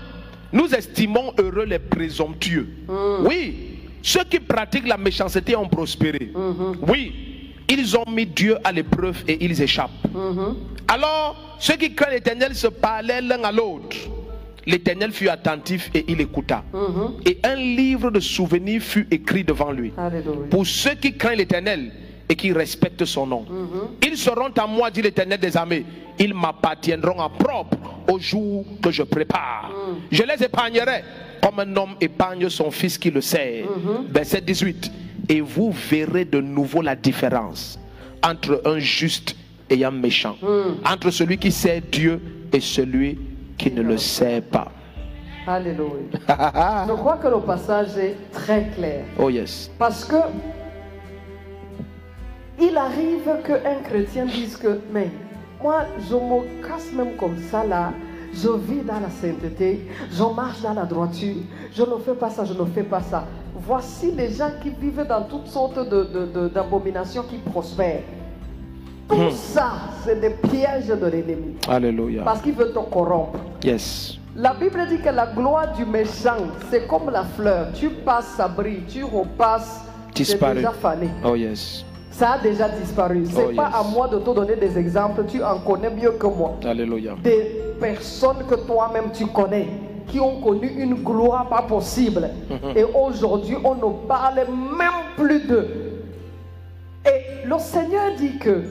nous estimons heureux les présomptueux. Oui, ceux qui pratiquent la méchanceté ont prospéré. Oui, ils ont mis Dieu à l'épreuve et ils échappent. Alors, ceux qui craignent l'éternel se parlaient l'un à l'autre. L'éternel fut attentif et il écouta. Et un livre de souvenirs fut écrit devant lui. Alléluia. Pour ceux qui craignent l'éternel et qui respectent son nom. Ils seront à moi, dit l'éternel des armées. Ils m'appartiendront en propre au jour que je prépare. Je les épargnerai comme un homme épargne son fils qui le sait. Verset 18. Et vous verrez de nouveau la différence entre un juste et un méchant. Entre celui qui sait Dieu et celui qui ne le sait pas. Alléluia. Je crois que le passage est très clair. oh yes. Parce que il arrive qu'un chrétien dise que, mais moi, je me casse même comme ça là. Je vis dans la sainteté, je marche dans la droiture, je ne fais pas ça, je ne fais pas ça. Voici les gens qui vivent dans toutes sortes de- de- de- d'abominations qui prospèrent. Tout ça, c'est des pièges de l'ennemi. Alléluia. Parce qu'il veut te corrompre. Yes. La Bible dit que la gloire du méchant, c'est comme la fleur. Tu passes, ça brille. Tu repasses, c'est déjà fané. Oh yes. Ça a déjà disparu. C'est Oh, pas yes. à moi de te donner des exemples. Tu en connais mieux que moi. Alléluia. Des personnes que toi-même tu connais, qui ont connu une gloire pas possible. Et aujourd'hui, on ne parle même plus d'eux. Et le Seigneur dit que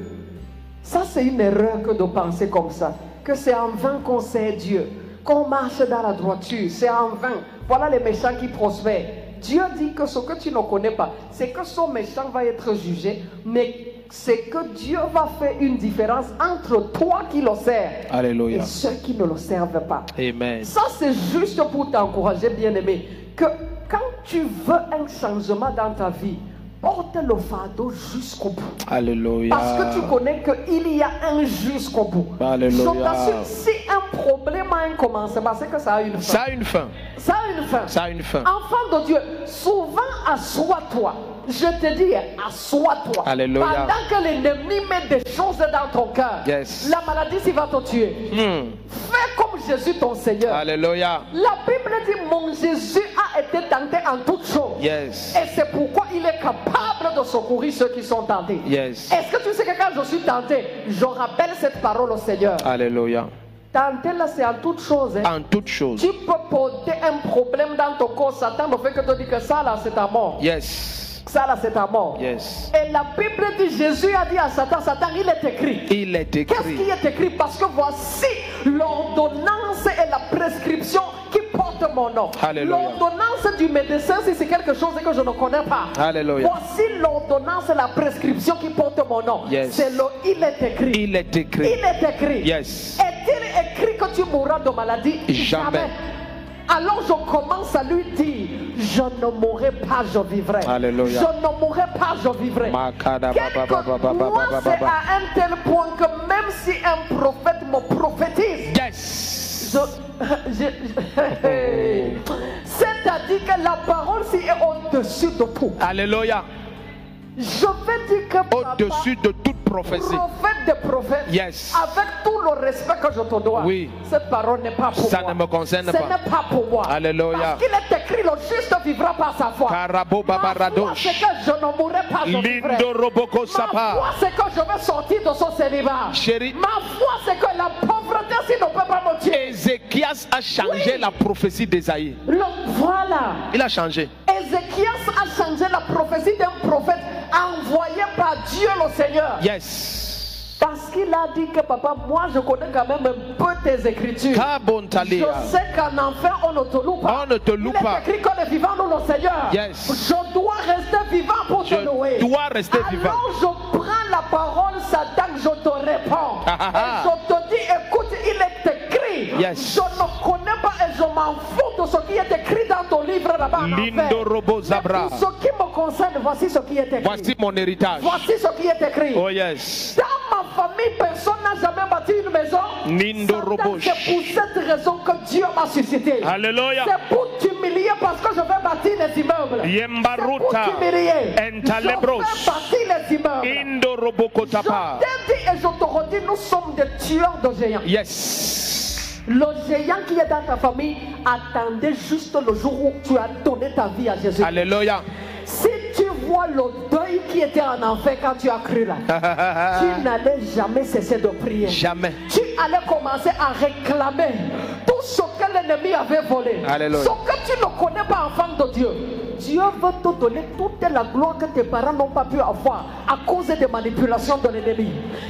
ça, c'est une erreur que de penser comme ça. Que c'est en vain qu'on sait Dieu. Qu'on marche dans la droiture. C'est en vain. Voilà les méchants qui prospèrent. Dieu dit que ce que tu ne connais pas, c'est que son méchant va être jugé, mais c'est que Dieu va faire une différence entre toi qui le sers Alléluia. et ceux qui ne le servent pas. Amen. Ça, c'est juste pour t'encourager, bien-aimé, que quand tu veux un changement dans ta vie, porte le fardeau jusqu'au bout. Alléluia. Parce que tu connais qu'il y a un jusqu'au bout. Alléluia. Je t'assure, si un problème a un commencement, c'est que ça a une fin. Ça a une fin. Ça a une fin. Ça a une fin. Enfant de Dieu, souvent assois-toi. Je te dis, assois-toi. Alléluia. Pendant que l'ennemi met des choses dans ton cœur, Yes. la maladie, s'il va te tuer. Hmm. Fais comme Jésus ton Seigneur. Alléluia. La Bible dit, mon Jésus a été tenté en toutes choses. Yes. Et c'est pourquoi il est capable de secourir ceux qui sont tentés. Yes. Est-ce que tu sais que quand je suis tenté, je rappelle cette parole au Seigneur? Alléluia. Tenter là, c'est en toute chose. hein. En toutes choses. Tu peux porter un problème dans ton corps. Satan ne fait que te dire que ça là, c'est ta mort. Yes. Ça là, c'est ta mort. Yes. Et la Bible dit, Jésus a dit à Satan, Satan, il est écrit. Il est Qu'est-ce écrit. qui est écrit? Parce que voici l'ordonnance et la prescription qui porte mon nom. L'ordonnance du médecin, si c'est quelque chose que je ne connais pas. Voici l'ordonnance et la prescription qui porte mon nom. Yes. C'est le il est écrit. Il est écrit. Il est écrit. Yes. Est-il écrit que tu mourras de maladie? Jamais. Alors je commence à lui dire, je ne mourrai pas, je vivrai. Alléluia. Je ne mourrai pas, je vivrai. Moi, c'est à un tel point que même si un prophète me prophétise, Yes. je- je- je- c'est-à-dire que la parole ci est au-dessus de tout. Alléluia. Je vais dire que Au-dessus de toute prophétie. prophète des prophètes, Yes. avec tout le respect que je te dois, Oui. cette parole n'est pas pour Ça moi. ne me concerne Ce pas. n'est pas pour moi. Alléluia. Parce qu'il est écrit, le juste vivra par sa foi. Foi, babaradosh. c'est que je ne mourrai pas, je. Lindo roboko Ma c'est que je vais sortir de ce célibat. Chérie. Ma foi, c'est que la pauvreté, s'il ne peut pas me tuer. Ézéchias a changé Oui. la prophétie d'Ésaïe. Voilà. Il a changé. Ézéchias a changé la prophétie d'un prophète envoyé par Dieu le Seigneur. Yes. Parce qu'il a dit que papa, moi je connais quand même un peu tes écritures. Je sais qu'en enfer on ne te loue pas. On ne te loue Il pas. est écrit que les vivants louent le Seigneur. Yes. Je dois rester vivant pour Je te louer. dois rester Alors vivant. je prends la parole, Satan, je te réponds. Ah, ah, ah. Et je te dis, écoute, il est écrit. Yes. Je ne connais pas et je m'en fous de ce qui est écrit dans ton livre là-bas. Lindo robo zabra. ce qui me concerne, voici ce qui est écrit. Voici mon héritage. Voici ce qui est écrit. Oh yes. Dans ma famille, personne n'a jamais bâti une maison. Nindo. C'est pour cette raison que Dieu m'a suscité. Alléluia. C'est pour t'humilier parce que je vais bâtir les immeubles. Pour t'humilier. Entalebros. Je vais bâtir les immeubles. Indo roboko Je tapa. t'ai dit et je te redis, nous sommes des tueurs de géants. Yes. Le géant qui est dans ta famille attendait juste le jour où tu as donné ta vie à Jésus. Alléluia. Si tu vois le deuil qui était en enfer quand tu as cru là, tu n'allais jamais cesser de prier. Jamais. Tu allais commencer à réclamer tout ce que l'ennemi avait volé. Alléluia. Ce que tu ne connais pas, enfant de Dieu. Dieu veut te donner toute la gloire que tes parents n'ont pas pu avoir à cause des manipulations de l'ennemi.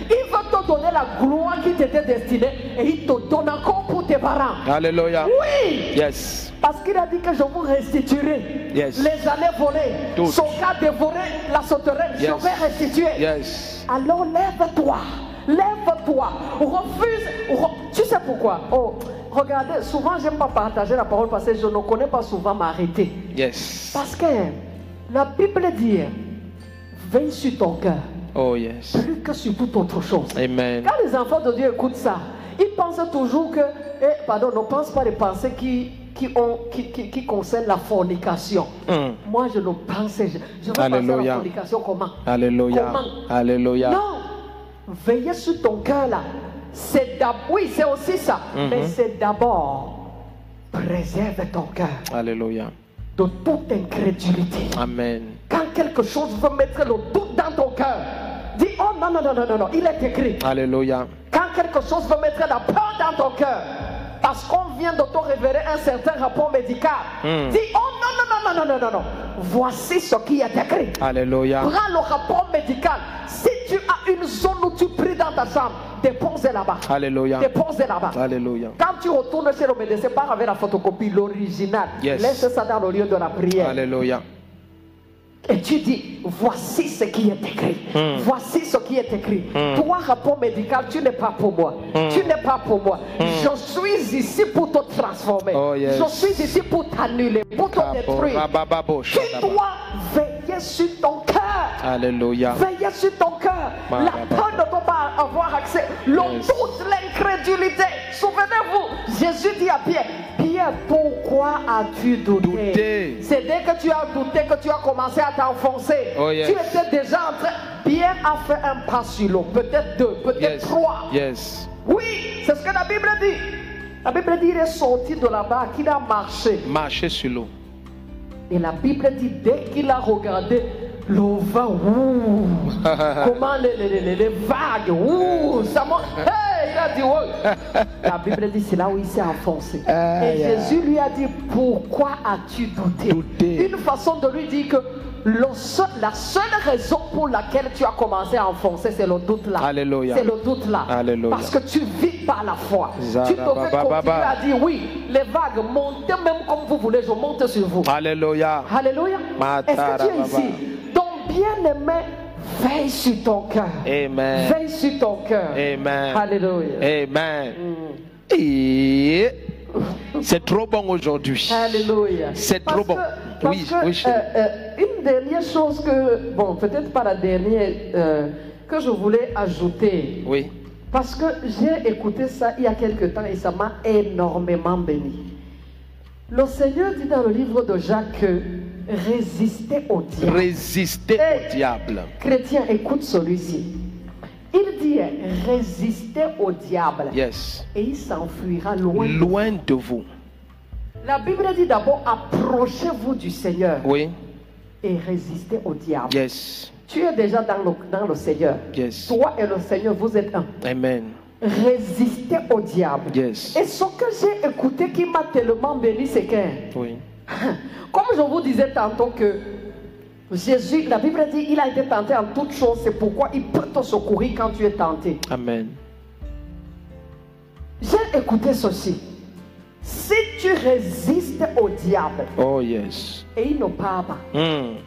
Il veut te donner la gloire qui t'était destinée et il te donne encore pour tes parents. Alléluia. Oui! Yes. Parce qu'il a dit que je vous restituerai Yes. les années volées, Toutes. son cas dévoré, la sauterelle, je vais restituer. Yes. Alors lève-toi, lève-toi, refuse. re- Tu sais pourquoi? Oh, regardez, souvent j'aime pas partager la parole parce que je ne connais pas souvent m'arrêter. Yes. Parce que la Bible dit, veille sur ton cœur, Oh yes. plus que sur toute autre chose. Amen. Quand les enfants de Dieu écoutent ça, ils pensent toujours que, eh, pardon, ne pense pas les pensées qui, qui, ont, qui, qui, la fornication. Mm. Moi, je ne pensais, je, je veux penser à Alléluia. la fornication comment? Alléluia. Comment? Alléluia. Non, veillez sur ton cœur là. C'est d'ab- oui, c'est aussi ça, Mhm. mais c'est d'abord préserve ton cœur Alléluia. de toute incrédulité. Amen. Quand quelque chose veut mettre le doute dans ton cœur, non non non non non non, il est écrit. Alléluia. Quand quelque chose veut mettre la peur dans ton cœur, parce qu'on vient de te révéler un certain rapport médical, Hmm. dis oh non, non, non, non, non, non, non, non. Voici ce qui est écrit. Alléluia. Prends le rapport médical. Si tu as une zone où tu pries dans ta chambre, dépose là-bas. Alléluia. Dépose là-bas. Alléluia. Quand tu retournes chez le médecin, pars avec la photocopie, l'original. Yes. Laisse ça dans le lieu de la prière. Alléluia. Et tu dis, voici ce qui est écrit. Hmm. Voici ce qui est écrit. Toi, rapport médical, tu n'es pas pour moi. Hmm. Tu n'es pas pour moi. Je suis ici pour te transformer. Oh, yes. Je suis ici pour t'annuler, pour te détruire. Tu dois veiller sur ton cœur. Alléluia. Veillez sur ton cœur. La peur ne peut pas avoir accès. Le Yes. doute, l'incrédulité. Souvenez-vous, Jésus dit à Pierre, Pierre, pourquoi as-tu douté? Douté. C'est dès que tu as douté que tu as commencé à t'enfoncer. Oh, yes. Tu étais déjà en train. Pierre a fait un pas sur l'eau, peut-être deux, peut-être Yes. trois. Yes. Oui, c'est ce que la Bible dit. La Bible dit qu'il est sorti de là-bas, qu'il a marché. Marcher sur l'eau. Et la Bible dit, dès qu'il a regardé, le vent, ouh, comment les, les- les- les vagues, ouh, ça monte. Hey, il a dit, ouais. La Bible dit, c'est là où il s'est enfoncé. Et. Jésus lui a dit, pourquoi as-tu douté? Douté. Une façon de lui dire que seul- la seule raison pour laquelle tu as commencé à enfoncer, c'est le doute là. Alléluia. C'est le doute là. Alléluia. Parce que tu vis par la foi. Zara tu baba continuer à dire, oui, les vagues, montez même comme vous voulez, je monte sur vous. Alléluia. Alléluia. Est-ce que tu es ici? Donc, bien-aimé, veille sur ton cœur. Amen. Veille sur ton cœur. Amen. Alléluia. Amen. Et c'est trop bon aujourd'hui. Alléluia. C'est trop bon. que- Oui, que, oui, euh, euh, une dernière chose que, bon, peut-être pas la dernière, euh, que je voulais ajouter. Oui. Parce que j'ai écouté ça il y a quelque temps et ça m'a énormément béni. Le Seigneur dit dans le livre de Jacques que résistez au diable. Résister Hey. au diable. Chrétien, écoute celui-ci. Résistez au diable Yes. et il s'enfuira loin. Loin de vous. La Bible dit d'abord approchez-vous du Seigneur Oui. et résistez au diable. Yes. Tu es déjà dans le, dans le Seigneur. Yes. Toi et le Seigneur, vous êtes un. Amen. Résistez au diable. Yes. Et ce que j'ai écouté qui m'a tellement béni, c'est que, Oui. comme je vous disais tantôt que Jésus, la Bible dit, il a été tenté en toutes choses, c'est pourquoi il peut te secourir quand tu es tenté. Amen. J'ai écouté ceci. Si tu résistes au diable Oh yes. et il ne part pas, Mm.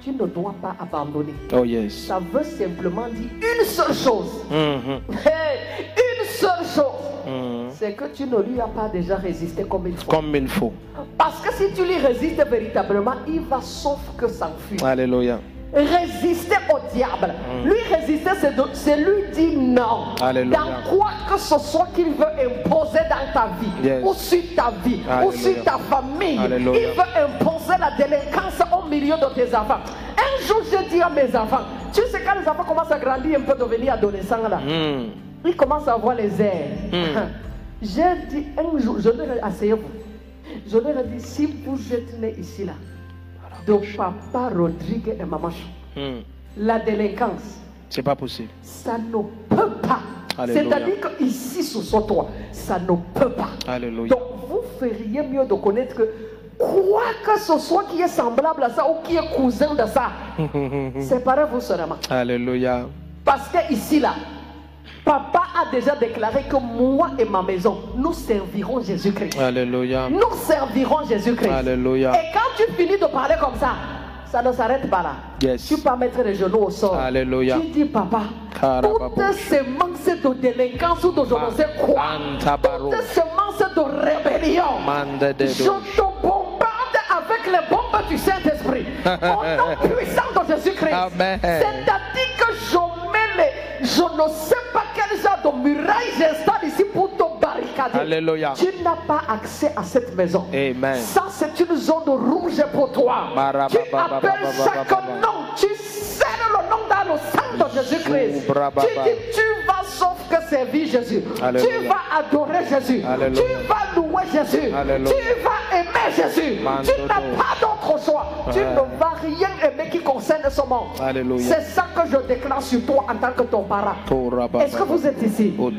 tu ne dois pas abandonner. Oh yes. Ça veut simplement dire une seule chose. Mhm. Hey, une seule chose. Mm. C'est que tu ne lui as pas déjà résisté comme il faut. Comme il faut. Parce que si tu lui résistes véritablement, il va sauf que s'enfuir. Alléluia. Résister au diable. Lui résister, c'est lui dire non. Alléluia. Dans quoi que ce soit qu'il veut imposer dans ta vie, Yes. ou sur ta vie, ou sur ta famille. Alléluia. Il veut imposer la délinquance au milieu de tes enfants. Un jour, j'ai dit à mes enfants, tu sais quand les enfants commencent à grandir un peu, devenir adolescents là, Mm. Ils commencent à avoir les airs. Hmm. J'ai dit un jour, je leur ai asseyez-vous. Je leur ai dit, si vous êtes né ici là, de papa Rodrigue et maman Chou, Mm. la délinquance, C'est pas possible. ça ne peut pas. C'est-à-dire qu'ici, sous ce toit, ça ne peut pas. Alléluia. Donc, vous feriez mieux de connaître que quoi que ce soit qui est semblable à ça ou qui est cousin de ça, séparez-vous seulement. Alléluia. Parce que ici, là, papa a déjà déclaré que moi et ma maison, nous servirons Jésus-Christ. Alléluia. Nous servirons Jésus-Christ. Alléluia. Et quand tu finis de parler comme ça, ça ne s'arrête pas là. Yes. Tu peux mettre les genoux au sol. Alléluia. Tu dis, papa, toutes ces semences de délinquance ou de je ne sais quoi, toutes ces semences de rébellion, je te bombarde avec les bombes du Saint-Esprit. Au nom puissant de Jésus-Christ. C'est-à-dire que je mets les. Je ne sais pas de muraille j'installe ici pour te barricader. Alléluia. Tu n'as pas accès à cette maison. Amen. Ça, c'est une zone rouge pour toi. Barababa, Tu appelles chaque nom. Tu scelles le nom dans le sang Jésus-Christ. Tu dis, tu vas sauf que servir Jésus. Alléluia. Tu vas adorer Jésus. Alléluia. Tu vas louer Jésus. Alléluia. Tu vas aimer Jésus. Tu n'as pas d'autre choix. Tu ne vas rien aimer qui concerne ce monde. C'est ça que je déclare sur toi en tant que ton parent. Est-ce que vous êtes ici? Donc,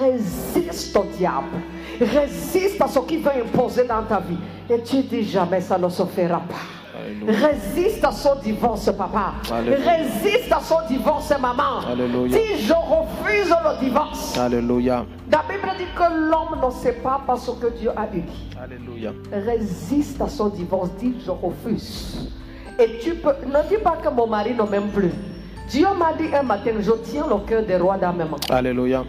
résiste au diable. Résiste à ce qu'il veut imposer dans ta vie. Et tu dis jamais, ça ne se fera pas. Alléluia. Résiste à son divorce, papa. Alléluia. Résiste à son divorce, maman. Alléluia. Dis, je refuse le divorce. Alléluia. La Bible dit que l'homme ne sait pas parce que Dieu a eu. Alléluia. Résiste à son divorce. Dis, je refuse. Et tu peux. Ne dis pas que mon mari ne m'aime plus. Dieu m'a dit un matin, je tiens le cœur des rois dans mes mains. Alléluia.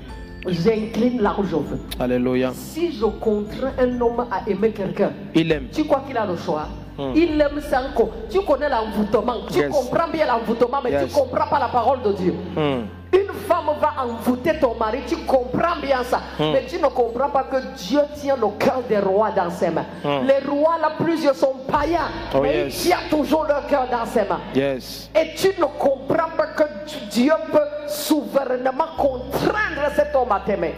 J'incline là où je veux. Alléluia. Si je contrains un homme à aimer quelqu'un, Il aime. tu crois qu'il a le choix? Hmm. Il aime sans co- Tu connais l'envoûtement. Tu Yes. comprends bien l'envoûtement, mais tu ne comprends pas la parole de Dieu. Hmm. Une femme va envoûter ton mari, tu comprends bien ça. Hmm. Mais tu ne comprends pas que Dieu tient le cœur des rois dans ses mains. Les rois, là, plusieurs sont païens. Oh, mais yes. il tient toujours leur cœur dans ses mains. Yes. Et tu ne comprends pas que Dieu peut souverainement contraindre cet homme à t'aimer.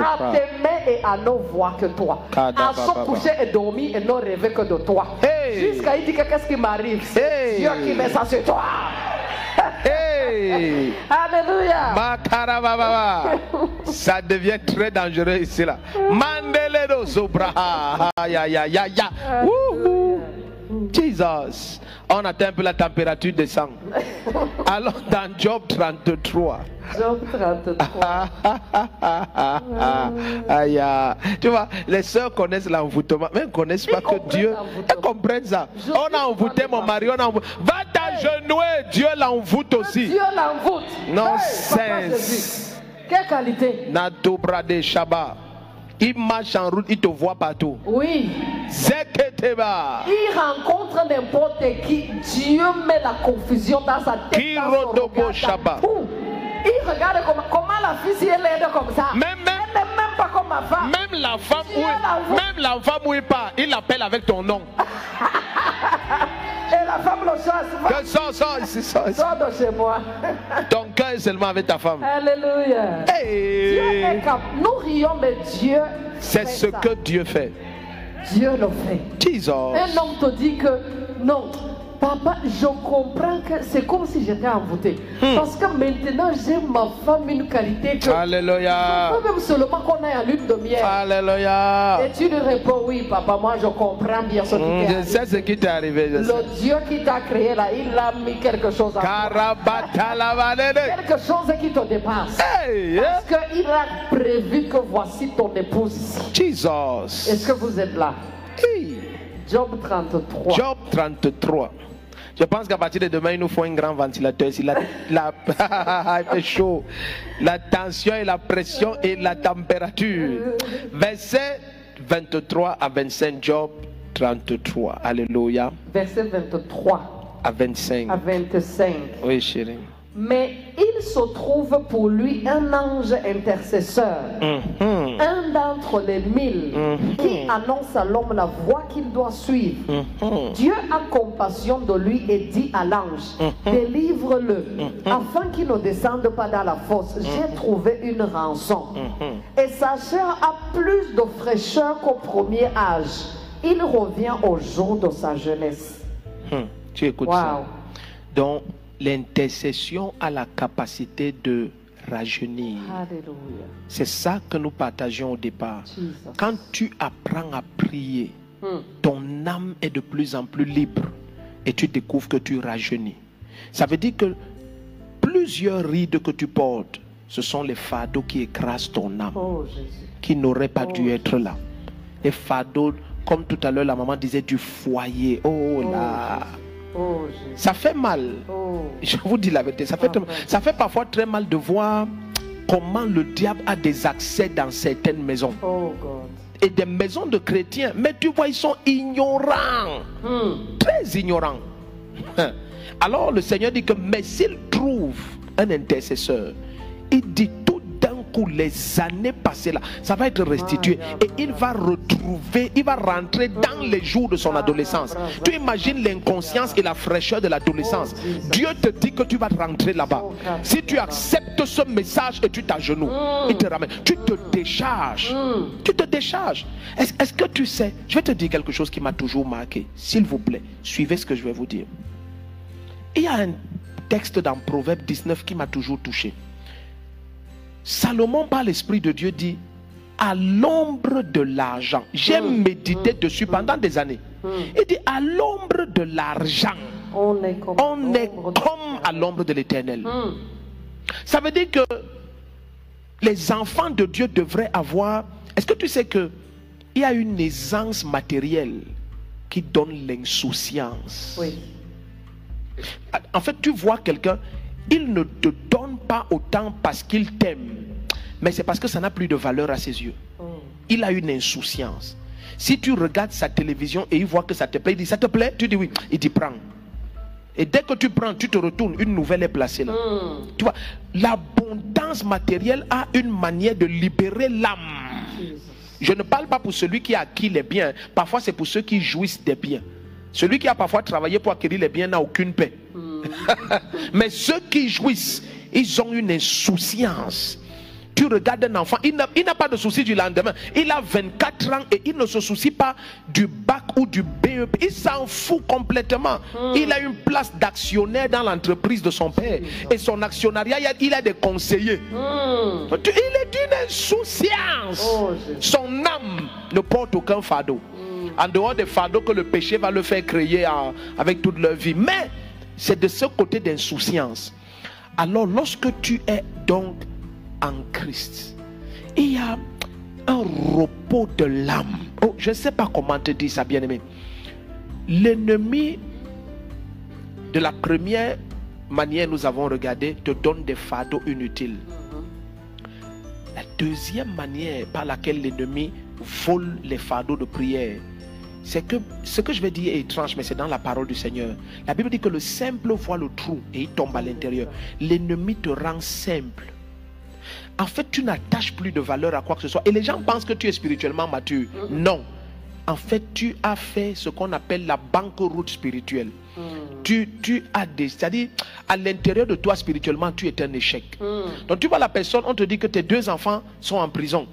À t'aimer et à ne voir que toi. À se coucher et dormir et ne rêver que de toi. Hey. Jusqu'à il dit que qu'est-ce qui m'arrive? C'est Hey. Dieu qui met ça sur toi. Hey! Alléluia. Ça devient très dangereux ici là. Jesus. On atteint un peu la température descend. Alors dans Job 33. Job 33. Aïe, aïe. Tu vois, les sœurs connaissent l'envoûtement, mais elles ne connaissent pas que Dieu. Elles comprennent ça. On a envoûté mon mari, on a envoûté. Va t'agenouiller, Dieu l'envoûte aussi. Dieu l'envoûte. Papa Jésus. Quelle qualité Nadobra de Shabbat. Il marche en route, il te voit partout. Oui. Zeketeba. Il rencontre n'importe qui. Dieu met la confusion dans sa tête. Qui dans son. Il regarde comment, comment la fille elle est comme ça. Même, même, Elle n'est même pas comme ma femme. même la femme où, même la femme où il part, il l'appelle avec ton nom. Et la femme le chasse. Que sors, sors ici, sors ici. Sors de chez moi. Ton cœur est seulement avec ta femme. Alléluia. Dieu est Hey. cap. Nous rions, mais Dieu. C'est ce ça. que Dieu fait. Dieu le fait. Jesus. Un homme te dit que non, papa, je comprends que c'est comme si j'étais envoûté. Hmm. Parce que maintenant, j'ai ma femme une qualité que. Alléluia. Pas même seulement qu'on est en lune de miel. Alléluia. Et tu lui réponds, oui, papa, moi je comprends bien ce qui Mm, t'est Je arrivé. sais ce qui t'est arrivé. je sais. Le Dieu qui t'a créé là, il a mis quelque chose. Karabatalabalede. Quelque chose qui te dépasse. Hey, yeah. Parce qu'il a prévu que voici ton épouse ici. Jesus. Est-ce que vous êtes là? Hey. Job 33. Job 33. Je pense qu'à partir de demain, il nous faut un grand ventilateur. la, il fait chaud. La tension et la pression et la température. Verset 23 à 25, Job 33. Alléluia. Verset 23 À 25. à 25. Oui, chérie. Mais il se trouve pour lui un ange intercesseur, Mhm. un d'entre les mille, Mhm. qui annonce à l'homme la voie qu'il doit suivre. Mhm. Dieu a compassion de lui et dit à l'ange, délivre-le, afin qu'il ne descende pas dans la fosse. J'ai trouvé une rançon. Et sa chair a plus de fraîcheur qu'au premier âge. Il revient au jour de sa jeunesse. Hmm. Tu écoutes ça. Wow. Donc, l'intercession a la capacité de rajeunir. C'est ça que nous partageons au départ. Jesus. Quand tu apprends à prier, Hmm. ton âme est de plus en plus libre et tu découvres que tu rajeunis. Ça veut dire que plusieurs rides que tu portes, ce sont les fardeaux qui écrasent ton âme, Oh qui n'auraient pas dû Oh. être là. Les fardeaux, comme tout à l'heure la maman disait, du foyer. Oh là, Oh Jésus. ça fait mal. Oh. Je vous dis la vérité, ça fait, Ah, ouais. ça fait parfois très mal de voir comment le diable a des accès dans certaines maisons. Oh God. Et des maisons de chrétiens, mais tu vois, ils sont ignorants, Hmm. très ignorants. Alors le Seigneur dit que, mais s'il trouve un intercesseur, il dit les années passées là, ça va être restitué. Et il va retrouver, il va rentrer dans les jours de son adolescence. Tu imagines l'inconscience et la fraîcheur de l'adolescence. Dieu te dit que tu vas rentrer là-bas. Si tu acceptes ce message et tu t'agenouilles, il te ramène. Tu te décharges. Tu te décharges. Est-ce est-ce que tu sais, je vais te dire quelque chose qui m'a toujours marqué. S'il vous plaît, suivez ce que je vais vous dire. Il y a un texte dans Proverbe 19 qui m'a toujours touché. Salomon, par l'Esprit de Dieu, dit À l'ombre de l'argent, j'ai médité dessus pendant des années. Il dit à l'ombre de l'argent, On est comme, on est l'ombre de- comme à l'ombre de l'éternel. Hmm. Ça veut dire que les enfants de Dieu devraient avoir. Est-ce que tu sais que il y a une aisance matérielle qui donne l'insouciance? Oui. En fait, tu vois quelqu'un, il ne te donne pas autant parce qu'il t'aime, mais c'est parce que ça n'a plus de valeur à ses yeux. Hmm. Il a une insouciance. Si tu regardes sa télévision et il voit que ça te plaît, il dit ça te plaît? Tu dis oui. Il dit prends. Et dès que tu prends, tu te retournes, une nouvelle est placée là. Hmm. Tu vois, l'abondance matérielle a une manière de libérer l'âme. Je ne parle pas pour celui qui a acquis les biens. Parfois, c'est pour ceux qui jouissent des biens. Celui qui a parfois travaillé pour acquérir les biens n'a aucune paix. Mais ceux qui jouissent, ils ont une insouciance. Tu regardes un enfant, il n'a pas de souci du lendemain. Il a 24 ans et il ne se soucie pas du bac ou du BEP. Il s'en fout complètement. Il a une place d'actionnaire dans l'entreprise de son père. Et son actionnariat, il a, des conseillers. Hmm. Il est d'une insouciance. Oh. Son âme ne porte aucun fardeau. En dehors des fardeaux que le péché va le faire créer avec toute leur vie. Mais c'est de ce côté d'insouciance. Alors lorsque tu es donc en Christ, il y a un repos de l'âme. Oh, je ne sais pas comment te dire ça, bien-aimé. L'ennemi de la première manière nous avons regardé te donne des fardeaux inutiles. La deuxième manière par laquelle l'ennemi vole les fardeaux de prière, c'est que ce que je vais dire est étrange, mais c'est dans la parole du Seigneur. La Bible dit que le simple voit le trou et il tombe à l'intérieur. L'ennemi te rend simple. En fait, tu n'attaches plus de valeur à quoi que ce soit. Et les gens pensent que tu es spirituellement mature. Non. En fait, tu as fait ce qu'on appelle la banqueroute spirituelle. Tu, tu as des. C'est-à-dire, à l'intérieur de toi, spirituellement, tu es un échec. Donc, tu vois la personne, on te dit que tes deux enfants sont en prison.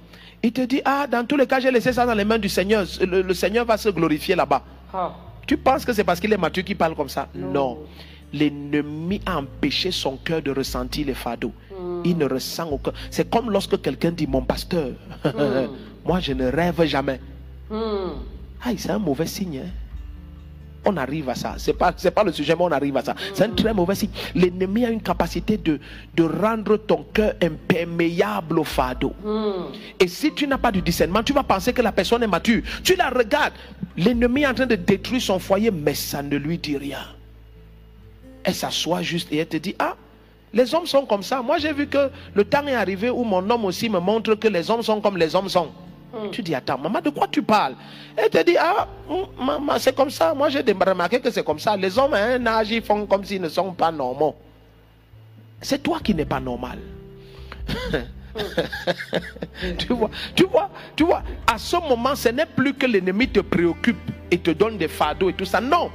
Il te dit, ah, dans tous les cas, j'ai laissé ça dans les mains du Seigneur. Le, le Seigneur va se glorifier là-bas. Ah. Tu penses que c'est parce qu'il est mature qu'il parle comme ça? Non. Non. L'ennemi a empêché son cœur de ressentir les fardeaux. Il ne ressent aucun. C'est comme lorsque quelqu'un dit Mon pasteur, moi je ne rêve jamais. Hmm. Aïe, c'est un mauvais signe. hein. On arrive à ça. C'est pas, c'est pas le sujet, mais on arrive à ça. C'est un très mauvais signe. L'ennemi a une capacité de, de rendre ton cœur imperméable au fardeau. Hmm. Et si tu n'as pas du discernement, tu vas penser que la personne est mature. Tu la regardes. L'ennemi est en train de détruire son foyer, mais ça ne lui dit rien. Elle s'assoit juste et elle te dit, ah, les hommes sont comme ça. Moi, j'ai vu que le temps est arrivé où mon homme aussi me montre que les hommes sont comme les hommes sont. Tu dis, attends, maman, de quoi tu parles? Elle te dit, ah, hum, maman, c'est comme ça. Moi, j'ai remarqué que c'est comme ça. Les hommes à un âge, ils font comme s'ils ne sont pas normaux. C'est toi qui n'es pas normal. tu vois, tu vois, tu vois, à ce moment, ce n'est plus que l'ennemi te préoccupe et te donne des fardeaux et tout ça. Non.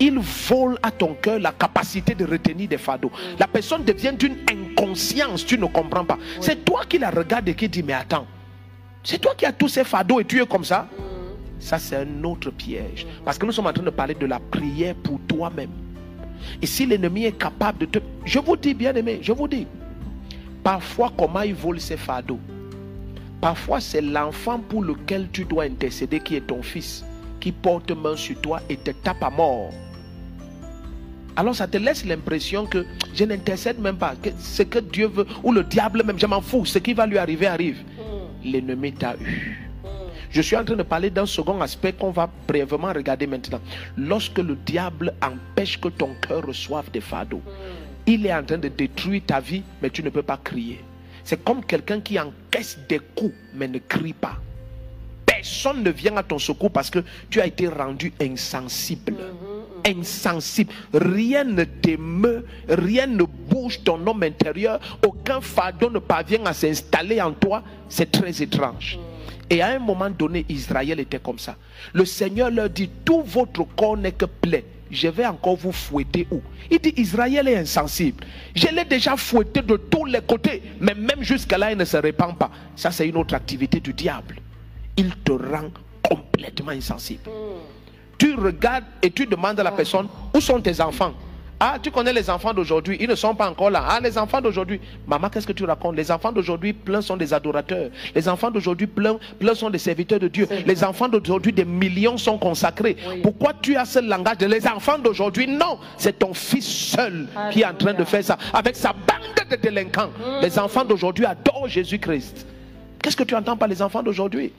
Il vole à ton cœur la capacité de retenir des fardeaux. La personne devient d'une inconscience, tu ne comprends pas. C'est toi qui la regardes et qui dit, mais attends, c'est toi qui as tous ces fardeaux et tu es comme ça. Ça, c'est un autre piège. Parce que nous sommes en train de parler de la prière pour toi-même. Et si l'ennemi est capable de te... Je vous dis, bien aimé, je vous dis, parfois comment il vole ses fardeaux. Parfois c'est l'enfant pour lequel tu dois intercéder qui est ton fils, qui porte main sur toi et te tape à mort. Alors ça te laisse l'impression que je n'intercède même pas, que ce que Dieu veut, ou le diable même, je m'en fous, ce qui va lui arriver arrive. L'ennemi t'a eu. Je suis en train de parler d'un second aspect qu'on va brièvement regarder maintenant. Lorsque le diable empêche que ton cœur reçoive des fardeaux, il est en train de détruire ta vie, mais tu ne peux pas crier. C'est comme quelqu'un qui encaisse des coups, mais ne crie pas. Personne ne vient à ton secours parce que tu as été rendu insensible. Insensible. Rien ne t'émeut, rien ne bouge ton homme intérieur, aucun fardeau ne parvient à s'installer en toi. C'est très étrange. Et à un moment donné, Israël était comme ça. Le Seigneur leur dit, tout votre corps n'est que plaie. Je vais encore vous fouetter où? Il dit, Israël est insensible. Je l'ai déjà fouetté de tous les côtés, mais même jusqu'à là, il ne se répand pas. Ça, c'est une autre activité du diable. Il te rend complètement insensible. Tu regardes et tu demandes à la personne, où sont tes enfants? Ah, tu connais les enfants d'aujourd'hui, ils ne sont pas encore là. Ah, les enfants d'aujourd'hui. Maman, qu'est-ce que tu racontes? Les enfants d'aujourd'hui, plein sont des adorateurs. Les enfants d'aujourd'hui, plein, plein sont des serviteurs de Dieu. Les enfants d'aujourd'hui, des millions sont consacrés. Oui. Pourquoi tu as ce langage de les enfants d'aujourd'hui? Non, c'est ton fils seul qui est en train de faire ça avec sa bande de délinquants. Les enfants d'aujourd'hui adorent Jésus-Christ. Qu'est-ce que tu entends par les enfants d'aujourd'hui?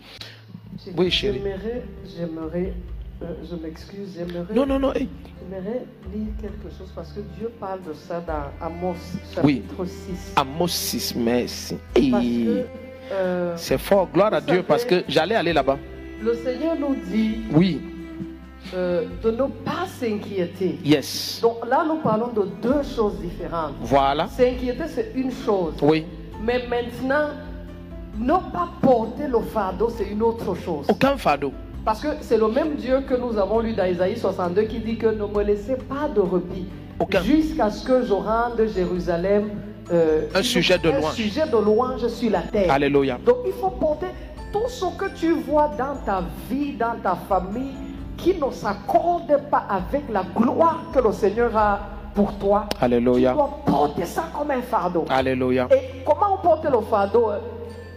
Oui, chérie. J'aimerais, j'aimerais, euh, je m'excuse, j'aimerais, Non, non, non. hey. j'aimerais lire quelque chose parce que Dieu parle de ça dans Amos Oui. chapitre 6. Amos 6, merci. Que euh, C'est fort, gloire à Dieu, savez- parce que j'allais aller là-bas. le Seigneur nous dit Oui, euh, de ne pas s'inquiéter. yes. Donc là, nous parlons de deux choses différentes. Voilà. S'inquiéter, c'est une chose. Oui. Mais maintenant, ne pas porter le fardeau, c'est une autre chose. Aucun fardeau. Parce que c'est le même Dieu que nous avons lu dans Isaïe 62 qui dit que ne me laissez pas de Aucun. jusqu'à ce que je rende Jérusalem euh, Un sujet de un louange. sujet de louange sur la terre. Alléluia. Donc il faut porter tout ce que tu vois dans ta vie, dans ta famille, qui ne s'accorde pas avec la gloire que le Seigneur a pour toi. Alléluia. Tu dois porter ça comme un fardeau. Alléluia. Et comment on porte le fardeau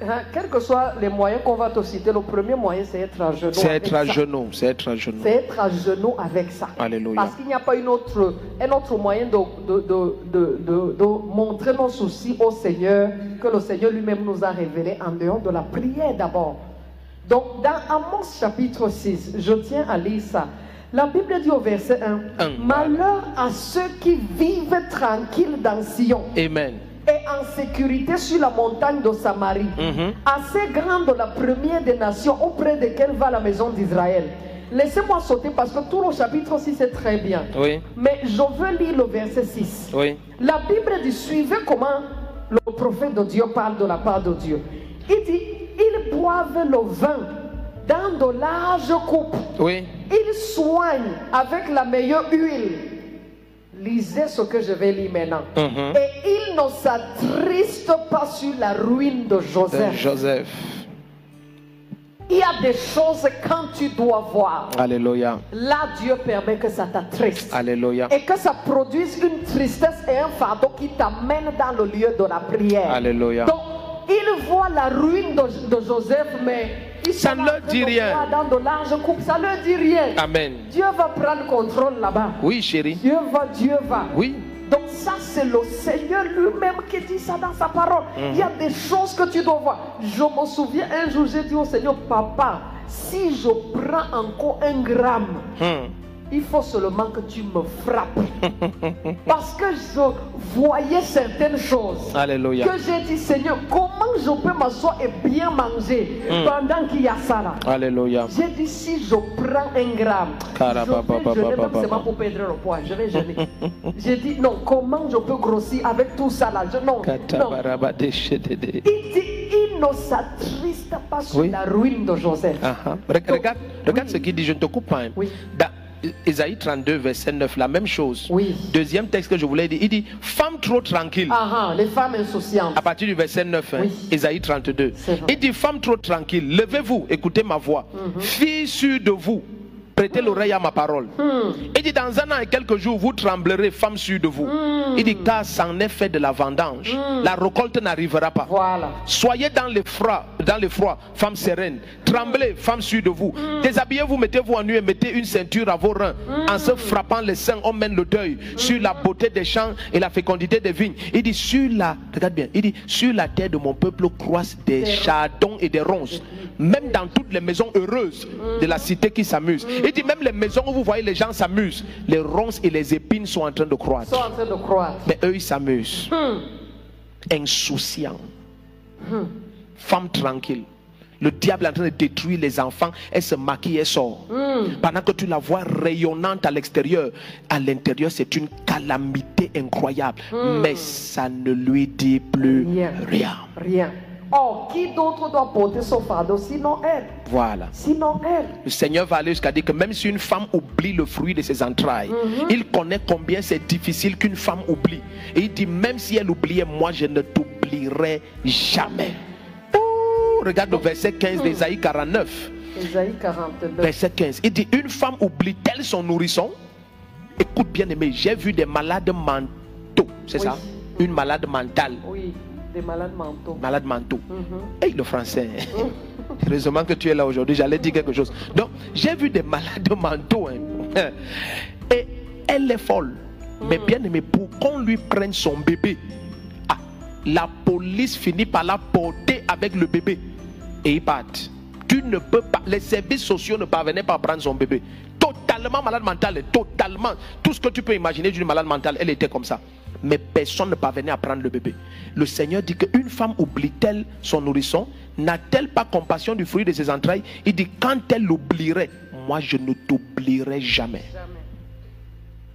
hein? Hein, Quels que soient les moyens qu'on va te citer, le premier moyen c'est être à genoux. C'est être à genoux. C'est être à genoux. C'est être à genoux avec ça. Alléluia. Parce qu'il n'y a pas une autre, un autre moyen de, de, de, de, montrer nos soucis au Seigneur que le Seigneur lui-même nous a révélé en dehors de la prière d'abord. Donc, dans Amos chapitre 6, je tiens à lire ça. La Bible dit au verset 1 Un. Malheur à ceux qui vivent tranquilles dans Sion Amen. Et en sécurité sur la montagne de Samarie, Mhm. assez grande la première des nations auprès desquelles va la maison d'Israël. Laissez-moi sauter parce que tout le chapitre 6 est très bien. Oui. Mais je veux lire le verset 6. Oui. La Bible dit, suivez comment le prophète de Dieu parle de la part de Dieu. Il dit, ils boivent le vin dans de larges coupes. Oui. Ils soignent avec la meilleure huile. Lisez ce que je vais lire maintenant. Mhm. Et ils ne s'attristent pas sur la ruine de De Joseph. Joseph. Il y a des choses quand tu dois voir. Alléluia. Là, Dieu permet que ça t'attriste. Alléluia. Et que ça produise une tristesse et un fardeau qui t'amène dans le lieu de la prière. Alléluia. Donc, ils voient la ruine de, de Joseph, mais ils Ça ne leur dit rien. Dans de larges coupes, ça ne leur dit rien. Amen. Dieu va prendre contrôle là-bas. Oui, chérie. Dieu va, Dieu va. Oui. Donc ça, c'est le Seigneur lui-même qui dit ça dans sa parole. Mhm. Il y a des choses que tu dois voir. Je me souviens un jour, j'ai dit au Seigneur, papa, si je prends encore un gramme, Hmm. Il faut seulement que tu me frappes. Parce que je voyais certaines choses. Alléluia. Que j'ai dit, Seigneur, comment je peux m'asseoir et bien manger Mhm. pendant qu'il y a ça là? Alléluia. j'ai dit si je prends un gramme, Carababa, je vais jeûner même seulement pour perdre le poids. Je vais jeûner. J'ai dit non, comment je peux grossir avec tout ça là? Je- Non, non. Il dit il ne s'attriste pas sur Oui. la ruine de Joseph. Re- Regarde, regarde Oui. ce qu'il dit, je ne te coupe pas. hein. Oui. Ésaïe 32, verset 9, la même chose. Oui. Deuxième texte que je voulais dire, il dit Femme trop tranquille. Ah ah, les femmes insouciantes. À partir du verset 9, hein, Oui. Ésaïe 32. C'est vrai. Il dit Femme trop tranquille, levez-vous, écoutez ma voix. Fille sûre de vous, prêtez l'oreille à ma parole. Hmm. Il dit Dans un an et quelques jours, vous tremblerez, femme sûre de vous. Il dit Car c'en est fait de la vendange. La récolte n'arrivera pas. Voilà. Soyez dans le froid, dans le froid, femme sereine. Tremblez, femme sûre de vous. Déshabillez-vous, mettez-vous en nu et mettez une ceinture à vos reins. En se frappant les seins, on mène le deuil sur la beauté des champs et la fécondité des vignes. Il dit sur la, regarde bien, il dit sur la terre de mon peuple croissent des chardons et des ronces. Même dans toutes les maisons heureuses de la cité qui s'amusent. Il dit même les maisons où vous voyez les gens s'amusent, les ronces et les épines sont en train de croître. sont en train de croire. Mais eux, ils s'amusent. Hmm. Insouciants. Femme tranquille. Le diable est en train de détruire les enfants. Elle se maquille et sort. Pendant que tu la vois rayonnante à l'extérieur, à l'intérieur, c'est une calamité incroyable. Mais ça ne lui dit plus rien. Rien. Or, qui d'autre doit porter son fardeau sinon elle? Voilà. Sinon elle. Le Seigneur va aller jusqu'à dire que même si une femme oublie le fruit de ses entrailles, il connaît combien c'est difficile qu'une femme oublie. Et il dit, même si elle oubliait, moi je ne t'oublierai jamais. Ouh, regarde le verset 15 d'Ésaïe 49. Isaïe 42. Verset 15. Il dit, une femme oublie-t-elle son nourrisson? Écoute bien aimé, j'ai vu des malades mentaux, c'est Oui. ça? Une malade mentale, Oui, des malades mentaux. malade mentaux. Mhm. Hey, le français. Heureusement que tu es là aujourd'hui, j'allais dire quelque chose. Donc, j'ai vu des malades mentaux. hein. Et elle est folle. Mais bien aimé, pour qu'on lui prenne son bébé, ah, la police finit par la porter avec le bébé. Et ils partent. Tu ne peux pas. Les services sociaux ne parvenaient pas à prendre son bébé. Totalement malade mentale. Totalement. Tout ce que tu peux imaginer d'une malade mentale, elle était comme ça. Mais personne ne parvenait à prendre le bébé. Le Seigneur dit qu'une femme oublie-t-elle son nourrisson? N'a-t-elle pas compassion du fruit de ses entrailles? Il dit quand elle l'oublierait, moi je ne t'oublierai jamais. Jamais.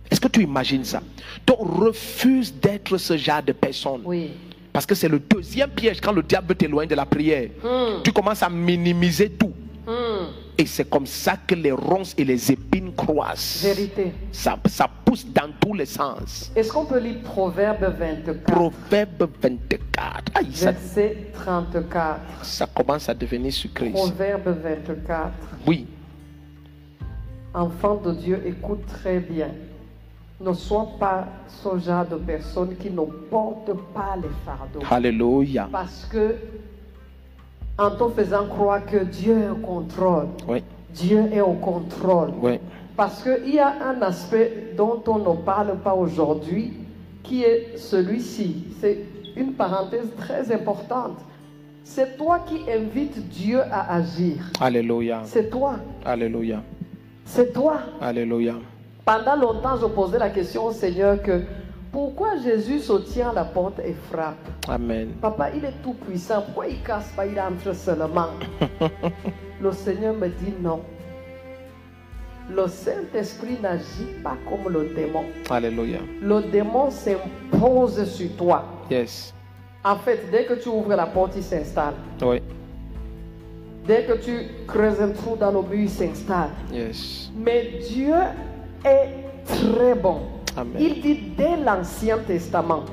Est-ce que tu imagines ça? Donc refuse d'être ce genre de personne. Oui. Parce que c'est le deuxième piège quand le diable t'éloigne de la prière. Hmm. Tu commences à minimiser tout. Hmm. Et c'est comme ça que les ronces et les épines croissent. Vérité. Ça, ça pousse dans tous les sens. Est-ce qu'on peut lire Proverbe 24, Proverbe 24. Aïe, verset 34 ça commence à devenir sucré. Proverbe 24. Oui. Enfant de Dieu, écoute très bien. Ne sois pas ce genre de personne qui ne porte pas les fardeaux. Alléluia. Parce que, en te faisant croire que Dieu est au contrôle, Oui. Dieu est au contrôle. Oui. Parce qu'il y a un aspect dont on ne parle pas aujourd'hui, qui est celui-ci. C'est une parenthèse très importante. C'est toi qui invites Dieu à agir. Alléluia. C'est toi. Alléluia. C'est toi. Alléluia. Pendant longtemps, je posais la question au Seigneur que pourquoi Jésus se tient à la porte et frappe? Amen. Papa, il est tout puissant. Pourquoi il casse pas, il entre seulement? Le Seigneur me dit non. Le Saint-Esprit n'agit pas comme le démon. Alléluia. Le démon s'impose sur toi. Yes. En fait, dès que tu ouvres la porte, il s'installe. Oui. Dès que tu creuses un trou dans le mur, il s'installe. Yes. Mais Dieu est très bon. Amen. Il dit dès l'Ancien Testament,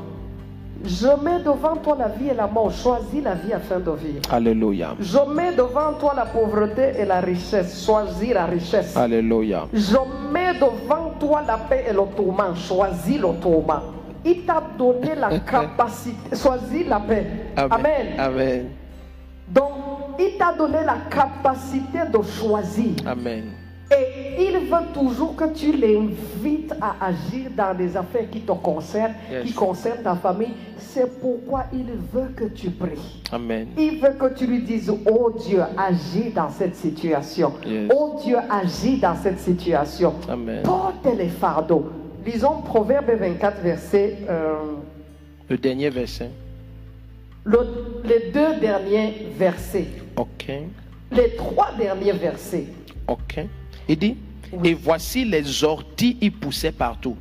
je mets devant toi la vie et la mort, choisis la vie afin de vivre. Alléluia. Je mets devant toi la pauvreté et la richesse, choisis la richesse. Alléluia. Je mets devant toi la paix et le tourment, choisis le tourment. Il t'a donné la capacité, choisis la paix. Amen. Amen. Donc, il t'a donné la capacité de choisir. Amen. Et il veut toujours que tu l'invites à agir dans des affaires qui te concernent, Yes. qui concernent ta famille. C'est pourquoi il veut que tu pries. Amen. Il veut que tu lui dises, oh Dieu, agis dans cette situation. Yes. Oh Dieu, agis dans cette situation. Amen. Porte les fardeaux. Lisons Proverbe 24, verset, euh, Le dernier verset. le- les deux derniers versets. Ok. Les trois derniers versets. Ok. Il dit, Oui. et voici les orties y poussaient partout.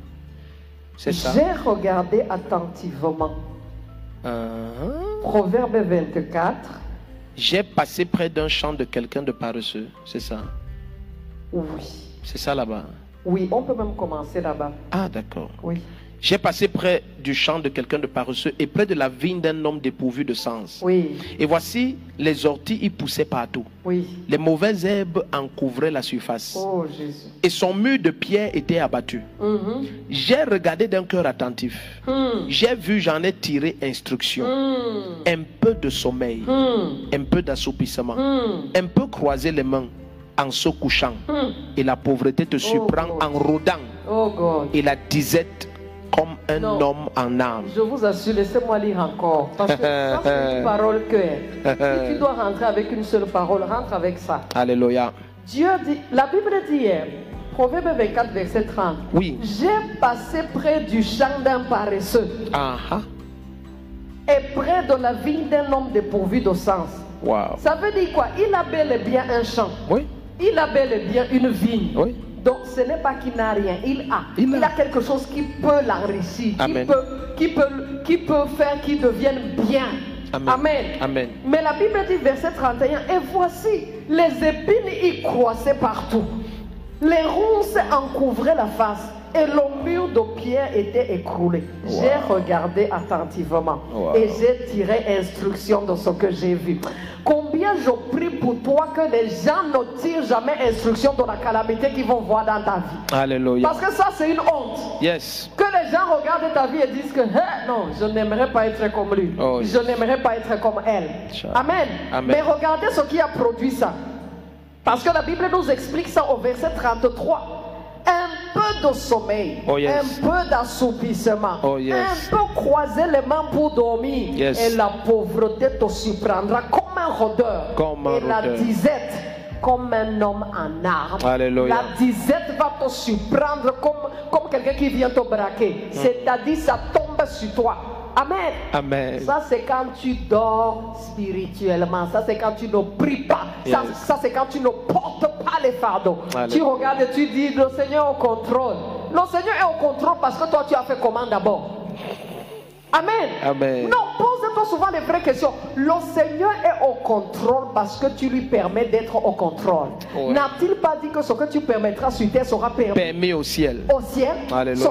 C'est ça? J'ai regardé attentivement. Uh-huh. Proverbe 24. J'ai passé près d'un champ de quelqu'un de paresseux. C'est ça? Oui. C'est ça là-bas? Oui, on peut même commencer là-bas. Ah, d'accord. Oui. J'ai passé près du champ de quelqu'un de paresseux et près de la vigne d'un homme dépourvu de sens. Oui. Et voici, les orties y poussaient partout. Oui. Les mauvaises herbes en couvraient la surface. Oh Jésus. Et son mur de pierre était abattu. Mhm. J'ai regardé d'un cœur attentif. Hmm. J'ai vu, j'en ai tiré instruction. Hmm. Un peu de sommeil, Hmm. un peu d'assoupissement, un peu croiser les mains en se couchant. Et la pauvreté te surprend God. en rôdant. Oh God. Et la disette comme un Non. homme en âme. Je vous assure, laissez-moi lire encore. Parce que ça, c'est une parole que. Si tu dois rentrer avec une seule parole, rentre avec ça. Alléluia. Dieu dit, la Bible dit hier, Proverbe 24, verset 30. Oui. J'ai passé près du champ d'un paresseux Ah ah. et près de la vigne d'un homme dépourvu de sens. Wow. Ça veut dire quoi? Il a bel et bien un champ. Oui. Il a bel et bien une vigne. Oui. Donc ce n'est pas qu'il n'a rien, il a. Il Il a. quelque chose qui peut l'enrichir, qui peut, qui, peut, qui peut faire qu'il devienne bien. Amen. Amen. Amen. Mais la Bible dit, verset 31, et voici, les épines y croissaient partout. Les ronces en couvraient la face. Et le mur de pierre était écroulé. J'ai regardé attentivement Wow. et j'ai tiré instruction de ce que j'ai vu. Combien je prie pour toi que les gens ne tirent jamais instruction de la calamité qu'ils vont voir dans ta vie. Alléluia. Parce que ça, c'est une honte. Yes. Que les gens regardent ta vie et disent que Hein, non, je n'aimerais pas être comme lui. Oh, je n'aimerais pas être comme elle. Amen. Amen. Mais regardez ce qui a produit ça. Parce que la Bible nous explique ça au verset 33. Un peu de sommeil, Oh, yes. un peu d'assoupissement, Oh, yes. un peu croiser les mains pour dormir, Yes. et la pauvreté te surprendra comme un rôdeur, Comme un et la disette comme un homme en arme. Alléluia. La disette va te surprendre comme, comme quelqu'un qui vient te braquer. Mm. C'est-à-dire, ça tombe sur toi. Amen. Amen. Ça, c'est quand tu dors spirituellement. Ça, c'est quand tu ne pries pas. Ça, Yes. ça, c'est quand tu ne portes pas les fardeaux. Tu regardes et tu dis, le Seigneur est au contrôle. Le Seigneur est au contrôle parce que toi, tu as fait comment d'abord Amen. Amen. Non, pose-toi souvent les vraies questions. Le Seigneur est au contrôle parce que tu lui permets d'être au contrôle. Ouais. N'a-t-il pas dit que ce que tu permettras sur terre sera permis? Permis au ciel. au ciel? Alléluia.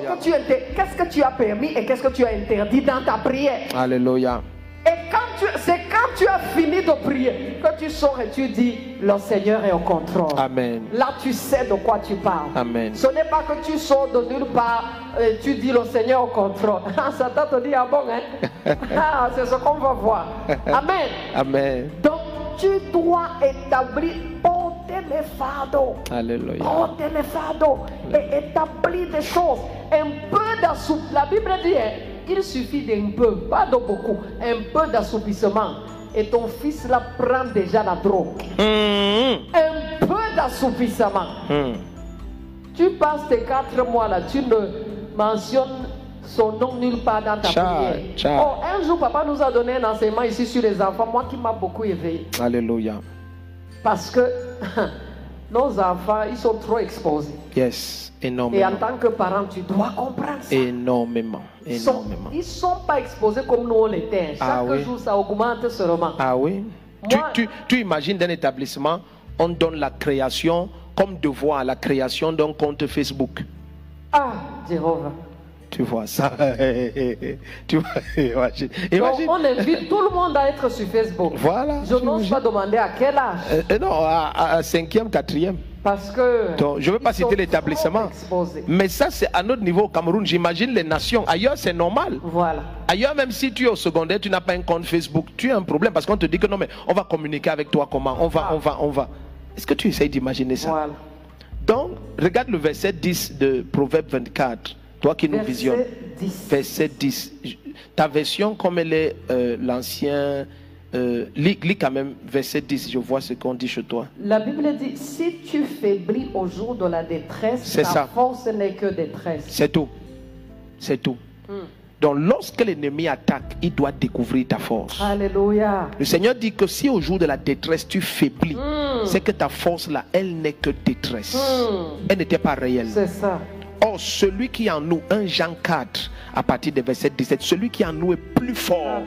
Qu'est-ce que tu as permis et qu'est-ce que tu as interdit dans ta prière? Alléluia. Et quand tu, c'est quand tu as fini de prier que tu sors et tu dis, le Seigneur est au contrôle. Amen. Là, tu sais de quoi tu parles. Amen. Ce n'est pas que tu sors de nulle part et tu dis le Seigneur au contrôle. Ah, Satan te dit, ah bon, hein? ah, c'est ce qu'on va voir. Amen. Amen. Donc, tu dois établir, porter les fardeaux. Alléluia. Porter les fardeaux et établir des choses. Un peu d'assouplissement. La Bible dit qu'il suffit d'un peu, pas de beaucoup, un peu d'assoupissement. Et ton fils là prend déjà la drogue. Hum, Un peu d'assoupissement. hum. Tu passes tes quatre mois là, tu ne mentionnes son nom nulle part dans ta Ciao, prière. ciao. Oh, un jour, papa nous a donné un enseignement ici sur les enfants, moi qui m'a beaucoup éveillé. Alléluia. Parce que nos enfants, ils sont trop exposés. Yes. Et en Énormément. tant que parent, tu dois comprendre ça. Énormément. Énormément. ils sont pas exposés comme nous on l'était. Chaque Ah oui. jour, ça augmente seulement. Ah oui. Tu, Moi- tu, tu imagines d'un établissement, on donne la création comme devoir, la création d'un compte Facebook. Ah, Jéhovah. Tu vois ça. tu vois, imagine. Donc, on invite tout le monde à être sur Facebook. Voilà. Je n'ose pas demander à quel âge. Euh, euh, non, à, à- cinquième, quatrième. Parce que. Donc, je veux pas citer l'établissement. Mais ça, c'est à notre niveau au Cameroun. J'imagine les nations. Ailleurs, c'est normal. Voilà. Ailleurs, même si tu es au secondaire, tu n'as pas un compte Facebook, tu as un problème parce qu'on te dit que non, mais on va communiquer avec toi comment? On va, Ah. on va, on va. Est-ce que tu essayes d'imaginer ça? Voilà. Donc, regarde le verset 10 de Proverbe 24. Toi qui nous visionnes. Verset 10. Verset 10. Je- Ta version, comme elle est euh, l'ancien. Euh, lis, lis quand même verset 10. Je vois ce qu'on dit chez toi. La Bible dit si tu faiblis au jour de la détresse, ta ça. force n'est que détresse. C'est tout. C'est tout. Hmm. Donc, lorsque l'ennemi attaque, il doit découvrir ta force. Alléluia. Le Seigneur dit que si au jour de la détresse tu faiblis, Hmm. c'est que ta force là, elle n'est que détresse. Hmm. Elle n'était pas réelle. C'est ça. Or, celui qui est en nous, 1 Jean 4, à partir du verset 17, celui qui est en nous est plus fort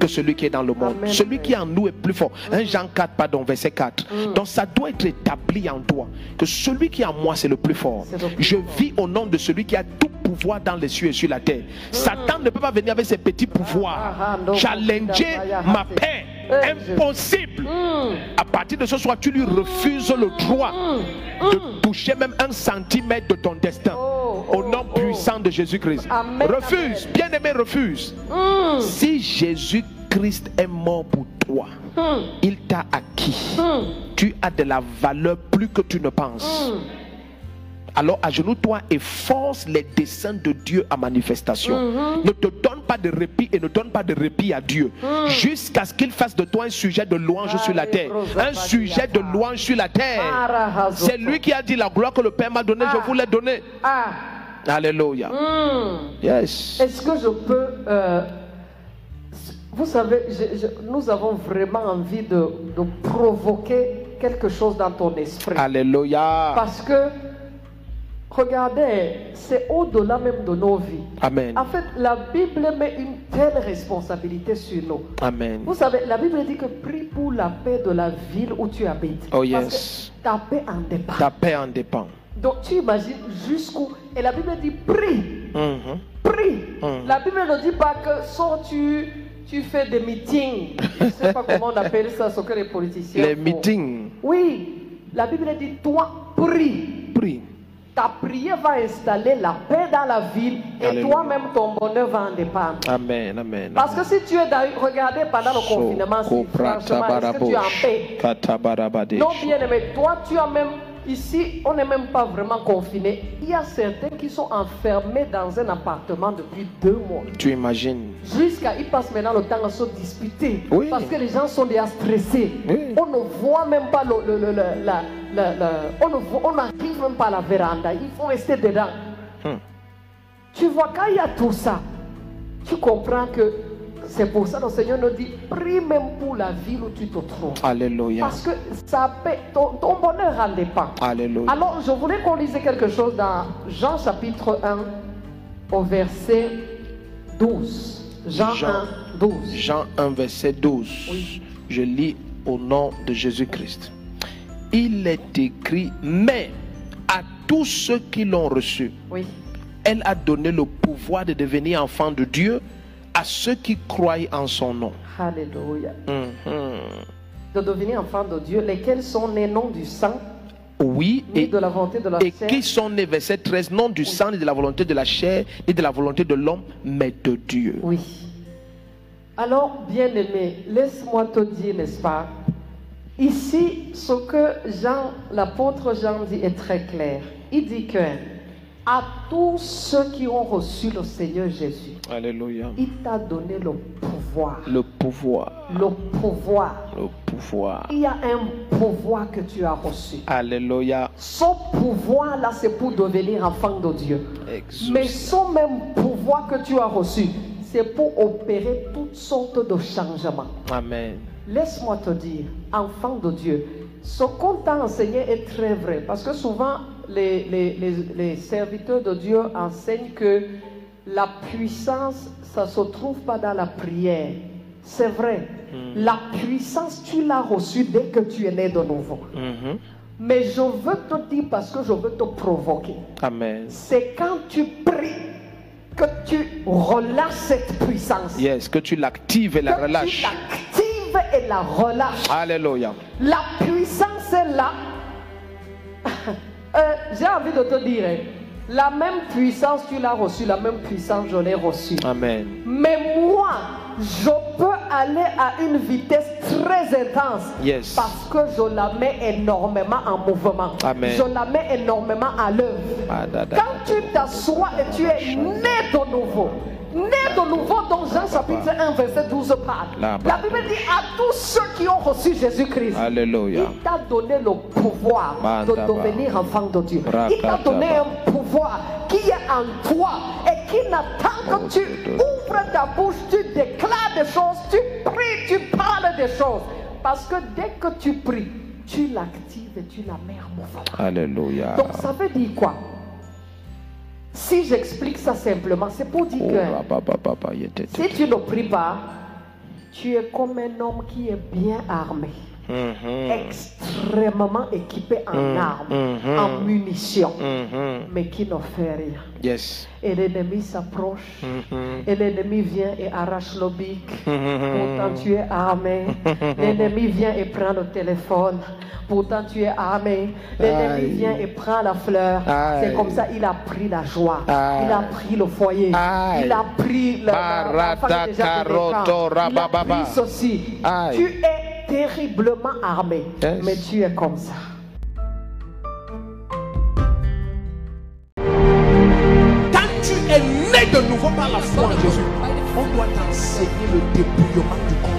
que celui qui est dans le monde. Amen. Celui qui est en nous est plus fort. 1 Jean 4, pardon, verset 4. Mm. Donc ça doit être établi en toi que celui qui est en moi, c'est le plus fort. C'est le plus Je fort. vis au nom de celui qui a tout pouvoir dans les cieux et sur la terre. Satan ne peut pas venir avec ses petits Ah, ah, pouvoirs. Challenger ah, ma ah, paix. Eh, Impossible. À partir de ce soir, tu lui refuses le droit Hmm. de toucher même un centimètre de ton destin. Oh, Au oh, nom oh. puissant de Jésus-Christ. Refuse, bien-aimé, refuse. Hmm. Si Jésus-Christ est mort pour toi, il t'a acquis. Tu as de la valeur plus que tu ne penses. Alors agenouille-toi et force les desseins de Dieu à manifestation. Mhm. Ne te donne pas de répit et ne donne pas de répit à Dieu. Jusqu'à ce qu'il fasse de toi un sujet de louange sur la terre. Un sujet de louange sur la terre. C'est lui qui a dit la gloire que le Père m'a donnée, je Ah. vous l'ai donnée. Ah. Alléluia. Hmm. Yes. Est-ce que je peux... euh, vous savez, je- je- nous avons vraiment envie de, de provoquer quelque chose dans ton esprit. Alléluia. Parce que, regardez, c'est au-delà même de nos vies. Amen. En fait, la Bible met une telle responsabilité sur nous. Amen. Vous savez, la Bible dit que prie pour la paix de la ville où tu habites. Oh, Parce yes. que ta paix en dépend. Ta paix en dépend. Donc tu imagines jusqu'où. Et la Bible dit prie, Mhm. prie. Mm. La Bible ne dit pas que sors tu, tu fais des meetings. Je ne sais pas comment on appelle ça, ce que les politiciens Les font. meetings. Oui, la Bible dit toi prie. Prie. Ta prière va installer la paix dans la ville et toi-même ton bonheur va en dépendre. Amen. Amen. Parce que si tu es dans, regardez pendant le confinement, si, Sokopra franchement, est-ce que tu es en paix? Non, bien aimé, toi tu as même, ici, on n'est même pas vraiment confiné. Il y a certains qui sont enfermés dans un appartement depuis deux mois. Tu imagines. Jusqu'à, ils passent maintenant le temps à se disputer. Oui. Parce que les gens sont déjà stressés. Oui. On ne voit même pas le, le- le- la, la- la- on ne voit- on n'arrive même pas à la véranda. Il faut rester dedans. Hmm. Tu vois, quand il y a tout ça, tu comprends que c'est pour ça que le Seigneur nous dit, prie même pour la ville où tu te trouves. Alléluia. Parce que ça paie- ton, ton bonheur en dépend. Alléluia. Alors, je voulais qu'on lise quelque chose dans Jean chapitre 1, au verset 12. Jean, Jean. 1, 12. Jean 1, verset 12. Oui. Je lis au nom de Jésus-Christ. Il est écrit, mais à tous ceux qui l'ont reçu, Oui. elle a donné le pouvoir de devenir enfants de Dieu à ceux qui croient en son nom. Alléluia. Mhm. De devenir enfants de Dieu, lesquels sont nés non du sang, Oui, ni et, de la volonté de la et chair. qui sont nés, verset 13, non du sang, ni de la volonté de la chair, ni de la volonté de l'homme, mais de Dieu. Oui. Alors, bien-aimé, laisse-moi te dire, n'est-ce pas Ici, ce que Jean, l'apôtre Jean dit est très clair. Il dit que à tous ceux qui ont reçu le Seigneur Jésus, Alléluia. il t'a donné le pouvoir. Le pouvoir, Le pouvoir. le pouvoir. Il y a un pouvoir que tu as reçu. Alléluia. Ce pouvoir-là, c'est pour devenir enfant de Dieu. Mais ce même pouvoir que tu as reçu, c'est pour opérer toutes sortes de changements. Amen. Laisse-moi te dire, enfant de Dieu, ce qu'on t'a enseigné est très vrai. Parce que souvent, les, les- les- les serviteurs de Dieu enseignent que la puissance, ça ne se trouve pas dans la prière. C'est vrai. La puissance, tu l'as reçue dès que tu es né de nouveau. Mhm. Mais je veux te dire parce que je veux te provoquer. Amen. C'est quand tu pries que tu relâches cette puissance. Yes, que tu l'actives et la Que tu relâches. l'actives et la relâches. Alléluia. La puissance est là. Euh, J'ai envie de te dire, hein, la même puissance, tu l'as reçue, la même puissance, je l'ai reçue. Amen. Mais moi, je peux aller à une vitesse très intense Yes. parce que je la mets énormément en mouvement. Amen. Je la mets énormément à l'œuvre. Ah. Quand tu t'assois et tu es né de nouveau, né de nouveau dont Jean chapitre 1 verset 12 parle. La Bible dit à tous ceux qui ont reçu Jésus-Christ, il t'a donné le pouvoir de Mandaba. devenir enfant de Dieu. Il t'a donné un pouvoir qui est en toi et qui n'attend que tu ouvres ta bouche, tu déclares des choses, tu pries, tu parles des choses. Parce que dès que tu pries, tu l'actives et tu la mets en mouvement. Alléluia. Donc ça veut dire quoi? Si j'explique ça simplement, c'est pour dire Oh, que là, ba, ba, ba, ba, yete, te, si tu ne pries pas, tu es comme un homme qui est bien armé. Extrêmement équipé en Mm, armes, mhm. en munitions, Mhm. mais qui ne fait rien. Yes. Et l'ennemi s'approche, Mhm. et l'ennemi vient et arrache le bic. Mhm. Pourtant tu es armé. L'ennemi vient et prend le téléphone. Pourtant tu es armé. L'ennemi vient et prend la fleur. C'est comme ça il a pris la joie. Aïe. Il a pris le foyer. Aïe. Il a pris la, la, la Barata pénétrante. Il a karababa. pris ceci. Aïe. Tu es terriblement armé. Yes. Mais tu es comme ça. Quand tu es né de nouveau par la foi en Jésus, on doit t'enseigner le débrouillement du corps.